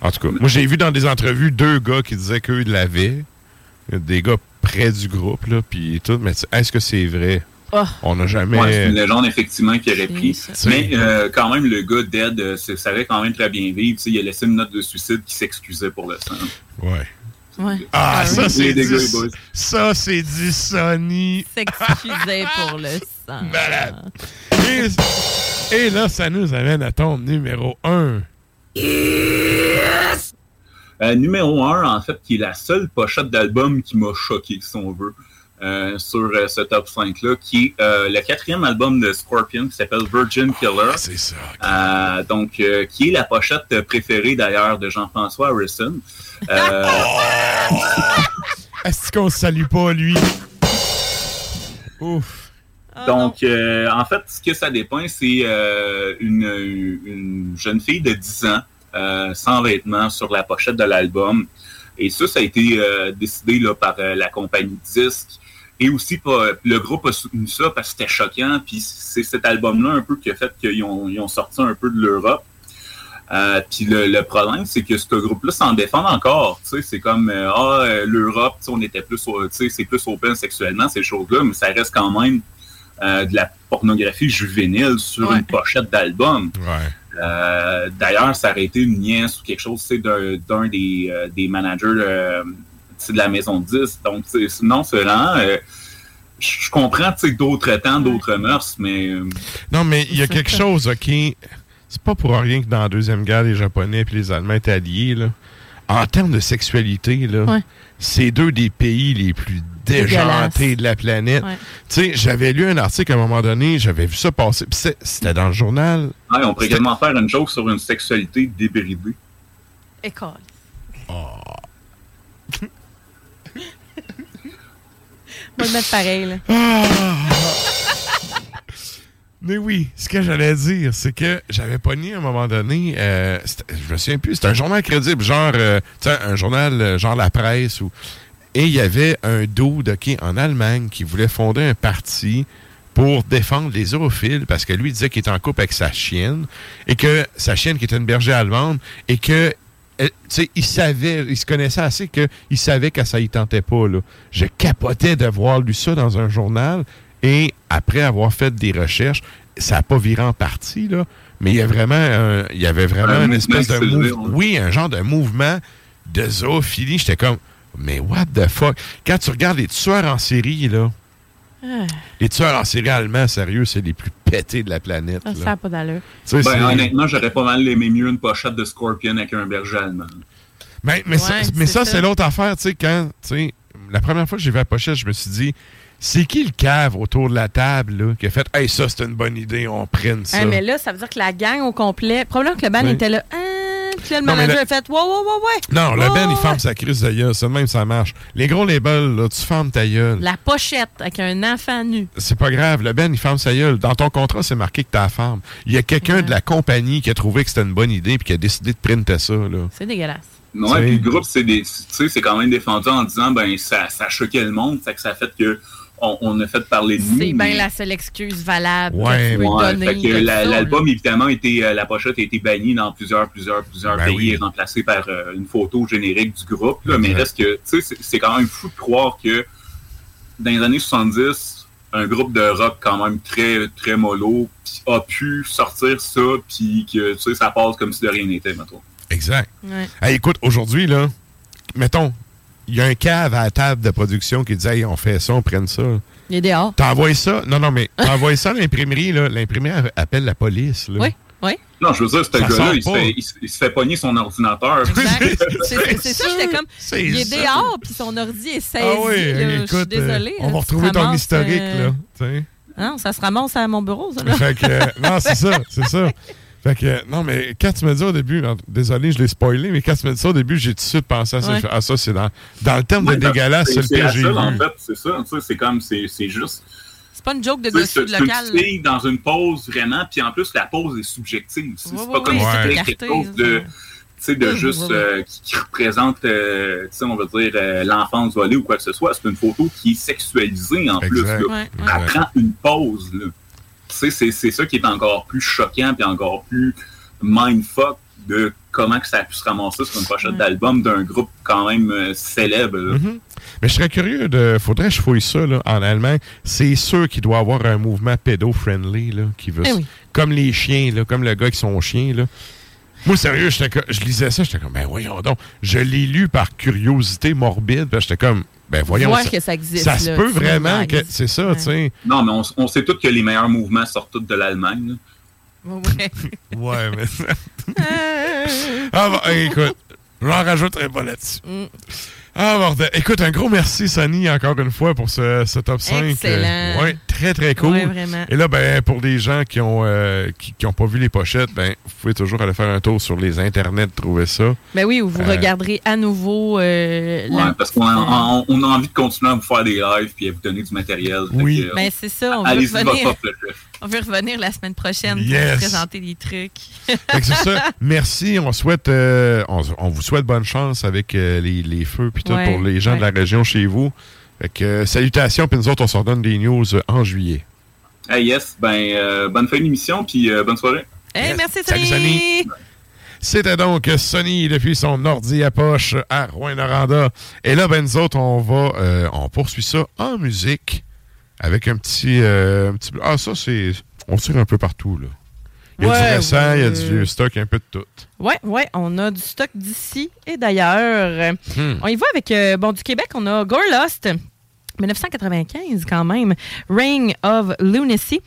en tout cas, moi j'ai vu dans des entrevues deux gars qui disaient qu'eux l'avaient. Des gars près du groupe, là, puis tout. Mais est-ce que c'est vrai? Oh. On n'a jamais... Ouais, c'est une légende, effectivement, qui aurait pris. Mais euh, quand même, le gars Dead euh, savait quand même très bien vivre. Il a laissé une note de suicide qui s'excusait pour le sang. Ouais. Ouais. Ah, ça, c'est du, les boys. ça, c'est du Sony. S'excusait pour le <laughs> sang. Malade. Et, et là, ça nous amène à ton numéro 1. Euh, numéro 1, en fait, qui est la seule pochette d'album qui m'a choqué, si on veut, euh, sur euh, ce top 5-là, qui est euh, le quatrième album de Scorpion, qui s'appelle Virgin Killer. C'est ça. Euh, donc, euh, qui est la pochette préférée, d'ailleurs, de Jean-François Harrison. Euh, <laughs> Est-ce qu'on se salue pas, lui? Ouf. Donc, euh, en fait, ce que ça dépeint, c'est euh, une, une jeune fille de 10 ans, euh, sans vêtements, sur la pochette de l'album. Et ça, ça a été euh, décidé là, par euh, la compagnie Disque. Et aussi, le groupe a soutenu ça parce que c'était choquant. Puis c'est cet album-là un peu qui a fait qu'ils ont, ils ont sorti un peu de l'Europe. Euh, puis le, le problème, c'est que ce groupe-là s'en défend encore. C'est comme euh, ah euh, l'Europe, on était plus, c'est plus open sexuellement ces choses-là, mais ça reste quand même euh, de la pornographie juvénile sur Ouais. une pochette d'album. Ouais. D'ailleurs, ça aurait été une nièce ou quelque chose, d'un d'un des, des managers sais, de la maison 10. Donc, non, c'est vraiment. euh, je comprends, tu sais, d'autres temps, d'autres mœurs, mais. euh, Non, mais il y a quelque chose, OK? C'est pas pour rien que dans la Deuxième Guerre, les Japonais et les Allemands étaient alliés, là. En termes de sexualité, là, Ouais. c'est deux des pays les plus déjantés de la planète. Ouais. Tu sais, j'avais lu un article à un moment donné, j'avais vu ça passer, puis c'est- c'était dans le journal. ouais, on pourrait également faire une joke sur une sexualité débridée. École. <laughs> On le mettre pareil, là. <laughs> Mais oui, ce que j'allais dire, c'est que j'avais pogné à un moment donné, euh, je me souviens plus, c'était un journal crédible, genre, euh, un journal euh, genre La Presse, ou, et il y avait un dude, OK, en Allemagne qui voulait fonder un parti pour défendre les zoophiles parce que lui disait qu'il était en couple avec sa chienne et que sa chienne qui était une berger allemande et que il savait, il se connaissait assez qu'il savait que ça y tentait pas. Là. Je capotais d'avoir lu ça dans un journal et après avoir fait des recherches, ça n'a pas viré en partie, là, mais il y a vraiment un- il y avait vraiment Un une espèce de mouvement. Oui, un genre de mouvement de zoophilie. J'étais comme, mais what the fuck? Quand tu regardes les tueurs en série, là, les tueurs en série allemands, sérieux, c'est les plus pétés de la planète. ça là. n'a pas d'allure. Ben, honnêtement, j'aurais pas mal aimé mieux une pochette de Scorpion avec un berger allemand. Ben, mais ça, mais c'est ça, ça. c'est l'autre affaire, tu sais, quand, tu sais, la première fois que j'ai vu la pochette, je me suis dit, c'est qui le cave autour de la table, là, qui a fait, hey, ça, c'est une bonne idée, on prenne ça. Hein, mais là, ça veut dire que la gang au complet. Probablement que le Oui. était là. Ah, puis là, le Non, manager le- a fait. Ouais, ouais, ouais, ouais. non, le Ouais, Ben, il ouais, ferme ouais. sa crise de gueule, c'est de même, ça marche. Les gros labels, là, tu fermes ta gueule. La pochette avec un enfant nu. C'est pas grave, le Ben, il ferme sa gueule. Dans ton contrat, c'est marqué que t'as la ferme. Il y a quelqu'un de la compagnie qui a trouvé que c'était une bonne idée puis qui a décidé de printer ça, là. C'est dégueulasse. Ouais, Tu sais. puis le groupe, c'est des, tu sais, c'est quand même défendu en disant, ben, ça, ça choquait le monde, fait que ça a fait que on, on a fait parler de nous. C'est mais- bien la seule excuse valable Ouais, que tu peux Ouais, donner. fait que de la- ça, l'album, évidemment, était, euh, la pochette a été bannie dans plusieurs, plusieurs, plusieurs Ben pays oui. et remplacée par euh, une photo générique du groupe. là. mais reste que, tu sais, c'est- quand même fou de croire que dans les années 70, un groupe de rock quand même très, très mollo a pu sortir ça, puis que, tu sais, ça passe comme si de rien n'était, mettons. Exact. Ouais. Hey, écoute, aujourd'hui, là, mettons, il y a un cave à la table de production qui dit Hey, on fait ça, on prenne ça. Il est dehors. T'envoies ça? Non, non, mais t'envoies ça à l'imprimerie, là. L'imprimerie appelle la police, là. Oui, oui. Non, je veux dire, ce Ça gars-là, il, se fait- il se- il se fait pogner son ordinateur. <laughs> C'est ça, j'étais comme. Il est ça. dehors, puis son ordi est saisi. Ah oui, là. Je suis euh, on là, va retrouver ton historique, euh, là. Non, ça se ramasse à mon bureau, ça. Là. Fait que, euh, non, c'est ça, c'est ça. <laughs> Fait que, non, mais quand tu me dis au début, désolé, je l'ai spoilé, mais quand tu me dis ça au début, j'ai tout de suite pensé à ça. Ouais. Ah, ça, c'est dans, dans le terme de Ouais, dégueulasse, c'est le c'est pire j'ai seule, en vu. fait, c'est ça. C'est comme, c'est c'est juste. C'est pas une joke de dessus de C'est local. une fille dans une pause vraiment, puis en plus la pause est subjective. C'est Ouais, c'est ouais, pas comme ouais, si c'est c'était quelque chose de, ça. tu sais, de juste ouais, ouais. euh, qui, qui représente, euh, tu sais, on va dire euh, l'enfance volée ou quoi que ce soit. C'est une photo qui est sexualisée en plus. Exact. là. Ouais, Elle prend une pause. Là. C'est c'est ça qui est encore plus choquant puis encore plus mindfuck de comment que ça a pu se ramasser sur une pochette d'album d'un groupe quand même euh, célèbre. Mhm. Mais je serais curieux de. Faudrait que je fouille ça là, en Allemagne. C'est sûr qu'il doit y avoir un mouvement pédo-friendly là, qui veut. Eh oui. Comme les chiens, là, comme le gars qui sont chiens. Là. Moi, sérieux, je lisais ça, j'étais comme, ben voyons donc. Je l'ai lu par curiosité morbide, puis j'étais comme, ben voyons. Voir ça, que ça existe. ça se peut vraiment que. C'est ça, Ouais. tu sais. Non, mais on, on sait tous que les meilleurs mouvements sortent tous de l'Allemagne. Ouais. Ouais, mais. <laughs> ah, hey, écoute, j'en rajouterai pas là-dessus. Mm. Ah, bordel. Écoute, un gros merci, Sonny, encore une fois, pour ce, ce top 5. Excellent. ouais, très, très cool. Ouais, vraiment. Et là, ben, pour les gens qui ont, euh, qui, qui ont pas vu les pochettes, ben, vous pouvez toujours aller faire un tour sur les internets, trouver ça. Ben oui, où vous Euh, regarderez à nouveau euh, la- Ouais, parce qu'on a, on, on a envie de continuer à vous faire des lives puis à vous donner du matériel. Oui. que, euh, Ben c'est ça, on veut Allez-y, votre revenir. propre chef. On veut revenir la semaine prochaine Yes. pour vous présenter des trucs. Fait que c'est ça. <laughs> Merci. On souhaite, euh, on, on vous souhaite bonne chance avec euh, les, les feux puis tout Ouais, pour les gens de la région chez vous. Fait que euh, salutations, puis nous autres, on se redonne des news euh, en juillet. Hey, yes, ben, euh, bonne fin d'émission puis euh, bonne soirée. Hey, Yes. merci Salut, Sonny. C'était donc Sonny depuis son ordi à poche à Rouen-Noranda. Et là, ben nous autres, on va, euh, on poursuit ça en musique avec un petit, euh, un petit. Ah, ça, c'est. On tire un peu partout, là. Il y a Ouais, du récent, il y a du vieux stock, un peu de tout. Ouais, ouais, on a du stock d'ici et d'ailleurs. Hmm. On y va avec, euh, bon, du Québec, on a Gore Lost. 1995 quand même. Ring of Lunacy.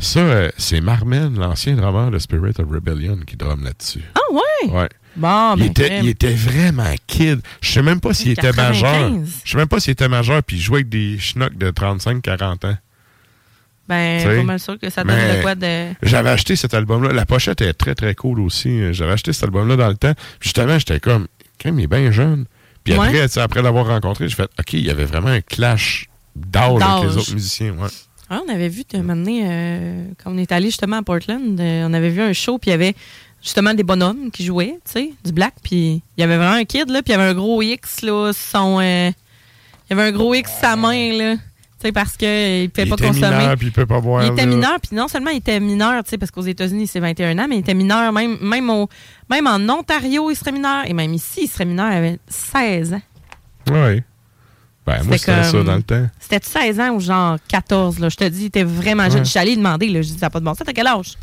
Ça, euh, c'est Marmen, l'ancien drummer de Spirit of Rebellion, qui drum là-dessus. Ah ouais? Ouais. Bon, il, ben, était, il était vraiment kid. Je sais même pas s'il était 95. majeur. Je sais même pas s'il était majeur puis il jouait avec des schnocks de 35-40 ans. Ben, pas mal sûr que ça donne de quoi de. J'avais acheté cet album-là. La pochette est très, très cool aussi. J'avais acheté cet album-là dans le temps. Justement, j'étais comme, quand même, il est bien jeune. Puis Ouais. après, après l'avoir rencontré, j'ai fait, OK, il y avait vraiment un clash d'âge avec les autres musiciens. Ouais. Ah, on avait vu, un moment donné, euh, quand on est allé justement à Portland, euh, on avait vu un show, puis il y avait justement des bonhommes qui jouaient, tu sais, du black, puis il y avait vraiment un kid, là, puis il y avait un gros X, là, son... euh, il y avait un gros X sa main, là. Parce qu'il ne pouvait Il pas était consommer. mineur, puis il peut pas boire. Il était là. mineur, puis non seulement il était mineur, tu sais, parce qu'aux États-Unis, c'est 21 ans, mais il était mineur, même, même, au, même en Ontario, il serait mineur, et même ici, il serait mineur, il avait 16 ans. Oui. Ben, moi, c'était ça dans le temps. C'était 16 ans ou genre 14, là? Je te dis, il était vraiment jeune. Ouais. Je suis allée demander, là. Je dis, ça n'a pas de bon sens. T'as quel âge?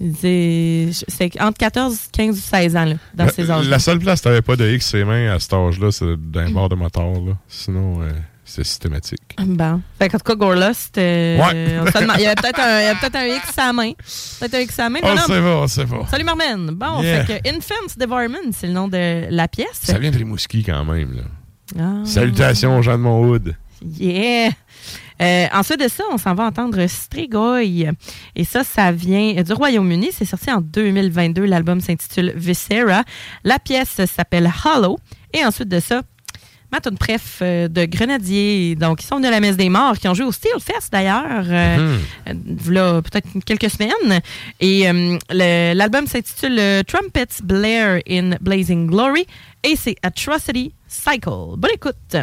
Il disait, c'est entre 14, 15 ou 16 ans, là, dans La- ces âges. La seule place que t'avais pas de X et mains à cet âge-là, c'est d'un bord de moteur. Là. Sinon, euh, c'est systématique. Bon. Fait qu'en tout cas, Gorla, c'était. Ouais. demande- il y avait peut-être un, il y avait peut-être un X à la main. Peut-être un X à la main. On sait pas, on sait pas. Salut, Marmen. Bon, Yeah. fait que Infants Devourment, c'est le nom de la pièce. Ça vient de Rimouski quand même. Là. Ah. Salutations aux gens de Montwood. Yeah! Euh, ensuite de ça, on s'en va entendre Strigoi. Et ça, ça vient du Royaume-Uni. C'est sorti en 2022. L'album s'intitule Viscera. La pièce s'appelle Hollow. Et ensuite de ça, ma tune préf euh, de Grenadier. Donc, ils sont venus à la Messe des Morts, qui ont joué au Steel Fest d'ailleurs, euh, euh, v'là peut-être quelques semaines. Et euh, l'album s'intitule euh, Trumpets Blair in Blazing Glory. Et c'est Atrocity Cycle. Bonne écoute!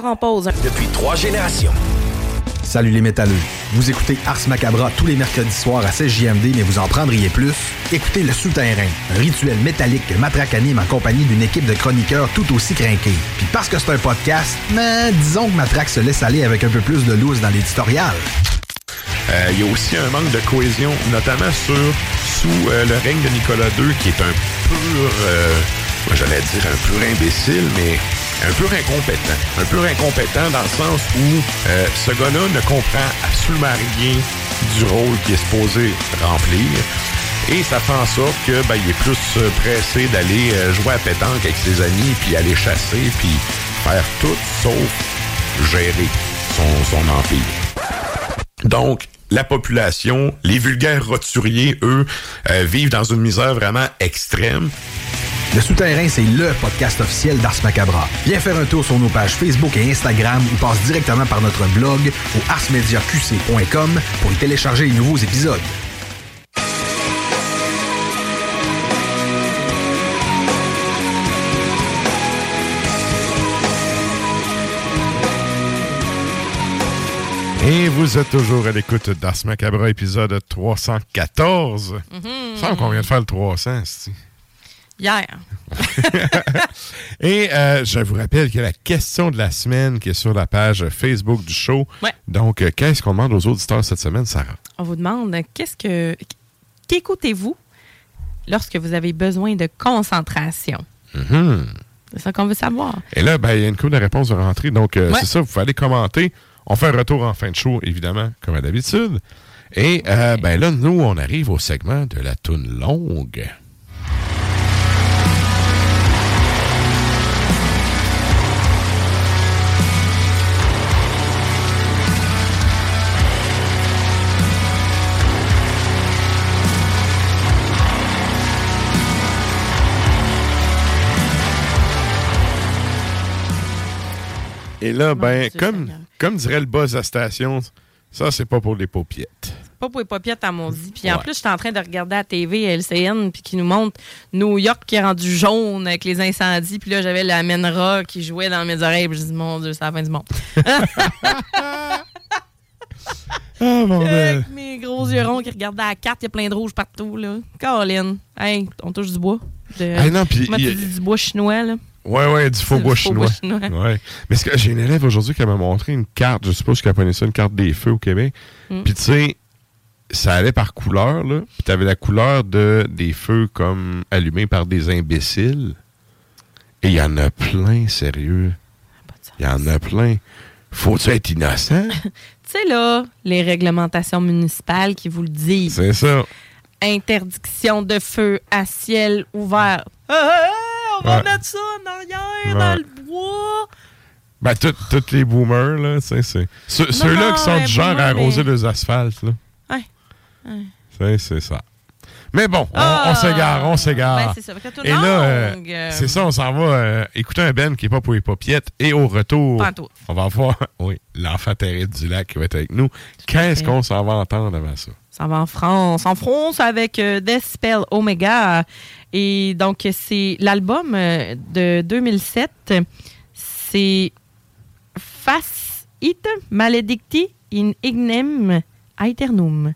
Part en pause. Depuis trois générations. Salut les métalleux. Vous écoutez Ars Macabra tous les mercredis soirs à 16 JMD, mais vous en prendriez plus? Écoutez Le Souterrain, un rituel métallique que Matraque anime en compagnie d'une équipe de chroniqueurs tout aussi crinqués. Puis parce que c'est un podcast, mais disons que Matraque se laisse aller avec un peu plus de loose dans l'éditorial. Euh, Il y a aussi un manque de cohésion, notamment sur sous euh, le règne de Nicolas II, qui est un pur, euh, moi, j'allais dire un pur imbécile, mais un pur incompétent. Un pur incompétent dans le sens où euh, ce gars-là ne comprend absolument rien du rôle qu'il est supposé remplir. Et ça fait en sorte que ben, il est plus euh, pressé d'aller euh, jouer à pétanque avec ses amis, puis aller chasser, puis faire tout sauf gérer son, son empire. Donc, la population, les vulgaires roturiers, eux, euh, vivent dans une misère vraiment extrême. Le Souterrain, c'est LE podcast officiel d'Ars Macabra. Viens faire un tour sur nos pages Facebook et Instagram ou passe directement par notre blog au arsmediaqc.com pour y télécharger les nouveaux épisodes. Et vous êtes toujours à l'écoute d'Ars Macabra, épisode 314. Mhm. Il me semble qu'on vient de faire le 300, c'ti. Hier. <laughs> Et euh, je vous rappelle que la question de la semaine qui est sur la page Facebook du show. Ouais. Donc, euh, qu'est-ce qu'on demande aux auditeurs cette semaine, Sarah? On vous demande qu'est-ce que qu'écoutez-vous lorsque vous avez besoin de concentration? Mhm. C'est ça qu'on veut savoir. Et là, ben, il y a une couple de réponses de rentrée. Donc, euh, Ouais. c'est ça, vous pouvez aller commenter. On fait un retour en fin de show, évidemment, comme à d'habitude. Et ben là, nous, on arrive au segment de la toune longue. Et là, ben, comme, comme dirait le boss la station, ça, c'est pas pour les paupiettes. Pas pour les paupiètes à mon dit. Puis en Ouais. plus, je suis en train de regarder à TV LCN puis qui nous montre New York qui est rendu jaune avec les incendies. Puis là, j'avais la Menra qui jouait dans mes oreilles. Puis je dis, mon Dieu, c'est la fin du monde. <laughs> <laughs> Ah, bon, ben. Avec mes gros yeux ronds qui regardaient la carte, il y a plein de rouge partout. là. Colin. Hey, on touche du bois. De, Hey, non, puis du bois chinois, là? Ouais, ouais, du faux bois chinois. Ouais. Mais j'ai une élève aujourd'hui qui m'a montré une carte, je suppose qu'elle connaît ça, une carte des feux au Québec. Mm. Puis tu sais, ça allait par couleur, là. Puis t'avais la couleur de des feux comme allumés par des imbéciles. Et il y en a plein, sérieux. Il y en a plein. Faut-tu être innocent? <laughs> Tu sais, là, les réglementations municipales qui vous le disent. C'est ça. Interdiction de feu à ciel ouvert. Hey, hey, hey, on va mettre ça en arrière dans le bois. Ben, tous les boomers, là, tu sais, c'est. Ceux-là qui sont du genre à arroser les asphaltes, là. Ouais. C'est ça. Mais bon, on, Ah! s'égare, on s'égare. Ben, Et là, euh, euh, c'est ça, on s'en va euh, écouter un Ben qui est pas pour les paupiètes. Et au retour, on va voir, <laughs> oui, l'enfant terrible du lac qui va être avec nous. Qu'est-ce qu'on s'en va entendre avant ça? Ça va en France. En France avec Death Spell Omega. Et donc, c'est l'album de 2007. C'est Fas It Maledicti in Ignem Aeternum.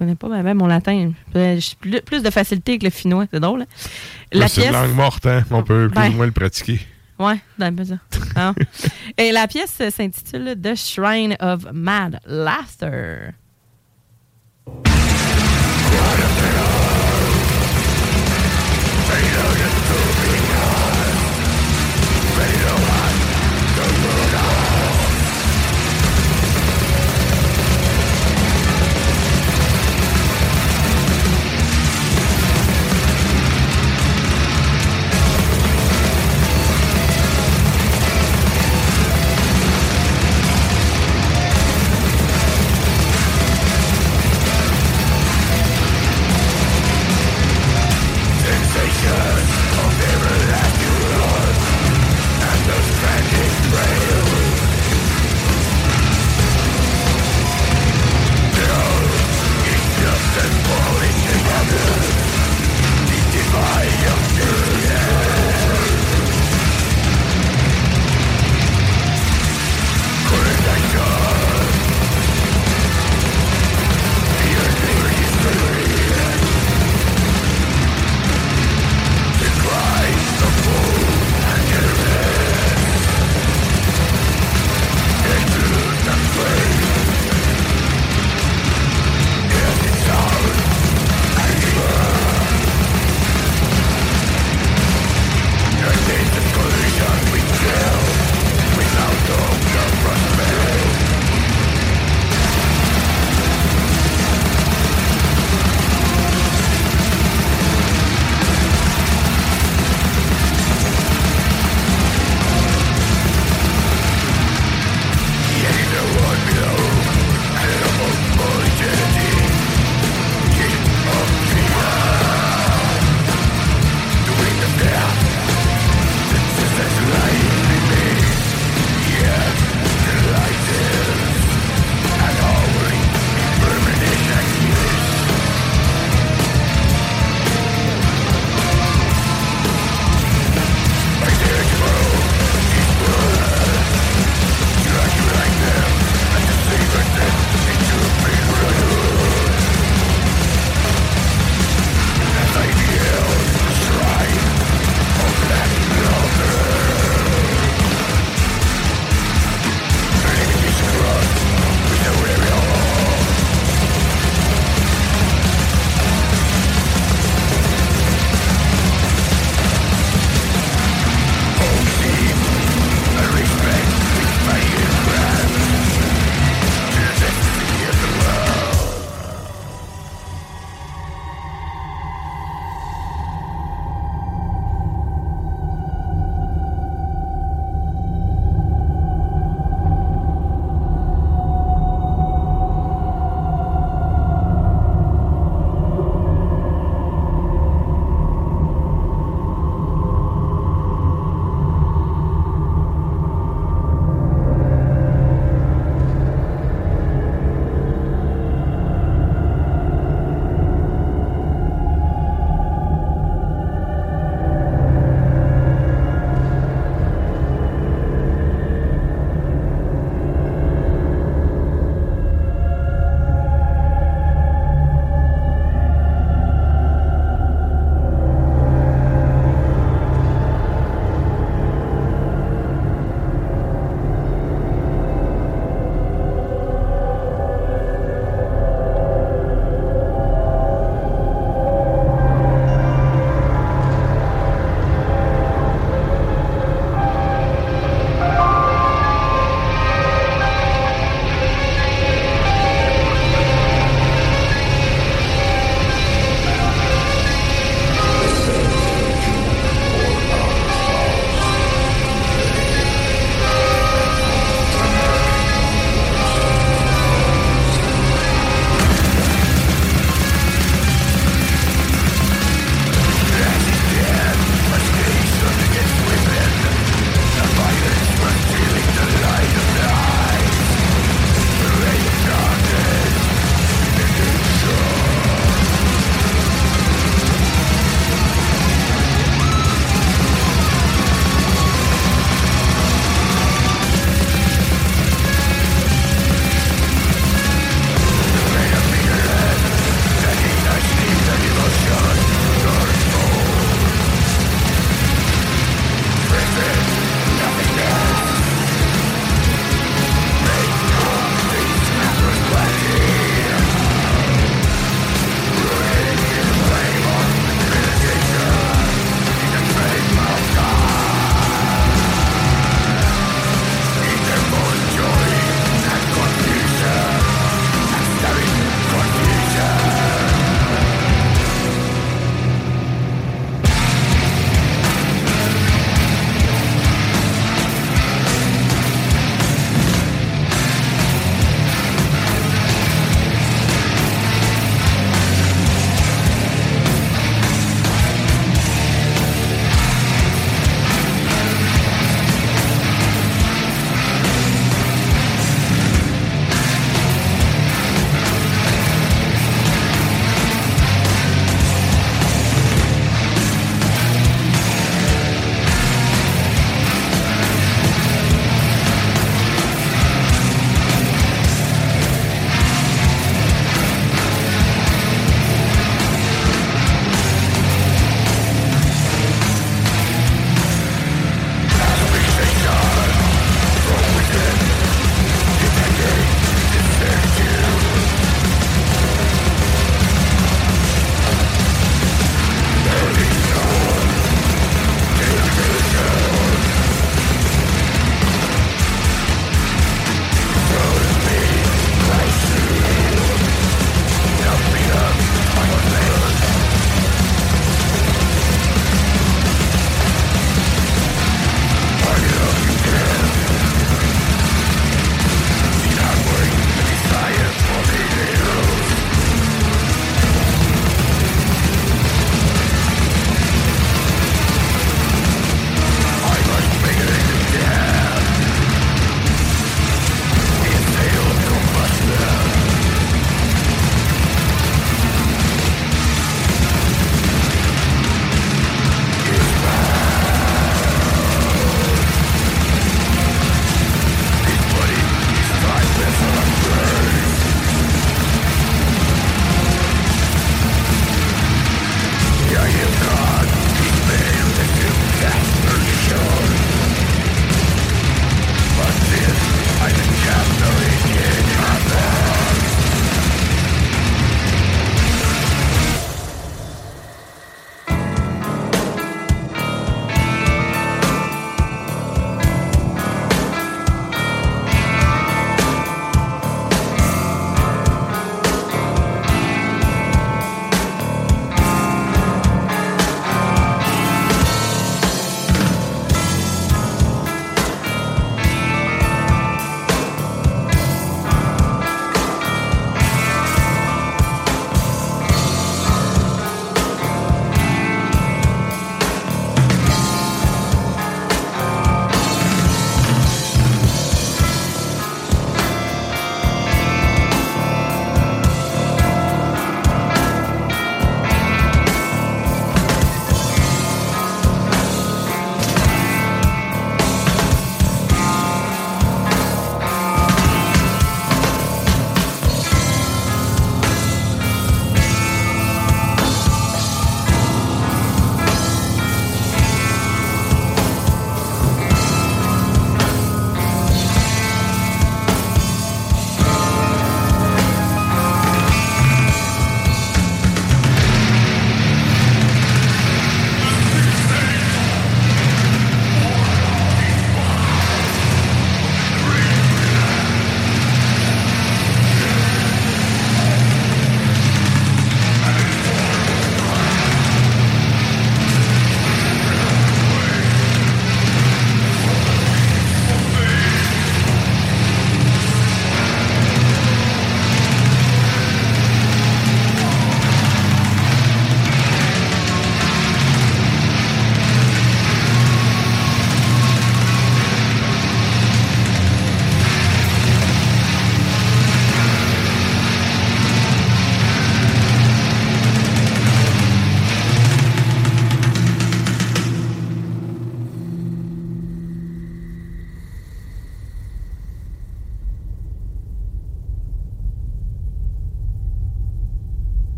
Je connais pas bien mon latin. J'ai plus, plus de facilité avec le finnois. C'est drôle. hein? La Là, c'est pièce. une langue morte, hein? On peut plus Ben. ou moins le pratiquer. Peu ça. Ah. <laughs> Et la pièce euh, s'intitule The Shrine of Mad Laughter.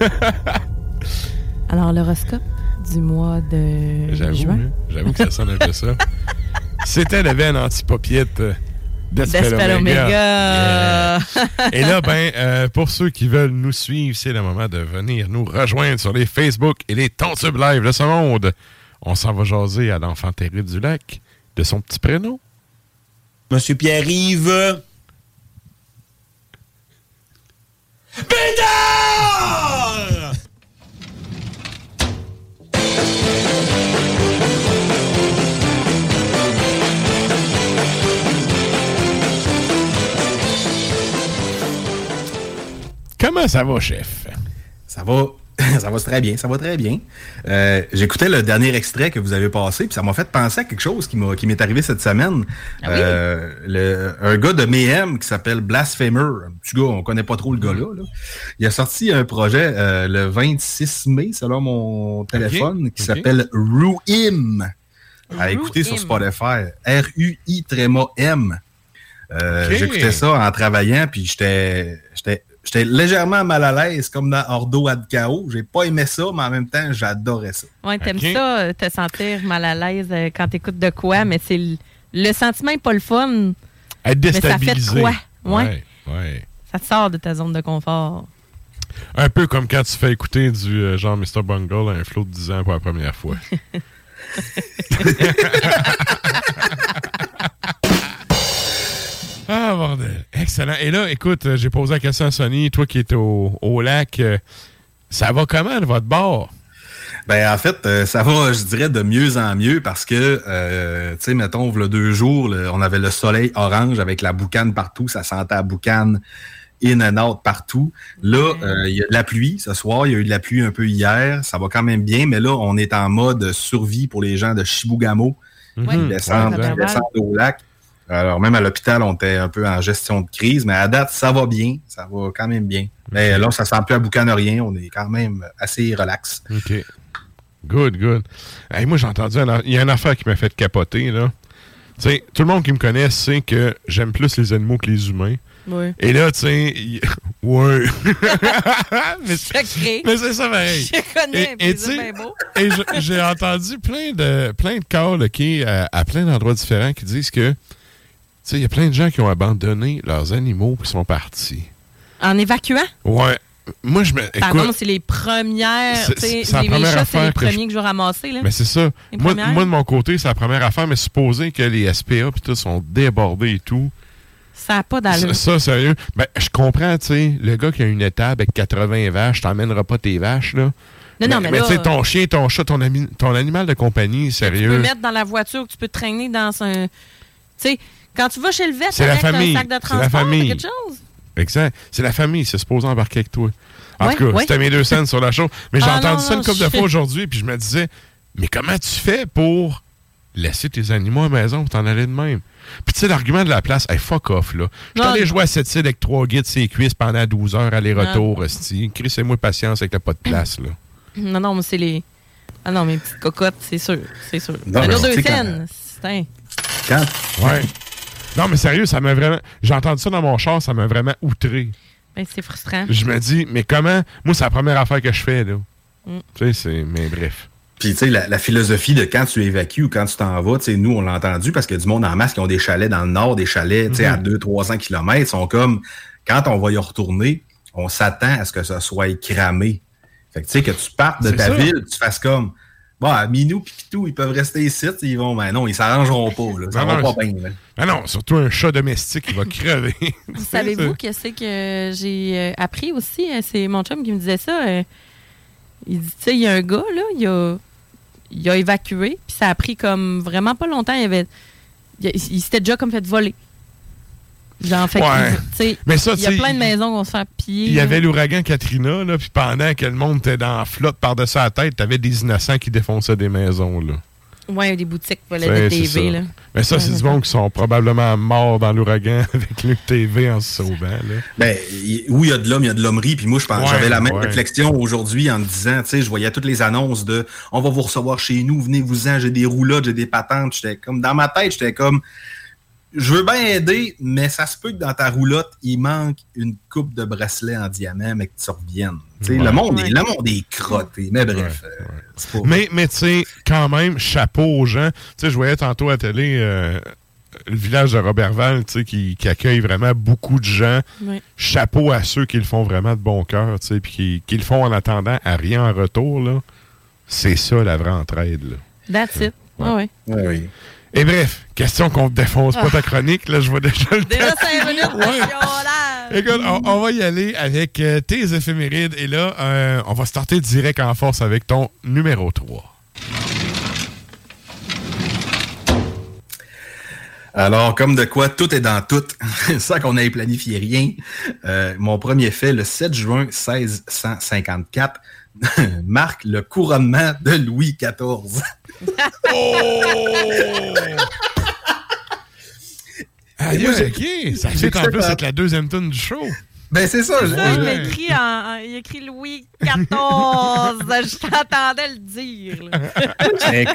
<laughs> Alors, l'horoscope du mois de juin? hein, j'avoue que ça sonne un peu ça. C'était le veine anti-popiette euh, d'Espel D'Espel Omega. Omega. Et là, ben, euh, pour ceux qui veulent nous suivre, c'est le moment de venir nous rejoindre sur les Facebook et les Tontubes Live de ce monde. On s'en va jaser à l'enfant terrible du lac de son petit prénom. Monsieur Pierre-Yves. Bédard! Comment ça va, chef? Ça va. <laughs> Ça va très bien, ça va très bien. Euh, J'écoutais le dernier extrait que vous avez passé, puis ça m'a fait penser à quelque chose qui m'est arrivé cette semaine. Ah oui? Euh, le- un gars de Mayhem qui s'appelle Blasphemer, un petit gars, on connaît pas trop le gars-là. là. Il a sorti un projet euh, le 26 mai, selon mon téléphone, qui s'appelle Ruim. À écouter sur Ruim. Spotify. R-U-I tréma M. Euh. J'écoutais ça en travaillant, puis j'étais j'étais légèrement mal à l'aise, comme dans Ordo Ad Chaos. J'ai pas aimé ça, mais en même temps, j'adorais ça. Ouais, t'aimes ça, euh, te sentir mal à l'aise euh, quand t'écoutes de quoi, mais c'est le, le sentiment est pas le fun. Être Mais ça fait de déstabilisé. quoi? Ouais. ouais. ouais. Ça te sort de ta zone de confort. Un peu comme quand tu fais écouter du euh, genre Mr. Bungle à un flot de 10 ans pour la première fois. <laughs> <laughs> ah, bordel. Excellent. Et là, écoute, euh, j'ai posé la question à Sonny, toi qui es au, au lac, euh, ça va comment de votre bord? Ben, en fait, euh, ça va, je dirais, de mieux en mieux parce que, euh, tu sais, mettons, le deux jours, le- on avait le soleil orange avec la boucane partout, ça sentait la boucane in and out partout. Là, euh, il y a de la pluie ce soir, il y a eu de la pluie un peu hier, ça va quand même bien, mais là, on est en mode survie pour les gens de Chibougamau qui Mhm. descendent, Ouais, qui descendent au lac. Alors, même à l'hôpital, on était un peu en gestion de crise, mais à date, ça va bien, ça va quand même bien. Mais là, ça sent plus à boucan rien, on est quand même assez relax. OK. Good, good. Hey, moi, j'ai entendu, un- il y a une affaire qui m'a fait capoter, là. Tu sais, tout le monde qui me connaît sait que j'aime plus les animaux que les humains. Oui. Et là, tu sais, <laughs> ouais. <laughs> mais Sacré. mais c'est ça pareil. Je connais, Et- et c'est tu sais, bien beau. <laughs> Et j'ai entendu plein de plein de à, à plein d'endroits différents qui disent que sais, il y a plein de gens qui ont abandonné leurs animaux et qui sont partis. En évacuant? Ouais. Moi, je me. Pardon, c'est les premières. C'est- tu la Les, les première chats, c'est les affaire que je- premiers que je vais ramasser. Là. Mais c'est ça. Les Moi, de mon côté, c'est la première affaire, mais supposer que les SPA pis tout sont débordés et tout. Ça n'a pas d'allure. Ça, ça, sérieux. Ben, je comprends, tu sais, le gars qui a une étable avec 80 vaches, t'emmèneras pas tes vaches, là. Non, non, mais là- tu sais, ton chien, ton chat, ton, ami- ton animal de compagnie, Tu peux sérieux. mettre dans la voiture, tu peux te traîner dans un. Tu sais, quand tu vas chez le vet, C'est la famille. un sac de C'est la transport, t'as famille. quelque chose? Exact. C'est la famille, c'est supposé embarquer avec toi. En Ouais, tout cas, ouais. c'était mes deux scènes sur la chose. Mais j'ai Ah, entendu non, ça une couple de fois aujourd'hui, puis je me disais, mais comment tu fais pour laisser tes animaux à la maison pour t'en aller de même? Puis tu sais, l'argument de la place, hey, fuck off, là. Je suis Non, allé non. jouer à cette île avec trois guides ses cuisses pendant 12 heures aller-retour, hostie. Crissez-moi patience avec le pas de place, là. <clears throat> Non, non, mais c'est les. Ah non, mes petites cocottes, c'est sûr. C'est sûr. Non, mais deux sais, quand- scènes. c'est un- Quand? Ouais. Non, mais sérieux, ça m'a vraiment. J'ai entendu ça dans mon char, ça m'a vraiment outré. Ben, c'est frustrant. Je me dis, mais comment? Moi, c'est la première affaire que je fais, là. Mm. Tu sais, c'est. Mais bref. Puis, tu sais, la, la philosophie de quand tu évacues ou quand tu t'en vas, tu sais, nous, on l'a entendu parce qu'il y a du monde en masse qui ont des chalets dans le nord, des chalets, tu sais, à Mhm. 200-300 km, sont comme, quand on va y retourner, on s'attend à ce que ça soit cramé. Fait que, tu sais, que tu partes de ta ça. ville, tu fasses comme, bon, Minou pis Pitou, ils peuvent rester ici, ils vont, ben non, ils s'arrangeront pas, là. Ça Non, va non, pas bien, là. Ah non, surtout un chat domestique qui va crever. <laughs> Savez-vous que c'est que j'ai euh, appris aussi? euh, C'est mon chum qui me disait ça. euh, il dit, tu sais, il y a un gars, là, il a, il a évacué, puis ça a pris comme vraiment pas longtemps. Il avait. Il, il s'était déjà comme fait voler. Genre, fait que, Ouais. tu sais, Mais ça, il y a plein de maisons qui vont se faire piller. Il y avait l'ouragan Katrina, là, puis pendant que le monde était dans la flotte par-dessus la tête, t'avais des innocents qui défonçaient des maisons, là. Ouais, des boutiques qui C'est- volaient des c'est TV, là. Mais ça, c'est du monde qui sont probablement morts dans l'ouragan <laughs> avec le TV en se sauvant, là. Ben, oui, il y a de l'homme, il y a de l'hommerie. Puis moi, je pense, Ouais, j'avais la même ouais. réflexion aujourd'hui en me disant, tu sais, je voyais toutes les annonces de on va vous recevoir chez nous, venez-vous-en, j'ai des roulottes, j'ai des patentes. J'étais comme, dans ma tête, j'étais comme, je veux bien aider, mais ça se peut que dans ta roulotte, il manque une coupe de bracelet en diamant, mais que tu reviennes. Tu sais, Ouais. le, monde est, le monde est crotté. Mais bref. euh, pas- Mais, mais tu sais, quand même, chapeau aux gens. Tu sais, je voyais tantôt à télé euh, le village de Robertval, tu sais, qui, qui accueille vraiment beaucoup de gens. Oui. Chapeau à ceux qui le font vraiment de bon cœur, tu sais, puis qui, qui le font en attendant à rien en retour, là. C'est ça, la vraie entraide, là. That's it. Ouais. ouais. Et bref, question qu'on ne défonce pas Ah. ta chronique, là, je vois déjà le Déjà temps. 5 minutes chiolage. Écoute, on, on va y aller avec euh, tes éphémérides. Et là, euh, on va starter direct en force avec ton numéro 3. Alors, comme de quoi, tout est dans tout, <laughs> sans qu'on ait planifié rien. Euh, mon premier fait, le 7 juin 1654, <laughs> marque le couronnement de Louis XIV. <laughs> Ah, moi, j'ai- ok, ça fait en plus avec la deuxième tune du show. Ben, c'est ça. je- il écrit, en, il a écrit Louis XIV. <laughs> je t'entendais le dire.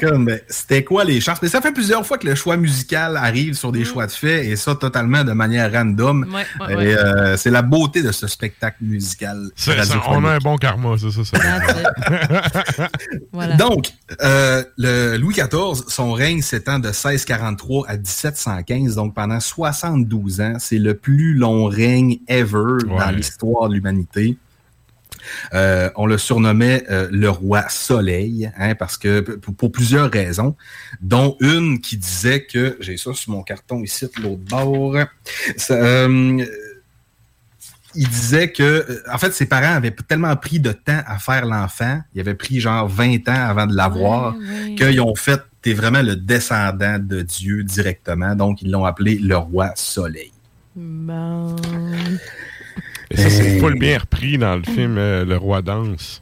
<laughs> comme, ben, c'était quoi les chances? Mais ça fait plusieurs fois que le choix musical arrive sur des choix de faits, et ça totalement de manière random. Ouais, ouais, Et, ouais. euh, c'est la beauté de ce spectacle musical. Ça, on a un bon karma, c'est ça. ça. <laughs> Voilà. Donc, euh, le Louis XIV, son règne s'étend de 1643 à 1715, donc pendant 72 ans. C'est le plus long règne ever dans Ouais. l'histoire de l'humanité. Euh, on le surnommait euh, le roi Soleil, hein, parce que pour, pour plusieurs raisons, dont une qui disait que, j'ai ça sur mon carton ici de l'autre bord, ça, euh, il disait que, en fait, ses parents avaient tellement pris de temps à faire l'enfant, il avait pris genre 20 ans avant de l'avoir, qu'ils ont fait, t'es vraiment le descendant de Dieu directement, donc ils l'ont appelé le roi Soleil. Bon. Et ça, c'est full bien repris dans le film euh, Le Roi Danse.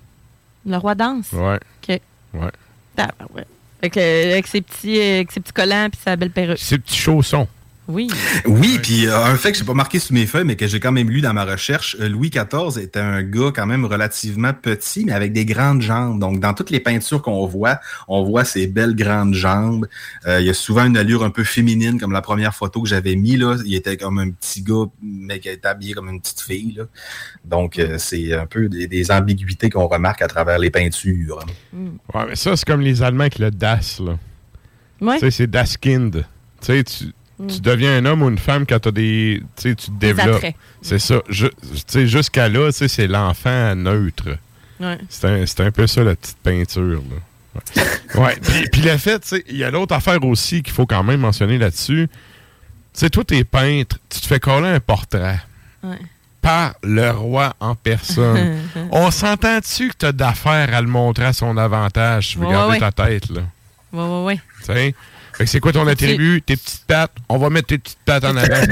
Le roi danse? Ouais. OK. Ouais. Ah, ben ouais. Fait que, euh, avec, ses petits, euh, avec ses petits collants et sa belle perruque. Ses petits chaussons. Oui. Oui, puis euh, un fait que j'ai pas marqué sur mes feuilles, mais que j'ai quand même lu dans ma recherche, euh, Louis XIV était un gars quand même relativement petit, mais avec des grandes jambes. Donc, dans toutes les peintures qu'on voit, on voit ses belles grandes jambes. Euh, il y a souvent une allure un peu féminine, comme la première photo que j'avais mis là. Il était comme un petit gars, mais qui était habillé comme une petite fille. Là. Donc, euh, c'est un peu des, des ambiguïtés qu'on remarque à travers les peintures. Ouais, mais ça, c'est comme les Allemands avec le Das, là. Ouais. Tu sais, c'est Das Kind. Tu sais, tu, Mm. tu deviens un homme ou une femme quand t'as des. Tu tu te développes. C'est ça. Je- Tu jusqu'à là, tu c'est l'enfant neutre. Ouais. C'est un, un peu ça, la petite peinture, là. Ouais. Ouais, Puis, puis le fait, tu il y a l'autre affaire aussi qu'il faut quand même mentionner là-dessus. Tu sais, toi, t'es peintre, tu te fais coller un portrait Ouais. par le roi en personne. <laughs> On s'entend-tu que t'as d'affaires à le montrer à son avantage? Si tu veux Ouais, garder ouais. ta tête, là? Ouais, ouais, ouais. Fait que c'est quoi ton attribut? Tes petites pattes. On va mettre tes petites pattes en avant.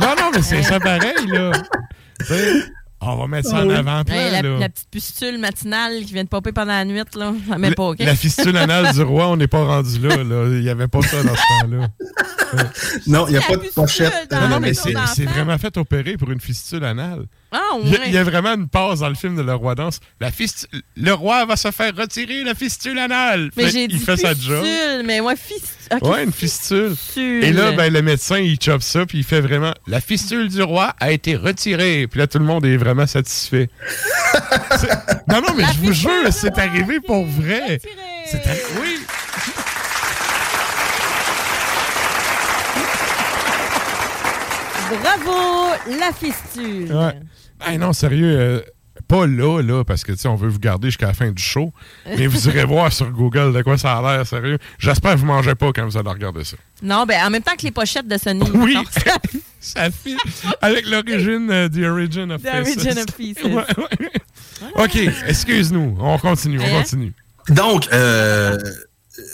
non, non, mais c'est ça pareil, là. On va mettre ça en Hey, la, là. la petite pustule matinale qui vient de popper pendant la nuit, là. Ça met La- pas, OK? La fistule anale du roi, on n'est pas rendu là, là. Il n'y avait pas ça dans ce temps-là. Non, il n'y a pas de pochette. Non, non, mais c'est vraiment fait opérer pour une fistule anale. Ah, Il y, a, ouais. il y a vraiment une pause dans le film de Le Roi Danse. La le roi va se faire retirer la fistule anale. Mais Fait j'ai qu'il dit fait sa fistule, job. mais moi, fistule. Ouais, une fistule. fistule. Et là, ben, le médecin, il chope ça, puis il fait vraiment La fistule du roi a été retirée. Puis là, tout le monde est vraiment satisfait. <laughs> Non, non, mais je vous jure, c'est arrivé pour vrai. C'est arri- Oui. Bravo, la fistule. Ouais. Hey, non, sérieux, euh, pas là, là, parce que, tu sais, on veut vous garder jusqu'à la fin du show. Mais vous irez <laughs> voir sur Google de quoi ça a l'air, sérieux. J'espère que vous mangez pas quand vous allez regarder ça. Non, ben en même temps que les pochettes de Sony. Oui. Non, <laughs> ça- Ça fit avec l'origine, euh, The Origin of The Faces. Origin of Faces. <laughs> Ouais, ouais. OK, excuse-nous. On continue, on Hein? continue. Donc, euh,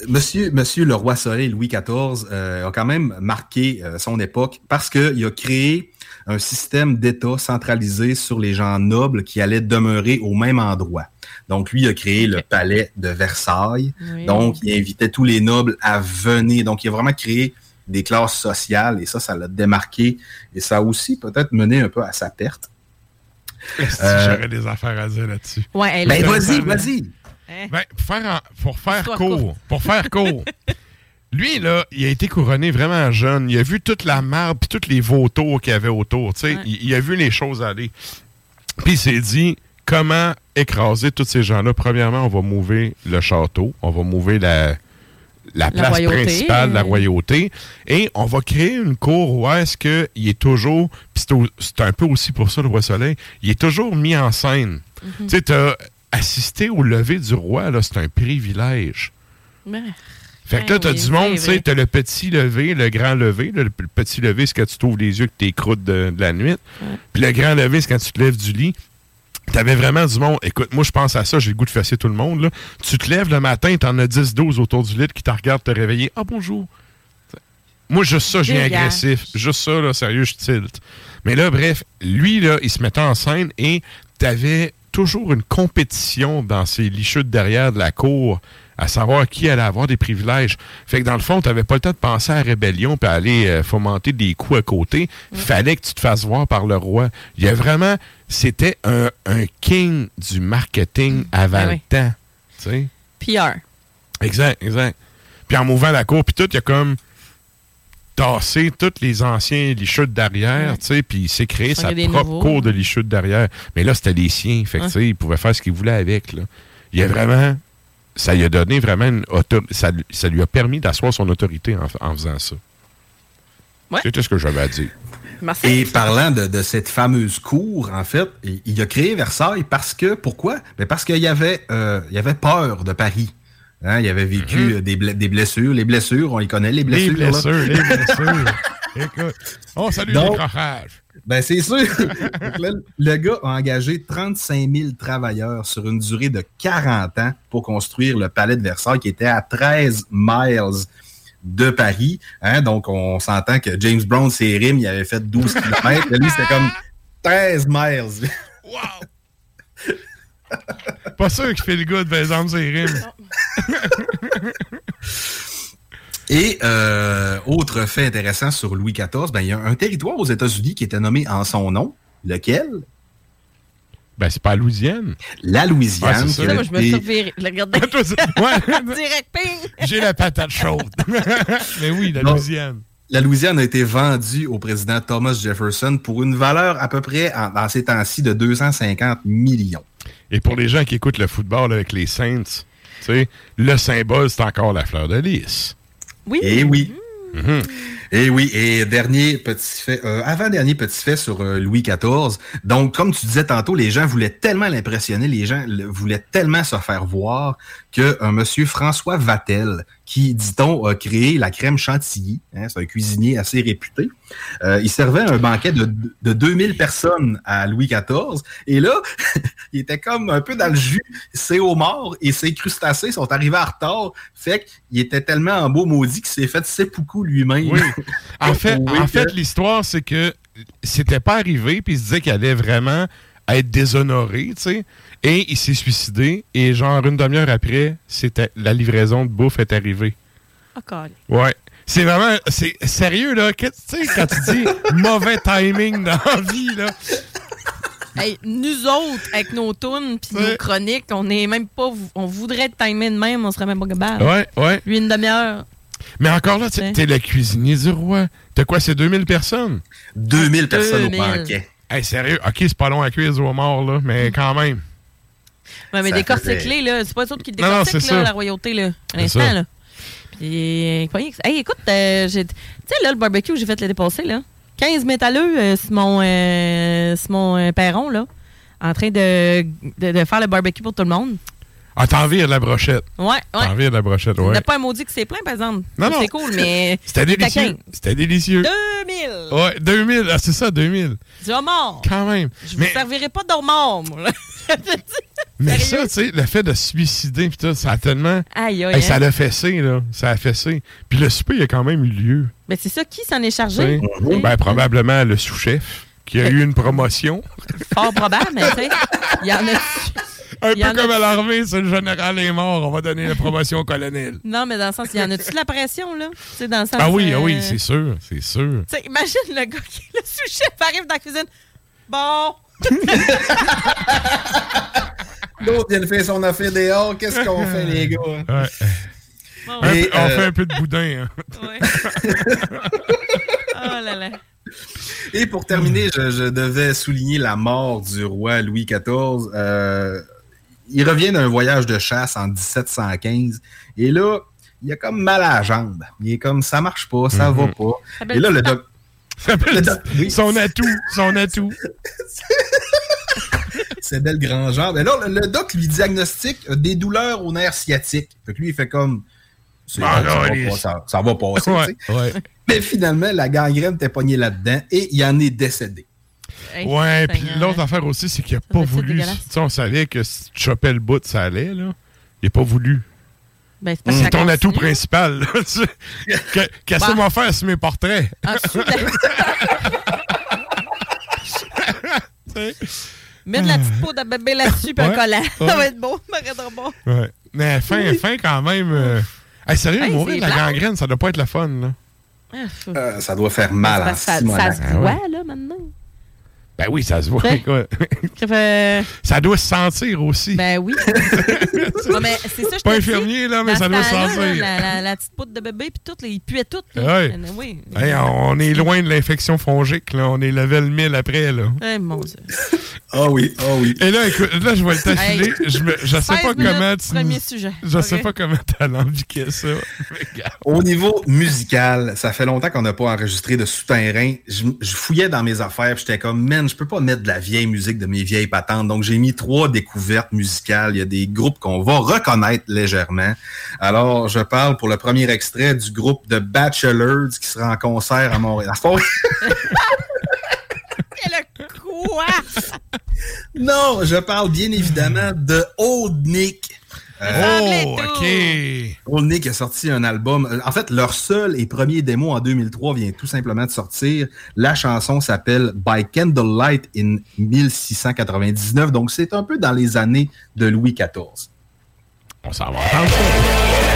monsieur, monsieur le roi Soleil Louis XIV euh, a quand même marqué euh, son époque parce qu'il a créé un système d'État centralisé sur les gens nobles qui allaient demeurer au même endroit. Donc, lui a créé le palais de Versailles. Oui. Donc, il invitait tous les nobles à venir. Donc, il a vraiment créé des classes sociales et ça, ça l'a démarqué et ça a aussi peut-être mené un peu à sa perte. Euh, J'aurais des affaires à dire là-dessus? Ouais, elle Ben, vas-y, vas-y. Hein? Ben, pour faire, en- pour faire court, pour faire court, <laughs> Lui, là, il a été couronné vraiment jeune. Il a vu toute la marde puis tous les vautours qu'il y avait autour. Ouais. Il, il a vu les choses aller. Puis il s'est dit comment écraser tous ces gens-là? Premièrement, on va mouver le château. On va mouver la, la place royauté, principale de la royauté. Et on va créer une cour où est-ce qu'il est toujours. Puis c'est un peu aussi pour ça, le roi Soleil. Il est toujours mis en scène. Mhm. Tu sais, t'as assisté au lever du roi, là, c'est un privilège. Ben, Fait que là, Ouais, t'as oui, du monde, tu sais, t'as le petit lever, le grand lever. le, petit lever, c'est quand tu t'ouvres les yeux que t'es croûte de, de la nuit. Puis le grand lever, c'est quand tu te lèves du lit. T'avais vraiment du monde. Écoute, moi, je pense à ça, j'ai le goût de fesser tout le monde. Là. Tu te lèves le matin, t'en as 10-12 autour du lit qui te regardent te réveiller. Ah, bonjour. Moi, juste ça, je viens agressif. Juste ça, là, sérieux, je tilt. Mais là, bref, lui, là, il se mettait en scène et t'avais toujours une compétition dans ces licheux de derrière de la cour à savoir qui allait avoir des privilèges. Fait que dans le fond, t'avais pas le temps de penser à la rébellion puis aller euh, fomenter des coups à côté. Fallait que tu te fasses voir par le roi. Il y a vraiment... C'était un, un king du marketing avant Ben le temps. Tu sais? PR. Exact, exact. Puis en mouvant la cour, puis tout, il a comme tassé tous les anciens licheux de derrière, tu sais, puis il s'est créé sa y propre nouveaux. cour de licheux de derrière. Mais là, c'était les siens, fait que, tu sais, il pouvait faire ce qu'il voulait avec, là. Il a vraiment... Ça lui a donné vraiment une ça, lui- ça lui a permis d'asseoir son autorité en, en faisant ça. Ouais. C'est tout ce que j'avais à dire. Merci. Et parlant de, de cette fameuse cour, en fait, il, il a créé Versailles parce que, pourquoi? Ben parce qu'il y avait, euh, il y avait peur de Paris. Hein, il avait vécu euh, des, ble- des blessures. Les blessures, on les connaît, les Les blessures. là. blessures, les blessures. <laughs> Écoute, on salue Donc- les crochages. Ben, c'est sûr. Là, le gars a engagé 35 000 travailleurs sur une durée de 40 ans pour construire le palais de Versailles qui était à 13 miles de Paris. Hein? Donc, on s'entend que James Brown, ses rimes, il avait fait 12 km. Lui, c'était comme 13 miles. Pas sûr qu'il fait le gars de ses rimes. Et euh, autre fait intéressant sur Louis XIV, ben, il y a un territoire aux États-Unis qui était nommé en son nom. Lequel? Ben, c'est pas la Louisiane. La Louisiane. Ouais, c'est ça. qui Là, moi, je me suis. <laughs> Ouais. <laughs> Direct ping. <laughs> J'ai la patate chaude. Mais oui, la Non. Louisiane. La Louisiane a été vendue au président Thomas Jefferson pour une valeur à peu près, en, dans ces temps-ci, de 250 millions. Et pour les gens qui écoutent le football avec les Saints, tu sais, le symbole, c'est encore la fleur de lys. Oui. Et oui. Mhm. Et oui, et dernier petit fait, euh, avant-dernier petit fait sur euh, Louis XIV. Donc, comme tu disais tantôt, les gens voulaient tellement l'impressionner, les gens voulaient tellement se faire voir que un monsieur François Vatel, qui, dit-on, a créé la crème chantilly, hein, c'est un cuisinier assez réputé, euh, il servait un banquet de, de 2000 personnes à Louis XIV. Et là, <laughs> il était comme un peu dans le jus. Ses homards et ses crustacés sont arrivés en retard. Fait qu'il était tellement en beau maudit qu'il s'est fait seppuku lui-même. Oui. <laughs> En fait, Oui, en que- fait l'histoire, c'est que c'était pas arrivé, puis il se disait qu'il allait vraiment être déshonoré, tu sais. Et il s'est suicidé, et genre une demi-heure après, c'était la livraison de bouffe est arrivée. Oh. Ouais. C'est vraiment, c'est sérieux, là. que- Tu sais, quand tu dis <laughs> mauvais timing dans la vie, là? Hey, nous autres, avec nos tunes puis nos chroniques, on est même pas. On voudrait être timé de même, on serait même pas capable. Ouais, ouais. Lui, une demi-heure. Mais encore là, tu sais, t'es le cuisinier du roi. T'as quoi, c'est 2000 personnes? 2000 personnes au 2000. banquet. Hey, sérieux? OK, c'est pas long à cuire du homard, là, mais quand même. Ouais, mais Ça décortique-les, là. C'est pas eux autres qui ça. la royauté, là. À l'instant, là. Puis, croyez que- Hey, écoute, euh, j'ai- tu sais, là, le barbecue j'ai fait le dépassé, là. 15 métalleux, euh, c'est mon, euh, c'est mon euh, perron, là. En train de, de, de faire le barbecue pour tout le monde. Ah, t'en vires de la brochette. Ouais, ouais. T'en vires de la brochette, Il n'y ouais. a pas un maudit qui s'est plein, par exemple. Non, non. C'est cool, mais. <laughs> C'était délicieux. C'était délicieux. 2000! Ouais, 2000. Ah, c'est ça, 2000. Du homard! Quand même. Je vous Mais, servirai pas d'homard, moi. là. <laughs> <laughs> mais ça, tu sais, le fait de se suicider, pis tout, ça a tellement. Aïe, aïe, Hey, ça hein? l'a fessé, là. Ça a fessé. Puis le souper, il a quand même eu lieu. Mais c'est ça, qui s'en est chargé? Ben, probablement le sous-chef qui a eu une promotion. <laughs> Fort probable, mais tu sais, il y en a. Un y peu comme a- à l'armée, si le général est mort, on va donner la promotion au colonel. Non, mais dans le sens, il y en a-tu de la pression, là? Sais, dans le sens. Ah oui, ah oui, euh, c'est sûr, c'est sûr. Imagine le gars qui est le sous-chef arrive dans la cuisine. Bon. <laughs> L'autre vient de faire son affaire dehors. Qu'est-ce qu'on fait, les gars? Ouais. Bon. Et, on euh, fait un peu de boudin. hein. <laughs> Oh là là. Et pour terminer, je, je devais souligner la mort du roi Louis XIV. Euh, il revient d'un voyage de chasse en 1715. Et là, il a comme mal à la jambe. Il est comme, ça marche pas, ça va Mhm. pas. Et là, le doc... le doc- oui, Son atout, son atout. <laughs> c'est belle grand jambe. Et là, le, le doc lui diagnostique des douleurs au nerf sciatique. Fait que lui, il fait comme, Ah, ça, va pas- ça- ça va passer. Ouais, ouais. Mais finalement, la gangrène était pognée là-dedans et il en est décédé. Ouais, puis l'autre affaire aussi, c'est qu'il a pas voulu. dégueulasse. Tu sais, on savait que si tu chopais le bout, ça allait, là. Il a pas voulu. Ben, c'est ton atout principal. <laughs> Que- Qu'est-ce que Bah. va faire sur mes portraits? La- <laughs> Mets de la petite peau de bébé là-dessus, puis un collant. Ça va être beau, ça va être bon. Ouais. Mais fin, fin quand même. euh, Hey, sérieux, Hey, mourir de la gangrène, ça doit pas être la fun, là. Ah. Euh, ça doit faire mal en ça, ça, se Ah ouais. voit, là, maintenant. Ben oui, ça se voit. Quoi. Ça fait- ça doit se sentir aussi. Ben oui. <laughs> Ouais, c'est ça, je Pas infirmier, là, mais ça doit se sentir. La, la- la petite poudre de bébé, puis tout, là, il puait tout. là. Ouais. Euh, Oui. Hey, on est loin de l'infection fongique, là. On est level 1000 après, là. Eh, mon Dieu. Ah oui, ah oui. Et là, écoute, là, je vais le t'affiler. Hey. Je, me- je sais 16 pas comment tu. premier sujet. Je sais pas comment t'as alambiqué ça. Au niveau musical, ça fait longtemps qu'on n'a pas enregistré de souterrain. Je, je fouillais dans mes affaires, puis j'étais comme, man, je peux pas mettre de la vieille musique de mes vieilles patentes. Donc, j'ai mis trois découvertes musicales. Il y a des groupes qu'on va reconnaître légèrement. Alors, je parle pour le premier extrait du groupe The Bachelors qui sera en concert à Montréal. <laughs> Quel quoi? non, je parle bien évidemment de Old Nick. Oh, OK. Old Nick a sorti un album. Euh, En fait, leur seul et premier démo en 2003 vient tout simplement de sortir. La chanson s'appelle By Candlelight in 1699. Donc, c'est un peu dans les années de Louis XIV. On s'en va entendre ça.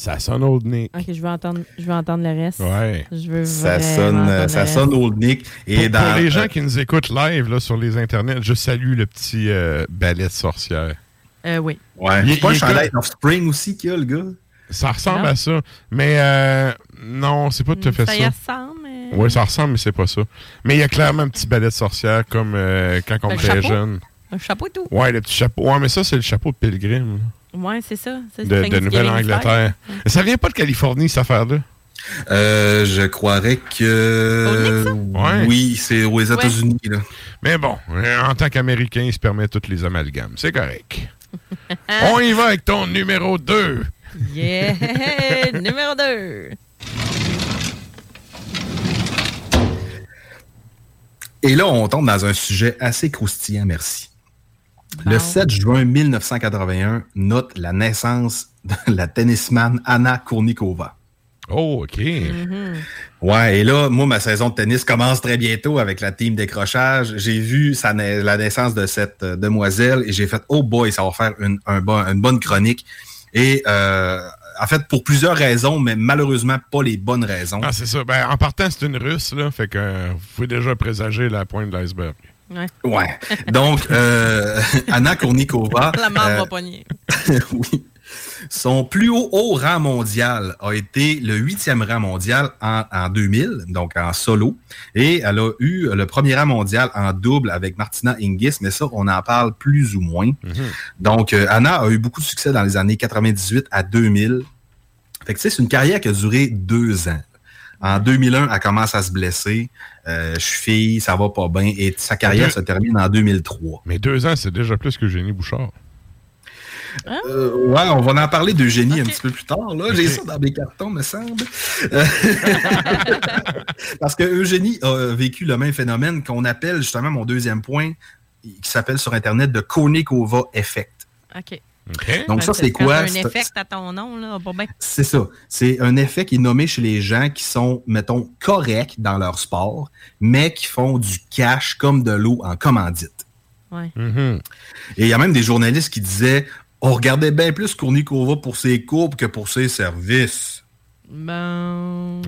Ça sonne Old Nick. Ok, je veux entendre, je veux entendre le reste. Ouais. Je veux Ça sonne, euh, ça sonne Old Nick. Et Pour, dans, pour les gens euh, qui nous écoutent live là, sur les internets, je salue le petit euh, ballet de sorcière. Euh, oui. Ouais. Il- C'est pas un est chandail Offspring aussi qu'il y a, le gars? Ça ressemble Non. à ça. Mais euh, non, c'est pas tout à fait Ça ça. y ressemble, mais... Oui, ça ressemble, mais c'est pas ça. Mais il y a clairement un petit ballet de sorcière comme euh, quand on était jeune. Un chapeau et tout. Ouais, le petit chapeau. Ouais, mais ça, c'est le chapeau de pilgrim Ouais, c'est ça. C'est de, Nouvelle-Angleterre. Ça vient pas de Californie, cette affaire-là? Euh, je croirais que. Ouais. Oui, c'est aux États-Unis. là. Mais bon, euh, en tant qu'Américain, il se permet tous les amalgames. C'est correct. <laughs> On y va avec ton numéro 2. Yeah! <laughs> Numéro 2. Et là, on tombe dans un sujet assez croustillant, merci. Le 7 juin 1981 note la naissance de <laughs> la tennisman Anna Kournikova. Oh, OK. Ouais, et là, moi, ma saison de tennis commence très bientôt avec la team décrochage. J'ai vu sa na- la naissance de cette euh, demoiselle et j'ai fait, oh boy, ça va faire une, un bon- une bonne chronique. Et euh, en fait, pour plusieurs raisons, mais malheureusement pas les bonnes raisons. Ah, c'est ça. Ben, en partant, c'est une russe, là. Fait que euh, vous pouvez déjà présager la pointe de l'iceberg. Ouais. Ouais. Donc, euh, <laughs> Anna Kournikova. La marde euh, va pogner. <laughs> oui. Son plus haut, haut rang mondial a été le huitième rang mondial en, en 2000, donc en solo. Et elle a eu le premier rang mondial en double avec Martina Hingis, mais ça, on en parle plus ou moins. Donc, euh, Anna a eu beaucoup de succès dans les années 98 à 2000. Fait que, tu sais, c'est une carrière qui a duré deux ans. En 2001, elle commence à se blesser. Euh, cheville, ça va pas bien. Et sa carrière Deux- se termine en 2003. Mais deux ans, c'est déjà plus que Génie Bouchard. Euh, ouais, on va en parler d'Eugénie un petit peu plus tard. Là. J'ai ça dans mes cartons, me semble. Euh, <laughs> Parce que Eugénie a vécu le même phénomène qu'on appelle justement mon deuxième point, qui s'appelle sur Internet de Konikova Effect. OK. Donc, ça, c'est quoi? t'as un C'est- effet à ton nom, là, pas bien. C'est ça. C'est un effet qui est nommé chez les gens qui sont, mettons, corrects dans leur sport, mais qui font du cash comme de l'eau en commandite. Ouais. Et il y a même des journalistes qui disaient on regardait bien plus Kournikova pour ses courbes que pour ses services. Ben.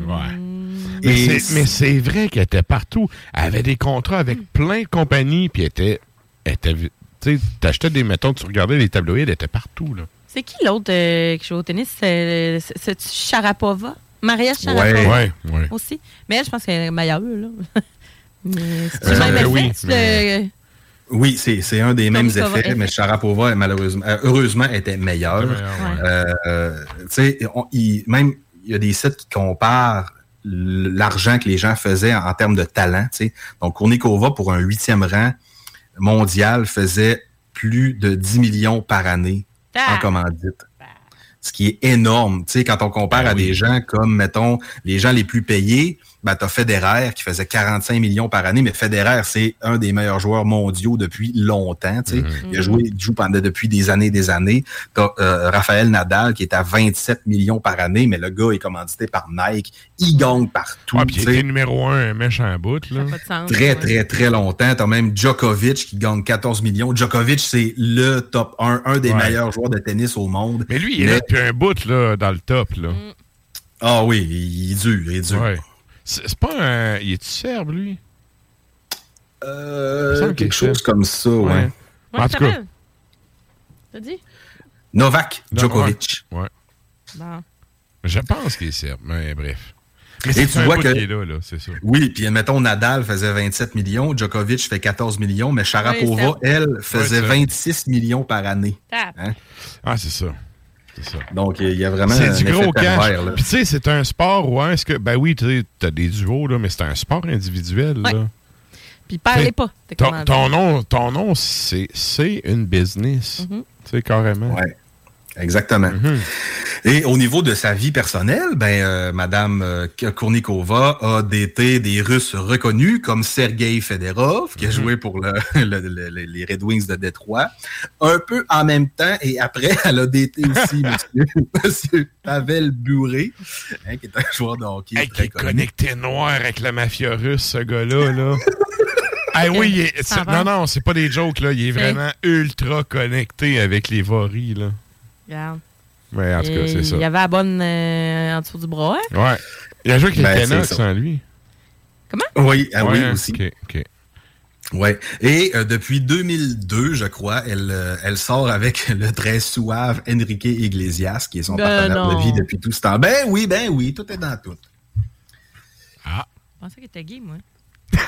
Et c'est- mais c'est vrai qu'elle était partout. Elle avait des contrats avec plein de compagnies, puis elle était. elle était tu t'achetais des, mettons, tu regardais les tabloïds, elle était partout, là. C'est qui l'autre euh, qui joue au tennis? C'est c'est-tu Sharapova? Maria Sharapova? Ouais, ouais. Aussi. Mais elle, je pense qu'elle est meilleure, là. <laughs> Mais c'est Euh, même effet? oui, C'est mais- Oui, un des mêmes effets, effet. mais Sharapova, malheureusement, euh, heureusement, était meilleure. Euh, euh, il- même, il y a des sites qui comparent l'argent que les gens faisaient en, en termes de talent. tu sais. Donc, Kournikova, pour un huitième rang mondial, faisait plus de 10 millions par année en commandite. Ce qui est énorme. Tu sais, quand on compare à des gens comme, mettons, les gens les plus payés, ben, t'as Federer qui faisait 45 millions par année, mais Federer, c'est un des meilleurs joueurs mondiaux depuis longtemps. Tu sais. Il a joué, il joue pendant depuis des années et des années. T'as euh, Raphaël Nadal qui est à 27 millions par année, mais le gars est commandité par Nike. Il gagne partout. Ah, puis il tu sais. était numéro un, un méchant bout, là. Très, très, très longtemps. T'as même Djokovic qui gagne 14 millions. Djokovic, c'est le top 1, un des Ouais. meilleurs joueurs de tennis au monde. Mais lui, il est depuis un bout, là, dans le top, là. Ah oui, il est dur, il est dur. Ouais. C'est pas un. Il est-tu serbe, lui? Euh, quelque est chose serbe. comme ça, ouais. Ouais, en tout cas, T'as dit? Novak Non, Djokovic. Ouais. Bon. Je pense qu'il est serbe, mais bref. Mais Et tu vois que- est là, là, c'est ça. Oui, puis mettons, Nadal faisait 27 millions, Djokovic fait 14 millions, mais Sharapova, elle, faisait ça. 26 millions par année. Hein? Ah, c'est ça. C'est ça. Donc, il y a vraiment C'est un du effet gros cash. Puis tu sais, c'est un sport où est-ce que. Ben oui, tu sais, t'as des duos, là, mais c'est un sport individuel, Ouais. là. Puis parlez pas. Ton, ton nom, ton nom c'est c'est une business. Mhm. Tu sais, carrément. Ouais. Exactement. Mhm. Et au niveau de sa vie personnelle, ben, euh, Madame euh, Kournikova a daté des Russes reconnus comme Sergei Federov, qui a joué pour le- <laughs> le- le- le- les Red Wings de Détroit. Un peu en même temps, et après, <laughs> elle a daté aussi <laughs> monsieur, monsieur Pavel Buré, hein, qui est un joueur de hockey Hey, qui est connecté noir avec la mafia russe, ce gars-là, là. Ah oui, il est- non, non, c'est pas des jokes, là. Il est vraiment ultra connecté avec les voris, là. Regarde. Mais en tout cas, c'est ça. Il y avait la bonne euh, en dessous du bras. hein? Ouais. Il a joué avec les Ben, Canucks ça. sans lui. Oui, ah oui, aussi. OK, OK. Ouais. Et euh, depuis 2002, je crois, elle, euh, elle sort avec <laughs> le très suave Enrique Iglesias, qui est son Ben partenaire non. de vie depuis tout ce temps. Ben oui, ben oui, tout est dans tout. Je pensais qu'il était gay, moi. <laughs>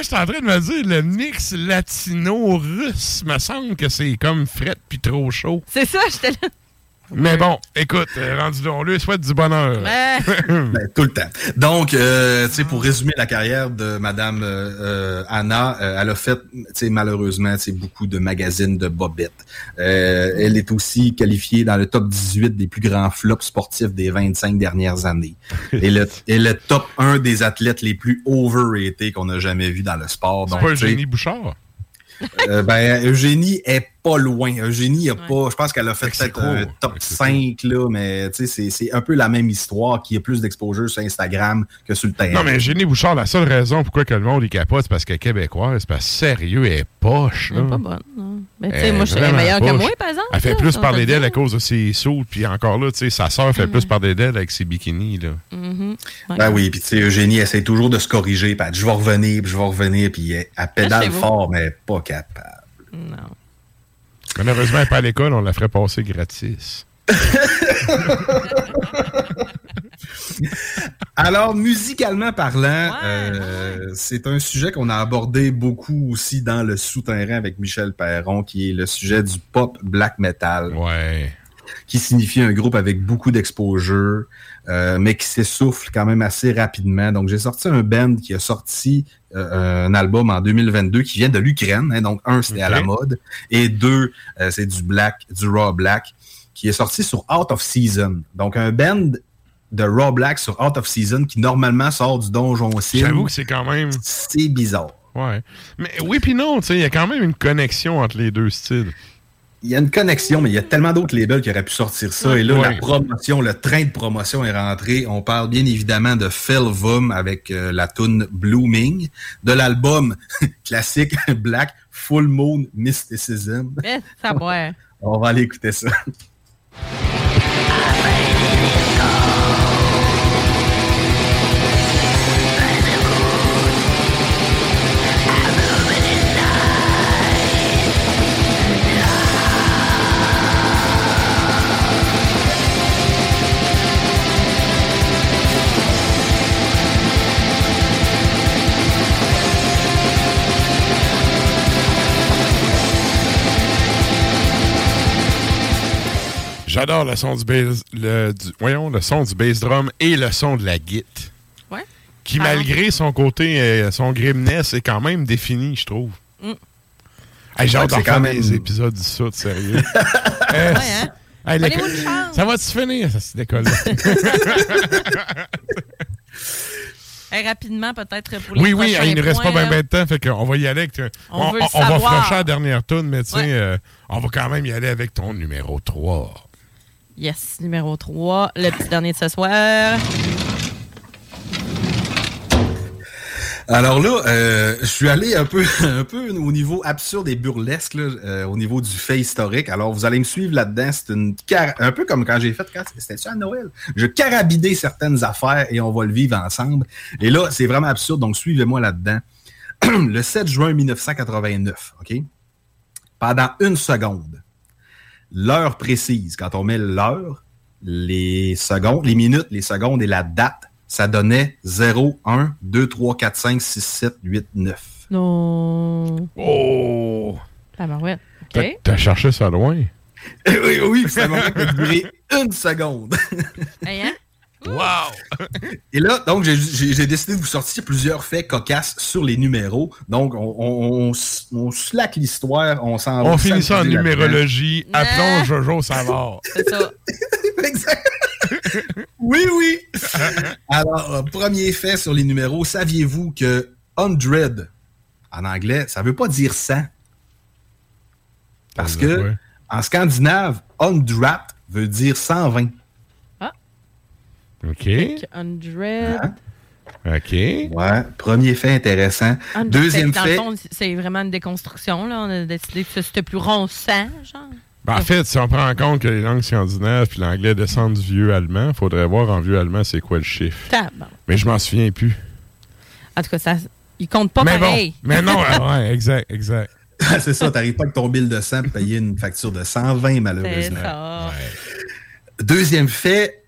Je suis en train de me dire, le mix latino-russe, me semble que c'est comme fret puis trop chaud. C'est ça, j'étais là. Mais bon, écoute, euh, rendu là, on lui souhaite du bonheur. Ouais. <laughs> Ben, tout le temps. Donc, euh, tu sais, pour résumer la carrière de Madame euh, euh, Anna, euh, elle a fait, tu sais, malheureusement, tu sais, beaucoup de magazines de bobettes. Euh, elle est aussi qualifiée dans le top 18 des plus grands flops sportifs des 25 dernières années. Et le, et le top 1 des athlètes les plus overrated qu'on a jamais vu dans le sport. C'est pas Eugénie Bouchard? euh, ben, Eugénie est pas loin. Eugénie a pas, je pense qu'elle a fait peut-être un top Fait que c'est 5, là, mais tu sais, c'est- c'est un peu la même histoire qui a plus d'exposure sur Instagram que sur le terrain. Non, mais Eugénie Bouchard, la seule raison pourquoi que le monde y capote, c'est parce qu'elle est québécoise. C'est parce que sérieux, elle est poche, là. Elle est pas bonne. non. Mais tu sais, moi, je serais vraiment meilleure que poche. moi, par exemple. Elle fait là, plus parler d'elle à cause de ses sous. Puis encore là, tu sais, sa sœur fait plus parler d'elle avec ses bikinis, là. Mhm. Ouais. Ben oui, puis tu sais, Eugénie essaie toujours de se corriger, puis je vais revenir, puis je vais revenir, puis elle, elle pédale fort, mais pas capable. Non. Malheureusement, elle n'est pas à l'école, on la ferait passer gratis. <laughs> Alors, musicalement parlant, euh, c'est un sujet qu'on a abordé beaucoup aussi dans le souterrain avec Michel Perron, qui est le sujet du pop black metal. Ouais. Qui signifie un groupe avec beaucoup d'exposure, euh, mais qui s'essouffle quand même assez rapidement. Donc, j'ai sorti un band qui a sorti euh, un album en 2022 qui vient de l'Ukraine. hein. donc, un, c'était à la mode. Et deux, euh, c'est du black, du raw black, qui est sorti sur Out of Season. Donc, un band de raw black sur Out of Season qui normalement sort du Donjon Sim. J'avoue que c'est quand même. C'est bizarre. Ouais. Mais oui puis non, tu sais, il y a quand même une connexion entre les deux styles. Il y a une connexion, mais il y a tellement d'autres labels qui auraient pu sortir ça. Et là, Ouais. la promotion, le train de promotion est rentré. On parle bien évidemment de Phil Vum avec euh, la tune Blooming, de l'album <laughs> classique <laughs> Black Full Moon Mysticism. Ça boit. <laughs> On va aller écouter ça. J'adore le son du bass, le, du- voyons, le son du bass drum et le son de la guitare. Ouais. Qui, Ah. malgré son côté, euh, son grimness, est quand même défini, je trouve. Mm. Hey, J'ai hâte même- des épisodes du ça, sérieux. <laughs> Euh, Ouais, hein? hey, ça va-tu finir, ça, école-là? <laughs> Hey, rapidement, peut-être pour les oui, oui, il ne reste pas bien là. de temps, fait qu'on va y aller avec... On on veut le on va flusher la dernière tune, mais tu sais, Ouais. euh, on va quand même y aller avec ton numéro 3. Yes, numéro 3, le petit dernier de ce soir. Alors là, euh, je suis allé un peu, <laughs> un peu au niveau absurde et burlesque, euh, au niveau du fait historique. Alors, vous allez me suivre là-dedans. C'est une un peu comme quand j'ai fait, c'était ça à Noël. Je carabidais certaines affaires et on va le vivre ensemble. Et là, c'est vraiment absurde, donc suivez-moi là-dedans. <clears throat> le 7 juin 1989, OK? Pendant une seconde, l'heure précise, quand on met l'heure, les secondes, les minutes, les secondes et la date, ça donnait 0, 1, 2, 3, 4, 5, 6, 7, 8, 9. Non. Oh! Tabarouette. T'as- OK. T'as cherché ça loin? <laughs> oui, oui, ça m'a duré une seconde. Hey, hein? Wow! Et là, donc, j'ai- décidé de vous sortir plusieurs faits cocasses sur les numéros. Donc, on, on, on, s- on slack l'histoire, on s'en va On finit ça en numérologie. Appelons Jojo Savard. <laughs> C'est ça. <laughs> Oui, oui. Alors, euh, premier fait sur les numéros. Saviez-vous que 100, en anglais, ça veut pas dire 100. Parce que, en scandinave, 100 veut dire 120. OK. 100. OK. Ouais, premier fait intéressant. 100. Deuxième Dans fait. le fond, c'est vraiment une déconstruction. Là. On a décidé que c'était plus 100, genre. Ben, en fait, si on prend en compte que les langues scandinaves puis l'anglais descendent du vieux allemand, il faudrait voir en vieux allemand c'est quoi le chiffre. Mais je m'en souviens plus. En tout cas, ça, il compte pas mais pareil. bon, mais non, <laughs> ah ouais, exact, exact. c'est ça, t'arrives pas avec ton bill de 100 pour payer une facture de 120, C'est malheureusement. ça. Deuxième fait,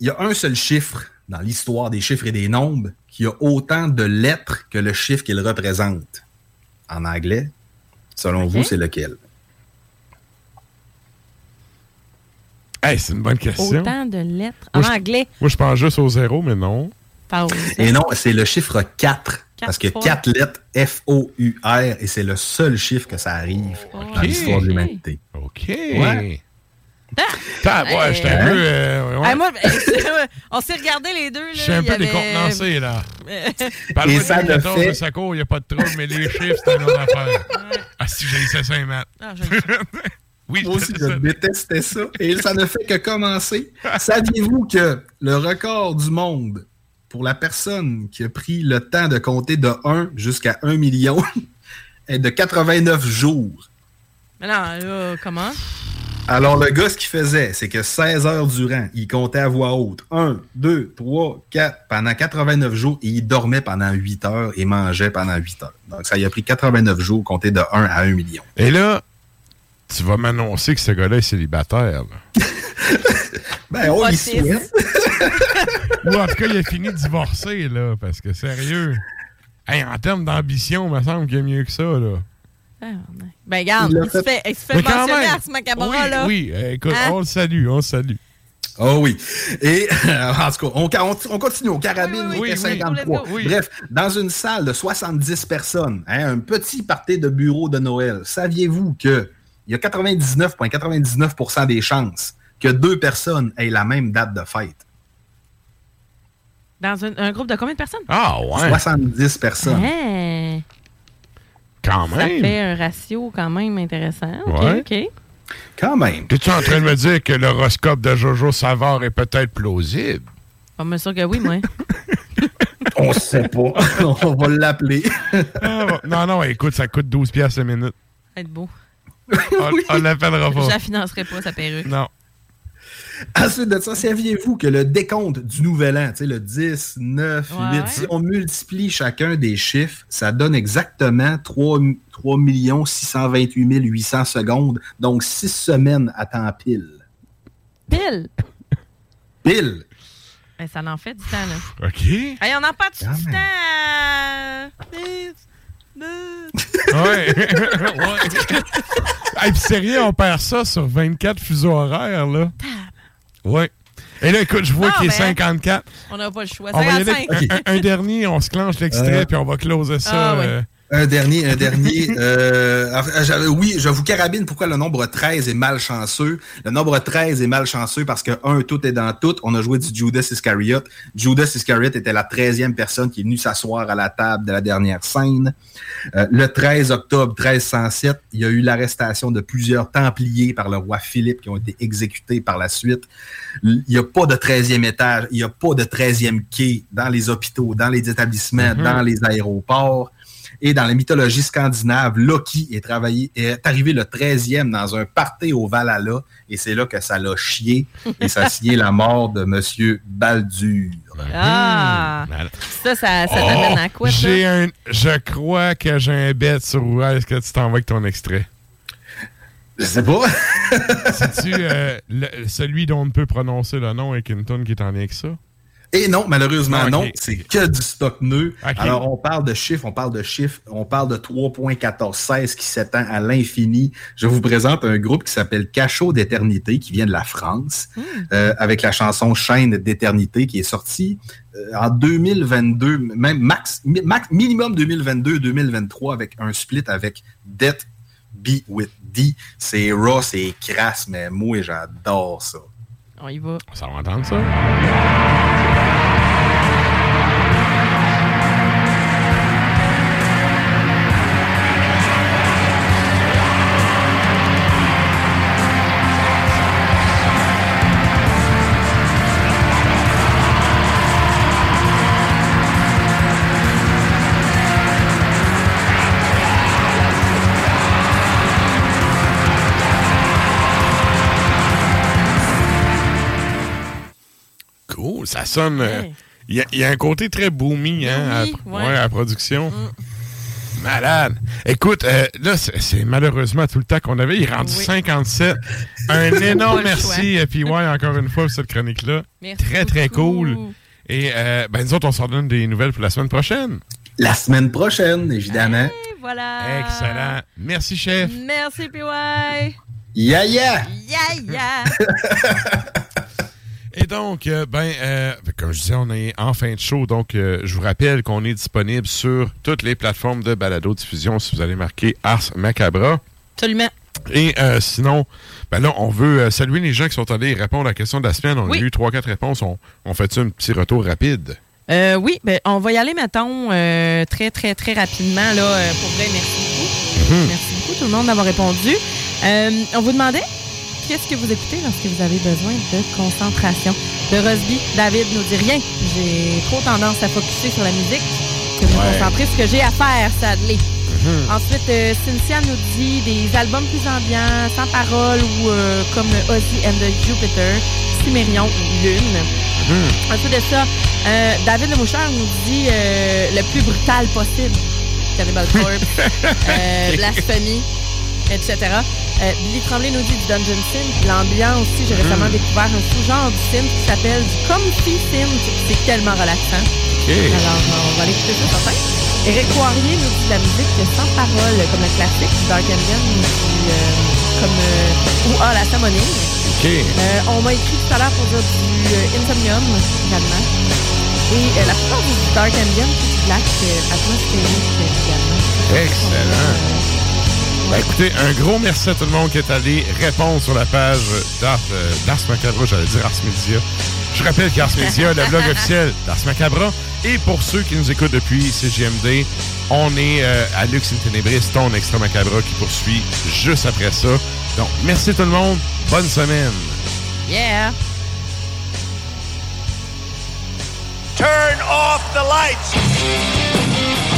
il y a un seul chiffre dans l'histoire des chiffres et des nombres qui a autant de lettres que le chiffre qu'il représente. En anglais, selon vous, c'est lequel? Hey, c'est une bonne question. Autant de lettres. En je- anglais. Moi, je pense juste au zéro, mais non. Pas au- Et non, c'est le chiffre 4. Parce que fois. 4 lettres F-O-U-R et c'est le seul chiffre que ça arrive dans l'histoire de l'humanité. OK. Ouais. T'as, ouais, j'étais un peu. euh, ouais. Ah, moi, <laughs> on s'est regardé les deux. Là. Je suis un il y peu avait- décontenancé, là. <laughs> Parle-moi de le 14 fait- de il n'y a pas de trouble, mais les chiffres, c'est une autre affaire. Ah, si j'ai essayé ça, Matt. Ah, <laughs> Oui, Moi aussi, je je détestais ça. Et ça ne fait que commencer. Saviez-vous que le record du monde pour la personne qui a pris le temps de compter de 1 jusqu'à 1 million est de 89 jours? Mais non, là, comment? Alors, le gars, ce qu'il faisait, c'est que 16 heures durant, il comptait à voix haute. 1, 2, 3, 4, pendant 89 jours, et il dormait pendant 8 heures et mangeait pendant 8 heures. Donc, ça y a pris 89 jours, compter de 1 à 1 million. Et là, tu vas m'annoncer que ce gars-là est célibataire. là. <laughs> Ben, on y Autiste. souhaite. Ou en tout cas, il a fini de divorcer, là, parce que sérieux. Hey, en termes d'ambition, il me semble qu'il y a mieux que ça, là. Ben, regarde, Il se fait- il se fait mentionner même. à ce macabre Oui, là. oui, euh, écoute, Hein? on le salue, on le salue. Oh oui. Et <laughs> en tout cas, on, on- on continue. On carabine Oui, oui, était oui, 53. oui, oui. Bref, dans une salle de 70 personnes, hein, un petit party de bureau de Noël, saviez-vous que il y a 99,99% des chances que deux personnes aient la même date de fête? Dans un, un groupe de combien de personnes? Ah, ouais. 70 personnes. Quand Ça fait un ratio quand même intéressant. OK, Ouais. OK. Quand même. Es-tu en train de me dire que l'horoscope de Jojo Savard est peut-être plausible? Pas me sûr que oui, moi. <laughs> On sait pas. <laughs> On va l'appeler. Ah, non, non, écoute, ça coûte 12 piastres la minute. Ça va être beau. On, <laughs> on l'appellera Je la pas. financerai pas, sa perruque. Non. <laughs> Ensuite de ça, saviez-vous que le décompte du nouvel an, tu sais, le 10, 9, Ouais, 8, ouais. si on multiplie chacun des chiffres, ça donne exactement 3, 3 628 800 secondes, donc 6 semaines à temps pile. Pile! Pile! Ben, ça en fait du temps, là. OK. Hey, on de Quand du temps! Ouais. <laughs> ouais. Hey, puis sérieux, on perd ça sur 24 fuseaux horaires, là. Ouais. Et là, écoute, je vois Ah, qu'il est ben, 54. On n'a pas le choix. On va y aller 55. avec un, un dernier, on se clenche l'extrait, Euh. puis on va closer ça. Ah, ouais. euh, Un dernier, un dernier. <laughs> euh, enfin, j'avais- oui, je vous carabine pourquoi le nombre 13 est malchanceux. Le nombre 13 est malchanceux parce que, un, tout est dans tout. On a joué du Judas Iscariot. Judas Iscariot était la 13e personne qui est venue s'asseoir à la table de la dernière scène. Euh, le 13 octobre 1307, il y a eu l'arrestation de plusieurs Templiers par le roi Philippe qui ont été exécutés par la suite. Il n'y a pas de 13e étage, il n'y a pas de 13e quai dans les hôpitaux, dans les établissements, Mhm. dans les aéroports. Et dans la mythologie scandinave, Loki est, travaillé, est arrivé le 13e dans un party au Valhalla, et c'est là que ça l'a chié, et ça a signé la mort de Monsieur Baldur. Ah! Mal- Ça, ça, ça Oh, t'amène à quoi, ça? j'ai un, je crois que j'ai un bête sur où est-ce que tu t'en vas avec ton extrait. Je sais pas. <laughs> C'est-tu euh, celui dont on ne peut prononcer le nom tonne qui est en lien avec ça? Et non, malheureusement, Ah, non. C'est que du stock nœud. Ok. Alors, on parle de chiffres, on parle de chiffres, on parle de 3.1416 qui s'étend à l'infini. Je vous présente un groupe qui s'appelle Cachot d'éternité, qui vient de la France, euh, avec la chanson Chaîne d'éternité, qui est sortie euh, en 2022, même max, mi- max minimum 2022-2023, avec un split avec Death Be With D. C'est raw, c'est crasse, mais moi, j'adore ça. On y va. Ça va entendre ça? Ça sonne. euh, Ouais. Il y, a- il y a un côté très boomy hein, Oui, à, ouais. ouais, à la production. Malade. Écoute, euh, là, c'est malheureusement tout le temps qu'on avait. Il est rendu Oui. 57. Un <laughs> énorme merci, et puis ouais, encore une fois, pour cette chronique-là. Très, très beaucoup. cool. Et euh, ben, nous autres, on s'en donne des nouvelles pour la semaine prochaine. La semaine prochaine, évidemment. Et voilà. Excellent. Merci, chef. Merci, PY. Ya ya! Ya, ya. <laughs> Et donc, euh, ben, euh, comme je disais, on est en fin de show. Donc, euh, je vous rappelle qu'on est disponible sur toutes les plateformes de balado-diffusion si vous allez marquer Ars Macabra. Absolument. Et sinon, ben là, on veut saluer les gens qui sont allés répondre à la question de la semaine. On Oui. a eu 3-4 réponses. On, on fait un petit retour rapide? Oui, ben, on va y aller, mettons, euh, très, très, très rapidement. Là, pour vrai, merci beaucoup. Mhm. Merci beaucoup tout le monde d'avoir répondu. On vous demandait qu'est-ce que vous écoutez lorsque vous avez besoin de concentration? De Rosby, David nous dit rien. J'ai trop tendance à focuser sur la musique que de me Ouais. concentrer sur ce que j'ai à faire, Sadley. Mhm. Ensuite, euh, Cynthia nous dit des albums plus ambiants, sans parole ou euh, comme Ozzy and the Jupiter, Cimérion ou Lune. Mhm. Ensuite de ça, euh, David Lemoucheur nous dit euh, le plus brutal possible. Cannibal <laughs> Corpse, Blasphémie, etc. Euh, Billy Tremblay nous dit du Dungeon Synth. L'ambiance aussi, j'ai récemment découvert un sous-genre du synth qui s'appelle du Comfy Synth. C'est tellement relaxant. Alors, on va aller écouter ça, certain. Éric Poirier nous dit de la musique sans parole, comme le classique du Dark Ambient, euh, comme, euh, ou ah, la Samonine. Euh, on m'a écrit tout à l'heure pour dire du euh, Insomnium également. Et euh, la plupart du Dark Ambient, du Black atmosphérique également. Excellent. Ben, écoutez, un gros merci à tout le monde qui est allé répondre sur la page d'Ars euh, Macabra, j'allais dire Ars Media. Je rappelle qu'Ars Media, le blog <laughs> officiel d'Ars Macabra. Et pour ceux qui nous écoutent depuis CGMD, on est euh, à Lux in Tenebris, ton extra Macabra qui poursuit juste après ça. Donc, merci tout le monde. Bonne semaine. Yeah! Turn off the lights.